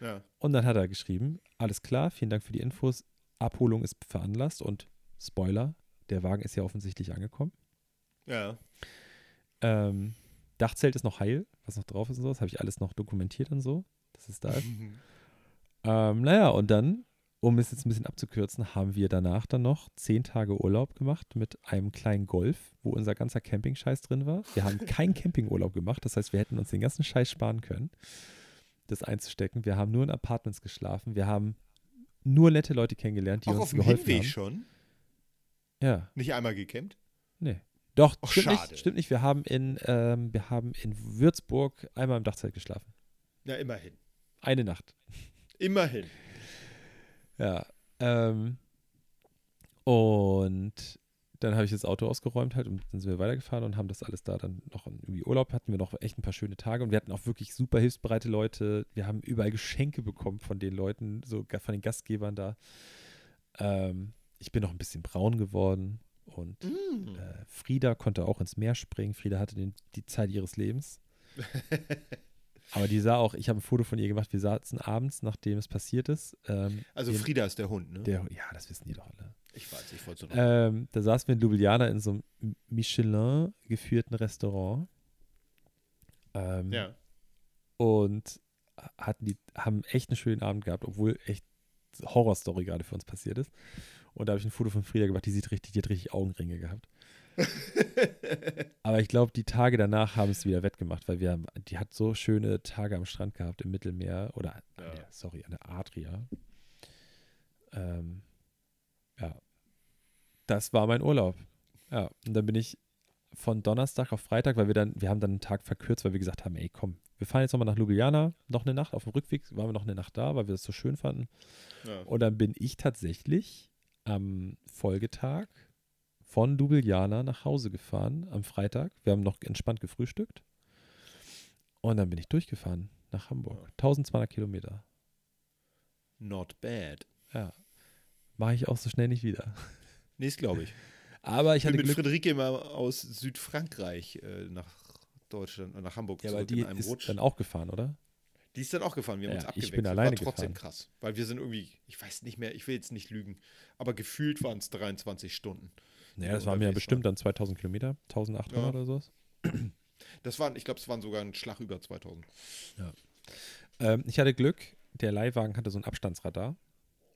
[SPEAKER 2] Ja.
[SPEAKER 3] Und dann hat er geschrieben, alles klar, vielen Dank für die Infos. Abholung ist veranlasst und Spoiler, der Wagen ist ja offensichtlich angekommen.
[SPEAKER 2] Ja.
[SPEAKER 3] Ähm, Dachzelt ist noch heil, was noch drauf ist und so. Das habe ich alles noch dokumentiert und so, dass es da ist. [LAUGHS] ähm, naja, und dann, um es jetzt ein bisschen abzukürzen, haben wir danach dann noch zehn Tage Urlaub gemacht mit einem kleinen Golf, wo unser ganzer Camping-Scheiß drin war. Wir haben keinen [LAUGHS] Campingurlaub gemacht, das heißt, wir hätten uns den ganzen Scheiß sparen können, das einzustecken. Wir haben nur in Apartments geschlafen. Wir haben nur nette Leute kennengelernt, die
[SPEAKER 2] Auch
[SPEAKER 3] uns
[SPEAKER 2] auf dem
[SPEAKER 3] geholfen
[SPEAKER 2] Hinweg
[SPEAKER 3] haben.
[SPEAKER 2] schon?
[SPEAKER 3] Ja,
[SPEAKER 2] Nicht einmal gecampt?
[SPEAKER 3] nee. Doch,
[SPEAKER 2] Och,
[SPEAKER 3] stimmt
[SPEAKER 2] schade.
[SPEAKER 3] nicht, stimmt nicht. Wir haben in, ähm, wir haben in Würzburg einmal im Dachzelt geschlafen.
[SPEAKER 2] Ja, immerhin.
[SPEAKER 3] Eine Nacht.
[SPEAKER 2] Immerhin.
[SPEAKER 3] Ja. Ähm, und dann habe ich das Auto ausgeräumt halt und dann sind wir weitergefahren und haben das alles da dann noch irgendwie Urlaub hatten wir noch echt ein paar schöne Tage und wir hatten auch wirklich super hilfsbereite Leute. Wir haben überall Geschenke bekommen von den Leuten, so von den Gastgebern da. Ähm, ich bin noch ein bisschen braun geworden und
[SPEAKER 2] Mm.
[SPEAKER 3] äh, Frieda konnte auch ins Meer springen. Frieda hatte den, die Zeit ihres Lebens. [LAUGHS] Aber die sah auch, ich habe ein Foto von ihr gemacht, wir saßen abends, nachdem es passiert ist. Ähm,
[SPEAKER 2] Also
[SPEAKER 3] den-
[SPEAKER 2] Frieda ist der Hund, ne?
[SPEAKER 3] der, ja, das wissen die doch alle.
[SPEAKER 2] Ich weiß, ich wollte so noch.
[SPEAKER 3] Ähm, da saßen wir in Ljubljana in so einem Michelin geführten Restaurant. Ähm,
[SPEAKER 2] ja.
[SPEAKER 3] Und hatten die, haben echt einen schönen Abend gehabt, obwohl echt Horrorstory gerade für uns passiert ist. Und da habe ich ein Foto von Frieda gemacht, die sieht richtig, die hat richtig Augenringe gehabt. [LAUGHS] Aber ich glaube, die Tage danach haben es wieder wettgemacht, weil wir haben, die hat so schöne Tage am Strand gehabt im Mittelmeer oder
[SPEAKER 2] Ja.
[SPEAKER 3] sorry, an der Adria. Ähm, ja. Das war mein Urlaub. Ja, und dann bin ich von Donnerstag auf Freitag, weil wir dann, wir haben dann einen Tag verkürzt, weil wir gesagt haben, ey, komm, wir fahren jetzt nochmal nach Ljubljana, noch eine Nacht. Auf dem Rückweg waren wir noch eine Nacht da, weil wir das so schön fanden.
[SPEAKER 2] ja.
[SPEAKER 3] Und dann bin ich tatsächlich am Folgetag von Ljubljana nach Hause gefahren, am Freitag. Wir haben noch entspannt gefrühstückt. Und dann bin ich durchgefahren nach Hamburg.
[SPEAKER 2] Ja.
[SPEAKER 3] 1200 Kilometer.
[SPEAKER 2] Not bad.
[SPEAKER 3] Ja. Mache ich auch so schnell nicht wieder.
[SPEAKER 2] Nee, das glaube ich. [LAUGHS]
[SPEAKER 3] Aber ich
[SPEAKER 2] Ich bin
[SPEAKER 3] hatte
[SPEAKER 2] mit
[SPEAKER 3] Glück.
[SPEAKER 2] Friederike immer aus Südfrankreich äh, nach Deutschland, äh, nach Hamburg
[SPEAKER 3] Ja,
[SPEAKER 2] zurück
[SPEAKER 3] die
[SPEAKER 2] in einem
[SPEAKER 3] ist
[SPEAKER 2] Rutsch.
[SPEAKER 3] dann auch gefahren, oder?
[SPEAKER 2] Die ist dann auch gefahren, wir haben
[SPEAKER 3] Ja,
[SPEAKER 2] uns
[SPEAKER 3] ich
[SPEAKER 2] abgewechselt.
[SPEAKER 3] bin alleine
[SPEAKER 2] War trotzdem
[SPEAKER 3] gefahren.
[SPEAKER 2] krass, weil wir sind irgendwie, ich weiß nicht mehr, ich will jetzt nicht lügen, aber gefühlt waren es 23 Stunden.
[SPEAKER 3] Naja, das waren ja bestimmt dann 2000 Kilometer, 1800
[SPEAKER 2] Ja.
[SPEAKER 3] oder sowas. [CLEARS THROAT]
[SPEAKER 2] Das waren, ich glaube, es waren sogar ein Schlag über 2000.
[SPEAKER 3] Ähm, ich hatte Glück, der Leihwagen hatte so ein Abstandsradar,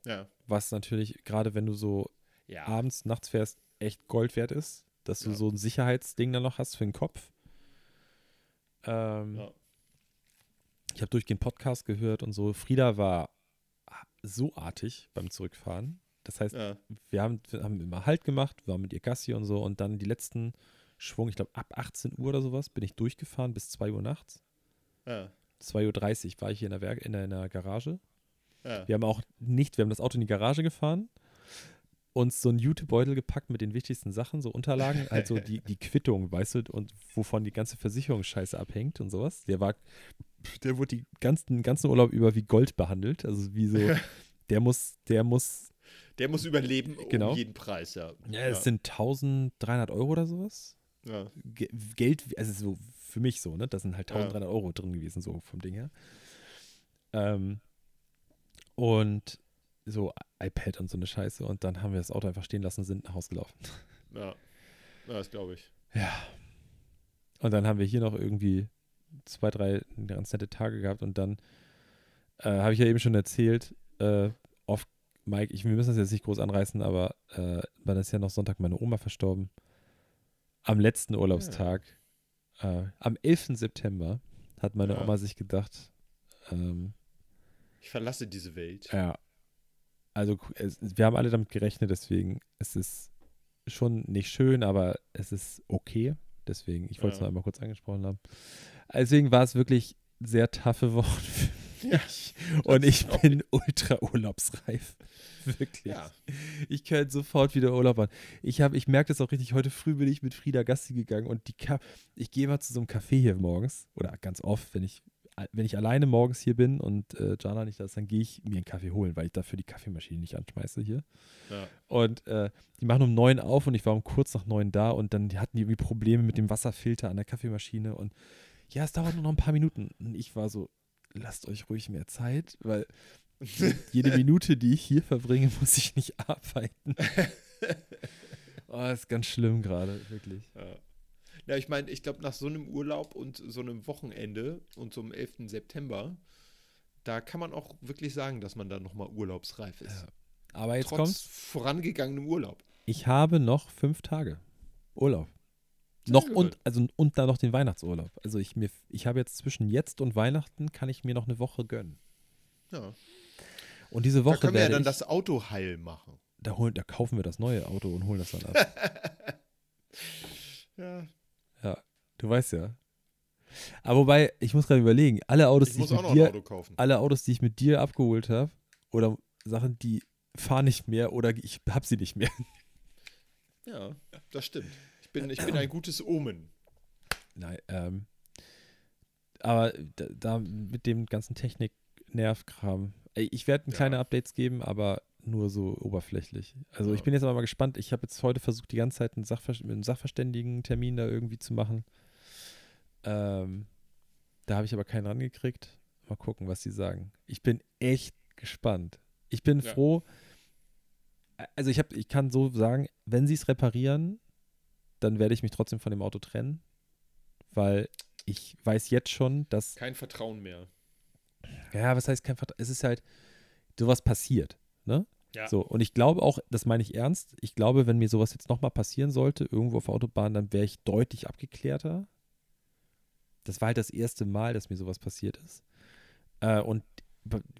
[SPEAKER 2] Ja.
[SPEAKER 3] was natürlich, gerade wenn du so
[SPEAKER 2] Ja.
[SPEAKER 3] abends, nachts fährst, echt Gold wert ist, dass du
[SPEAKER 2] Ja.
[SPEAKER 3] so ein Sicherheitsding dann noch hast für den Kopf. Ähm,
[SPEAKER 2] Ja.
[SPEAKER 3] Ich habe durchgehend Podcast gehört und so. Frieda war so artig beim Zurückfahren. Das heißt,
[SPEAKER 2] ja.
[SPEAKER 3] wir haben, wir haben immer Halt gemacht, waren mit ihr Gassi und so und dann die letzten Schwung, ich glaube ab 18 Uhr oder sowas, bin ich durchgefahren bis 2 Uhr nachts.
[SPEAKER 2] Ja.
[SPEAKER 3] 2.30 Uhr war ich hier in der, Werk in der, in der Garage.
[SPEAKER 2] Ja.
[SPEAKER 3] Wir haben auch nicht, wir haben das Auto in die Garage gefahren uns so einen Jutebeutel gepackt mit den wichtigsten Sachen, so Unterlagen, also die, die [LAUGHS] Quittung, weißt du, und wovon die ganze Versicherungsscheiße abhängt und sowas. Der war, der wurde die ganzen, ganzen Urlaub über wie Gold behandelt. Also wie so, [LAUGHS] der muss, der muss.
[SPEAKER 2] Der muss überleben
[SPEAKER 3] Genau.
[SPEAKER 2] um jeden Preis, ja.
[SPEAKER 3] Ja, es sind 1300 Euro oder sowas.
[SPEAKER 2] ja.
[SPEAKER 3] Ge Geld, also so für mich so, ne? Da sind halt
[SPEAKER 2] Ja.
[SPEAKER 3] 1300 Euro drin gewesen, so vom Ding her. Ähm, und so iPad und so eine Scheiße. Und dann haben wir das Auto einfach stehen lassen und sind nach Hause gelaufen. [LAUGHS]
[SPEAKER 2] Ja, ja das glaube ich.
[SPEAKER 3] Ja. Und dann haben wir hier noch irgendwie zwei, drei ganz nette Tage gehabt und dann äh, habe ich ja eben schon erzählt, äh, oft, Mike, ich, wir müssen das jetzt nicht groß anreißen, aber äh, dann ist ja noch Sonntag meine Oma verstorben. Am letzten Urlaubstag, äh, am 11. September, hat meine
[SPEAKER 2] Ja.
[SPEAKER 3] Oma sich gedacht, ähm,
[SPEAKER 2] Ich verlasse diese Welt.
[SPEAKER 3] ja, also es, wir haben alle damit gerechnet, deswegen es ist schon nicht schön, aber es ist okay. Deswegen, ich wollte es
[SPEAKER 2] Ja.
[SPEAKER 3] noch einmal kurz angesprochen haben. Deswegen war es wirklich sehr taffe Wochen für [LAUGHS]
[SPEAKER 2] Ja,
[SPEAKER 3] mich. Und ich bin ultra urlaubsreif. [LAUGHS] Wirklich.
[SPEAKER 2] Ja.
[SPEAKER 3] Ich könnte sofort wieder Urlaub machen. Ich, hab- ich merke das auch richtig. Heute früh bin ich mit Frieda Gassi gegangen und die Ka ich gehe mal zu so einem Café hier morgens oder ganz oft, wenn ich, wenn ich alleine morgens hier bin und äh, Jana nicht da ist, dann gehe ich mir einen Kaffee holen, weil ich dafür die Kaffeemaschine nicht anschmeiße hier.
[SPEAKER 2] Ja.
[SPEAKER 3] Und äh, die machen um neun auf und ich war um kurz nach neun da und dann hatten die irgendwie Probleme mit dem Wasserfilter an der Kaffeemaschine und ja, es dauert nur noch ein paar Minuten. Und ich war so, lasst euch ruhig mehr Zeit, weil [LAUGHS] jede Minute, die ich hier verbringe, muss ich nicht [LAUGHS] arbeiten. [LAUGHS] oh, ist ganz schlimm gerade, wirklich.
[SPEAKER 2] Ja, ja ich meine, ich glaube, nach so einem Urlaub und so einem Wochenende und so einem 11. September, da kann man auch wirklich sagen, dass man da nochmal urlaubsreif ist.
[SPEAKER 3] Ja. Aber jetzt
[SPEAKER 2] Trotz
[SPEAKER 3] kommt's.
[SPEAKER 2] vorangegangenem Urlaub.
[SPEAKER 3] Ich habe noch fünf Tage Urlaub.
[SPEAKER 2] Sehr
[SPEAKER 3] Noch
[SPEAKER 2] gut.
[SPEAKER 3] und, also, und dann noch den Weihnachtsurlaub. Also ich, mir, ich habe jetzt zwischen jetzt und Weihnachten kann ich mir noch eine Woche gönnen.
[SPEAKER 2] Ja.
[SPEAKER 3] Und diese
[SPEAKER 2] Da
[SPEAKER 3] Woche
[SPEAKER 2] können wir ja dann das Auto heil machen.
[SPEAKER 3] da, holen, da kaufen wir das neue Auto und holen das dann ab. [LAUGHS]
[SPEAKER 2] Ja.
[SPEAKER 3] Du weißt ja. Aber wobei, ich muss gerade überlegen, alle Autos,
[SPEAKER 2] Ich
[SPEAKER 3] die ich mit dir,
[SPEAKER 2] Auto
[SPEAKER 3] alle Autos, die ich mit dir abgeholt habe, oder Sachen, die fahren nicht mehr oder ich habe sie nicht mehr. [LAUGHS]
[SPEAKER 2] Ja, das stimmt. Ich bin, ich bin ein gutes Omen.
[SPEAKER 3] Nein, ähm, aber da, da mit dem ganzen Technik-Nervkram. Ich werde
[SPEAKER 2] Ja.
[SPEAKER 3] kleine Updates geben, aber nur so oberflächlich. Also ich
[SPEAKER 2] Ja.
[SPEAKER 3] bin jetzt aber mal gespannt. Ich habe jetzt heute versucht, die ganze Zeit einen, Sachver einen Sachverständigen-Termin da irgendwie zu machen. Ähm, da habe ich aber keinen rangekriegt. Mal gucken, was sie sagen. Ich bin echt gespannt. Ich bin
[SPEAKER 2] Ja.
[SPEAKER 3] froh. Also ich habe, ich kann so sagen, wenn sie es reparieren, dann werde ich mich trotzdem von dem Auto trennen, weil ich weiß jetzt schon, dass
[SPEAKER 2] Kein Vertrauen mehr.
[SPEAKER 3] ja, was heißt kein Vertrauen? Es ist halt sowas passiert, ne?
[SPEAKER 2] Ja.
[SPEAKER 3] So und ich glaube auch, das meine ich ernst. Ich glaube, wenn mir sowas jetzt nochmal passieren sollte irgendwo auf der Autobahn, dann wäre ich deutlich abgeklärter. Das war halt das erste Mal, dass mir sowas passiert ist. Äh, und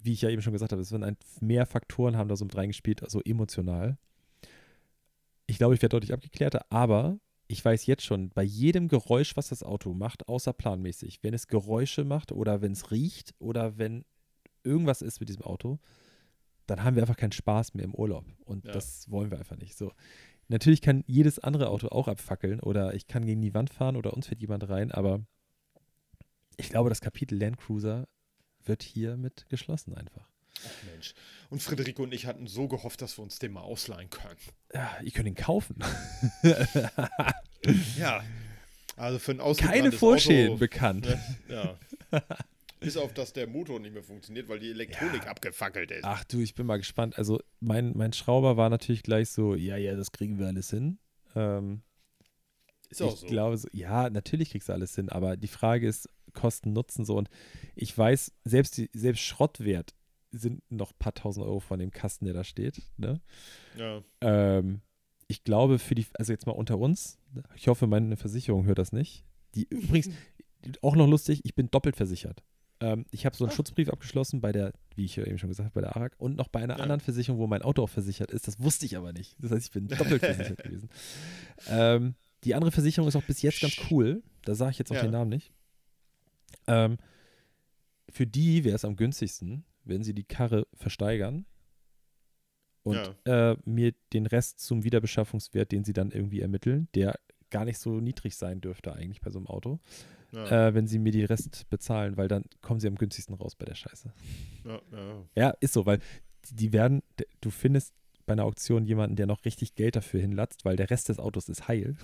[SPEAKER 3] wie ich ja eben schon gesagt habe, es sind ein, mehr Faktoren haben da so mit reingespielt, also emotional. Ich glaube, ich werde deutlich abgeklärter, aber ich weiß jetzt schon, bei jedem Geräusch, was das Auto macht, außerplanmäßig, wenn es Geräusche macht oder wenn es riecht oder wenn irgendwas ist mit diesem Auto, dann haben wir einfach keinen Spaß mehr im Urlaub. Und
[SPEAKER 2] Ja.
[SPEAKER 3] das wollen wir einfach nicht. So. Natürlich kann jedes andere Auto auch abfackeln oder ich kann gegen die Wand fahren oder uns fährt jemand rein, aber ich glaube, das Kapitel Land Cruiser wird hiermit geschlossen einfach.
[SPEAKER 2] Ach Mensch. Und Friederike und ich hatten so gehofft, dass wir uns den mal ausleihen können.
[SPEAKER 3] Ja, ich könnte ihn kaufen. [LAUGHS]
[SPEAKER 2] Ja. Also für ein
[SPEAKER 3] Keine Vorschäden
[SPEAKER 2] Auto,
[SPEAKER 3] bekannt.
[SPEAKER 2] Ne? Ja. [LAUGHS] Bis auf, dass der Motor nicht mehr funktioniert, weil die Elektronik
[SPEAKER 3] Ja.
[SPEAKER 2] abgefackelt ist.
[SPEAKER 3] Ach du, ich bin mal gespannt. Also mein, mein Schrauber war natürlich gleich so, ja, ja, das kriegen wir alles hin. Ähm,
[SPEAKER 2] ist auch
[SPEAKER 3] ich
[SPEAKER 2] so.
[SPEAKER 3] glaube, so, ja, natürlich kriegst du alles hin, aber die Frage ist Kosten, Nutzen so. Und ich weiß, selbst, die, selbst Schrottwert sind noch ein paar tausend Euro von dem Kasten, der da steht. Ne?
[SPEAKER 2] Ja.
[SPEAKER 3] Ähm, ich glaube, für die, also jetzt mal unter uns, ich hoffe, meine Versicherung hört das nicht. Die übrigens, auch noch lustig, ich bin doppelt versichert. Ähm, ich habe so einen
[SPEAKER 2] Ach.
[SPEAKER 3] Schutzbrief abgeschlossen bei der, wie ich ja eben schon gesagt habe, bei der ARAG und noch bei einer
[SPEAKER 2] Ja.
[SPEAKER 3] anderen Versicherung, wo mein Auto auch versichert ist. Das wusste ich aber nicht. Das heißt, ich bin doppelt [LAUGHS] versichert gewesen. Ähm, die andere Versicherung ist auch bis jetzt ganz cool. Da sage ich jetzt auch
[SPEAKER 2] Ja.
[SPEAKER 3] den Namen nicht. Ähm, für die wäre es am günstigsten, wenn sie die Karre versteigern und äh, mir den Rest zum Wiederbeschaffungswert, den sie dann irgendwie ermitteln, der gar nicht so niedrig sein dürfte eigentlich bei so einem Auto,
[SPEAKER 2] Ja,
[SPEAKER 3] äh, wenn sie mir die Rest bezahlen, weil dann kommen sie am günstigsten raus bei der Scheiße.
[SPEAKER 2] ja, ja.
[SPEAKER 3] Ja, ist so, weil die- die werden, du findest bei einer Auktion jemanden, der noch richtig Geld dafür hinlatzt, weil der Rest des Autos ist heil.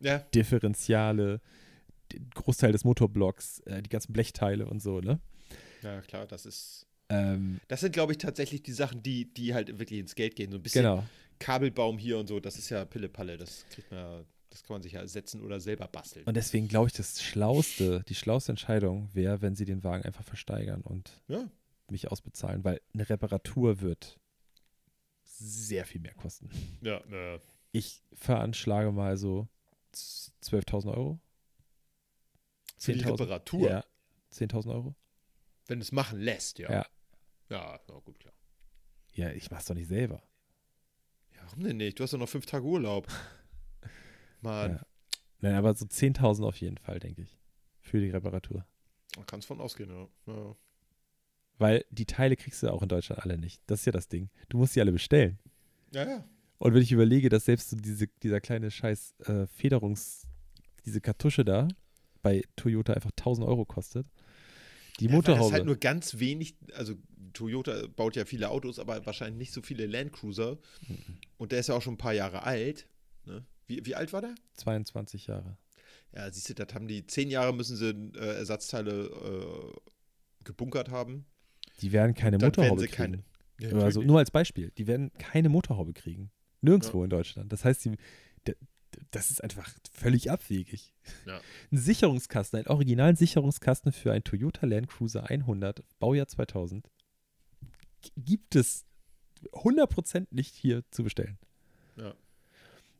[SPEAKER 2] ja,
[SPEAKER 3] Differentiale, d- Großteil des Motorblocks, äh, die ganzen Blechteile und so, ne?
[SPEAKER 2] ja, klar, das ist.
[SPEAKER 3] Ähm,
[SPEAKER 2] Das sind, glaube ich, tatsächlich die Sachen, die, die halt wirklich ins Geld gehen. So ein bisschen
[SPEAKER 3] genau.
[SPEAKER 2] Kabelbaum hier und so, das ist ja Pille-Palle. Das kriegt man ja, das kann man sich ja ersetzen oder selber basteln.
[SPEAKER 3] Und deswegen glaube ich, das schlauste, die schlauste Entscheidung wäre, wenn sie den Wagen einfach versteigern und
[SPEAKER 2] ja,
[SPEAKER 3] mich ausbezahlen, weil eine Reparatur wird sehr viel mehr kosten.
[SPEAKER 2] ja, ja.
[SPEAKER 3] Ich veranschlage mal so z- 12.000 Euro.
[SPEAKER 2] Für die
[SPEAKER 3] 10.000.
[SPEAKER 2] Reparatur,
[SPEAKER 3] Ja, 10.000 Euro.
[SPEAKER 2] wenn du es machen lässt, ja.
[SPEAKER 3] Ja.
[SPEAKER 2] Ja, na gut, klar.
[SPEAKER 3] Ja, ich mach's doch nicht selber.
[SPEAKER 2] Ja, warum denn nicht? Du hast doch noch fünf Tage Urlaub. [LAUGHS] Mann,
[SPEAKER 3] Ja. Nein, aber so 10.000 auf jeden Fall, denke ich. Für die Reparatur.
[SPEAKER 2] man kann es von ausgehen, ja. ja.
[SPEAKER 3] Weil die Teile kriegst du auch in Deutschland alle nicht. Das ist ja das Ding. Du musst sie alle bestellen.
[SPEAKER 2] Ja, ja.
[SPEAKER 3] Und wenn ich überlege, dass selbst so diese, dieser kleine scheiß äh, Federungs-, diese Kartusche da bei Toyota einfach 1000 Euro kostet. Die
[SPEAKER 2] Ja, weil das
[SPEAKER 3] Motorhaube.
[SPEAKER 2] halt nur ganz wenig, also Toyota baut ja viele Autos, aber wahrscheinlich nicht so viele Landcruiser.
[SPEAKER 3] Mhm.
[SPEAKER 2] Und der ist ja auch schon ein paar Jahre alt. Ne? Wie, wie alt war der?
[SPEAKER 3] 22 Jahre.
[SPEAKER 2] Ja, siehst du, das haben die zehn Jahre müssen sie äh, Ersatzteile äh, gebunkert haben.
[SPEAKER 3] Die werden keine
[SPEAKER 2] Dann werden
[SPEAKER 3] Motorhaube
[SPEAKER 2] sie
[SPEAKER 3] kriegen.
[SPEAKER 2] keine. Ja,
[SPEAKER 3] also nur als Beispiel. Die werden keine Motorhaube kriegen. Nirgendwo in Deutschland. Das heißt, die, das ist einfach völlig abwegig.
[SPEAKER 2] Ja.
[SPEAKER 3] Ein Sicherungskasten, einen originalen Sicherungskasten für ein Toyota Land Cruiser 100, Baujahr 2000, g- gibt es 100% nicht hier zu bestellen.
[SPEAKER 2] Ja.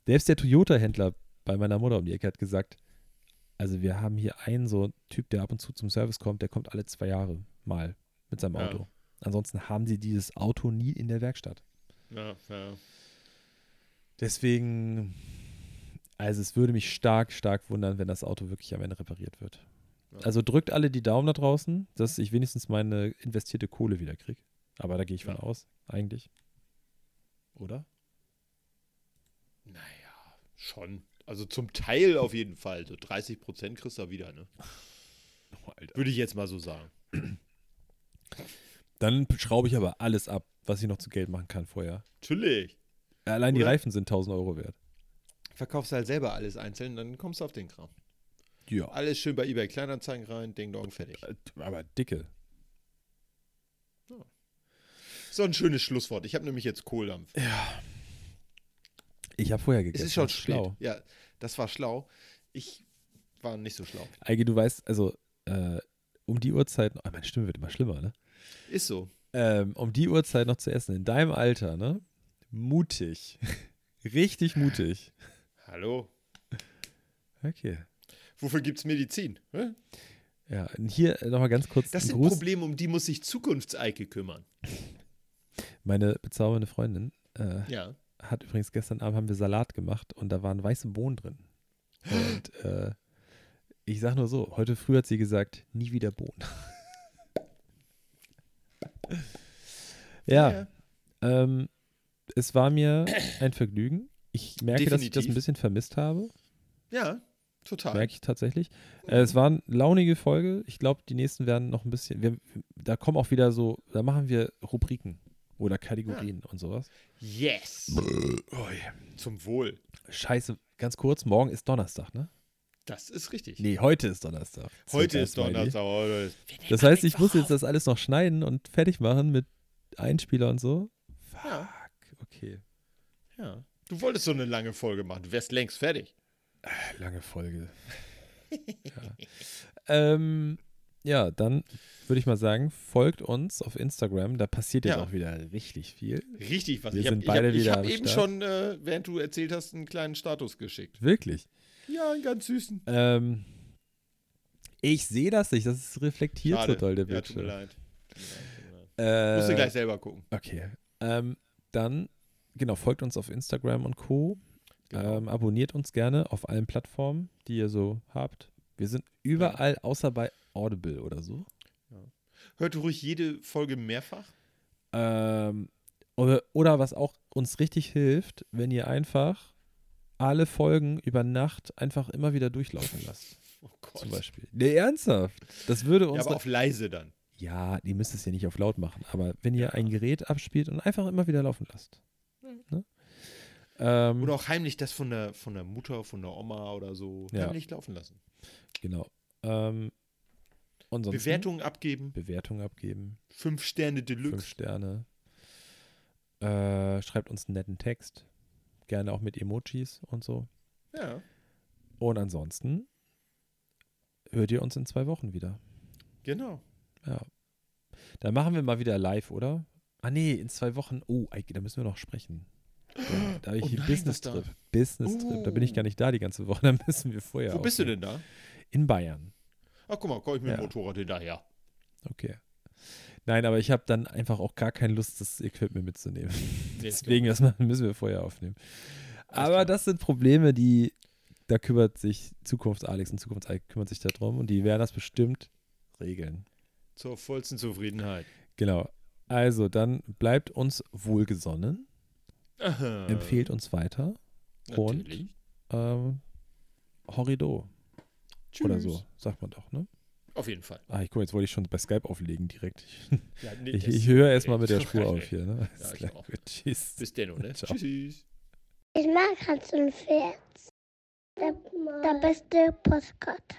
[SPEAKER 3] Selbst der Toyota-Händler bei meiner Mutter um die Ecke hat gesagt, also wir haben hier einen so Typ, der ab und zu zum Service kommt, der kommt alle zwei Jahre mal mit seinem
[SPEAKER 2] Ja.
[SPEAKER 3] Auto. Ansonsten haben sie dieses Auto nie in der Werkstatt.
[SPEAKER 2] Ja, ja.
[SPEAKER 3] Deswegen, also es würde mich stark, stark wundern, wenn das Auto wirklich am Ende repariert wird.
[SPEAKER 2] Ja.
[SPEAKER 3] Also drückt alle die Daumen da draußen, dass ich wenigstens meine investierte Kohle wieder kriege. Aber da gehe ich von
[SPEAKER 2] Ja.
[SPEAKER 3] aus, eigentlich. Oder?
[SPEAKER 2] Naja, schon. Also zum Teil auf jeden Fall. So 30 Prozent kriegst du wieder, ne? [LAUGHS]
[SPEAKER 3] Oh.
[SPEAKER 2] Würde ich jetzt mal so sagen. [CLEARS THROAT]
[SPEAKER 3] Dann schraube ich aber alles ab, was ich noch zu Geld machen kann vorher.
[SPEAKER 2] Natürlich.
[SPEAKER 3] Allein die
[SPEAKER 2] Oder?
[SPEAKER 3] Reifen sind 1000 Euro wert.
[SPEAKER 2] Verkaufst halt selber alles einzeln, dann kommst du auf den Kram.
[SPEAKER 3] Ja.
[SPEAKER 2] Alles schön bei eBay Kleinanzeigen rein, Ding Dong, fertig.
[SPEAKER 3] Aber dicke.
[SPEAKER 2] So ein schönes Schlusswort. Ich habe nämlich jetzt Kohldampf.
[SPEAKER 3] Ich habe vorher
[SPEAKER 2] Es
[SPEAKER 3] gegessen.
[SPEAKER 2] ist schon
[SPEAKER 3] das
[SPEAKER 2] schlau. Ja, das war schlau. Ich war nicht so schlau.
[SPEAKER 3] Eige, du weißt, also äh, um die Uhrzeit, oh, meine Stimme wird immer schlimmer, ne?
[SPEAKER 2] Ist so.
[SPEAKER 3] ähm, um die Uhrzeit noch zu essen, in deinem Alter, ne? Mutig. [LAUGHS] Richtig mutig.
[SPEAKER 2] Hallo.
[SPEAKER 3] Okay.
[SPEAKER 2] Wofür gibt es Medizin? Hä?
[SPEAKER 3] Ja, hier nochmal ganz kurz
[SPEAKER 2] Das sind
[SPEAKER 3] Gruß.
[SPEAKER 2] Probleme, um die muss sich Zukunftseike kümmern.
[SPEAKER 3] Meine bezaubernde Freundin äh,
[SPEAKER 2] Ja.
[SPEAKER 3] hat übrigens gestern Abend haben wir Salat gemacht und da waren weiße Bohnen drin. Und [GASPS] äh, ich sag nur so, heute früh hat sie gesagt, nie wieder Bohnen. [LAUGHS] ja, ähm, es war mir ein Vergnügen. Ich merke, dass ich das ein
[SPEAKER 2] Definitiv.
[SPEAKER 3] bisschen vermisst habe.
[SPEAKER 2] Ja, total.
[SPEAKER 3] Merke ich tatsächlich. Äh, es war eine launige Folge. Ich glaube, die nächsten werden noch ein bisschen. Wir, da kommen auch wieder so, da machen wir Rubriken oder Kategorien und sowas.
[SPEAKER 2] Yes. Zum Wohl.
[SPEAKER 3] Scheiße, ganz kurz, morgen ist Donnerstag, ne?
[SPEAKER 2] Das ist richtig.
[SPEAKER 3] Nee, heute ist Donnerstag.
[SPEAKER 2] Heute ist. Donnerstag. heute.
[SPEAKER 3] Das heißt, ich muss jetzt das alles noch schneiden und fertig machen mit Einspieler und so. Fuck,
[SPEAKER 2] Ja.
[SPEAKER 3] okay.
[SPEAKER 2] Ja. Du wolltest so eine lange Folge machen. Du wärst längst fertig.
[SPEAKER 3] Lange Folge. [LAUGHS] ja. Ähm, ja, dann würde ich mal sagen, folgt uns auf Instagram. Da passiert jetzt
[SPEAKER 2] Ja.
[SPEAKER 3] auch wieder richtig viel.
[SPEAKER 2] Richtig, was
[SPEAKER 3] Wir
[SPEAKER 2] ich habe
[SPEAKER 3] sind
[SPEAKER 2] hab,
[SPEAKER 3] beide
[SPEAKER 2] ich
[SPEAKER 3] wieder
[SPEAKER 2] hab eben
[SPEAKER 3] Start.
[SPEAKER 2] schon, äh, während du erzählt hast, einen kleinen Status geschickt.
[SPEAKER 3] Wirklich.
[SPEAKER 2] Ja, einen ganz süßen.
[SPEAKER 3] Ähm, ich sehe das nicht. Das ist reflektiert so doll, der
[SPEAKER 2] ja, tut mir
[SPEAKER 3] Bildschirm.
[SPEAKER 2] leid. Tut mir leid, tut mir leid.
[SPEAKER 3] Äh,
[SPEAKER 2] Musst du gleich selber gucken.
[SPEAKER 3] Okay. Ähm, dann, genau, folgt uns auf Instagram und Co.
[SPEAKER 2] Genau.
[SPEAKER 3] Ähm, abonniert uns gerne auf allen Plattformen, die ihr so habt. Wir sind überall, außer bei Audible oder so.
[SPEAKER 2] Hört ruhig jede Folge mehrfach.
[SPEAKER 3] Ähm, Oder, oder was auch uns richtig hilft, wenn ihr einfach alle Folgen über Nacht einfach immer wieder durchlaufen lasst. [LAUGHS]
[SPEAKER 2] Oh Gott.
[SPEAKER 3] Zum Beispiel. Nee, ernsthaft. Das würde
[SPEAKER 2] Ja,
[SPEAKER 3] uns.
[SPEAKER 2] aber auf leise dann.
[SPEAKER 3] Ja, ihr müsst es ja nicht auf laut machen, aber wenn ihr ein Gerät abspielt und einfach immer wieder laufen lasst. Ne? Ähm,
[SPEAKER 2] Oder auch heimlich das von der, von der Mutter, von der Oma oder so
[SPEAKER 3] Ja.
[SPEAKER 2] heimlich laufen lassen.
[SPEAKER 3] genau. Ähm,
[SPEAKER 2] Bewertungen abgeben.
[SPEAKER 3] Bewertung abgeben.
[SPEAKER 2] Fünf Sterne
[SPEAKER 3] Fünf
[SPEAKER 2] Deluxe.
[SPEAKER 3] Sterne. Äh, schreibt uns einen netten Text. Gerne auch mit Emojis und so.
[SPEAKER 2] Ja,
[SPEAKER 3] Und ansonsten hört ihr uns in zwei Wochen wieder.
[SPEAKER 2] genau.
[SPEAKER 3] Ja. Dann machen wir mal wieder live, oder? Ah, nee, in zwei Wochen. Oh, Eike, da müssen wir noch sprechen. Da, da habe ich
[SPEAKER 2] Oh
[SPEAKER 3] hier
[SPEAKER 2] nein,
[SPEAKER 3] Business
[SPEAKER 2] was da?
[SPEAKER 3] Trip. Business Trip. Da bin ich gar nicht da die ganze Woche. [LAUGHS] Da müssen wir vorher.
[SPEAKER 2] Wo bist du
[SPEAKER 3] aufnehmen.
[SPEAKER 2] denn da?
[SPEAKER 3] In Bayern.
[SPEAKER 2] Ach, guck mal, komm ich mit dem
[SPEAKER 3] Ja.
[SPEAKER 2] Motorrad hinterher.
[SPEAKER 3] Okay. Nein, aber ich habe dann einfach auch gar keine Lust, das Equipment mitzunehmen. [LAUGHS] Deswegen, das müssen wir vorher aufnehmen. Aber das sind Probleme, die, da kümmert sich Zukunfts-Alex und Zukunfts-Alex kümmert sich darum und die werden das bestimmt regeln.
[SPEAKER 2] Zur vollsten Zufriedenheit.
[SPEAKER 3] Genau. Also, dann bleibt uns wohlgesonnen,
[SPEAKER 2] Aha.
[SPEAKER 3] empfehlt uns weiter und
[SPEAKER 2] Natürlich.
[SPEAKER 3] ähm, Horrido
[SPEAKER 2] Tschüss.
[SPEAKER 3] oder so, sagt man doch, ne?
[SPEAKER 2] Auf jeden Fall.
[SPEAKER 3] Ah, ich guck, jetzt wollte ich schon bei Skype auflegen direkt. [LAUGHS]
[SPEAKER 2] Ja, nee,
[SPEAKER 3] Ich, ich höre erstmal mit der. Spur [LAUGHS] auf hier, ne?
[SPEAKER 2] Ja, ich
[SPEAKER 3] klar,
[SPEAKER 2] auch.
[SPEAKER 3] gut, [LAUGHS] tschüss.
[SPEAKER 2] Bis denn, ne?
[SPEAKER 3] Ciao.
[SPEAKER 2] Tschüss.
[SPEAKER 4] Ich mag Hans und Pferd. Der, der beste Postkarte.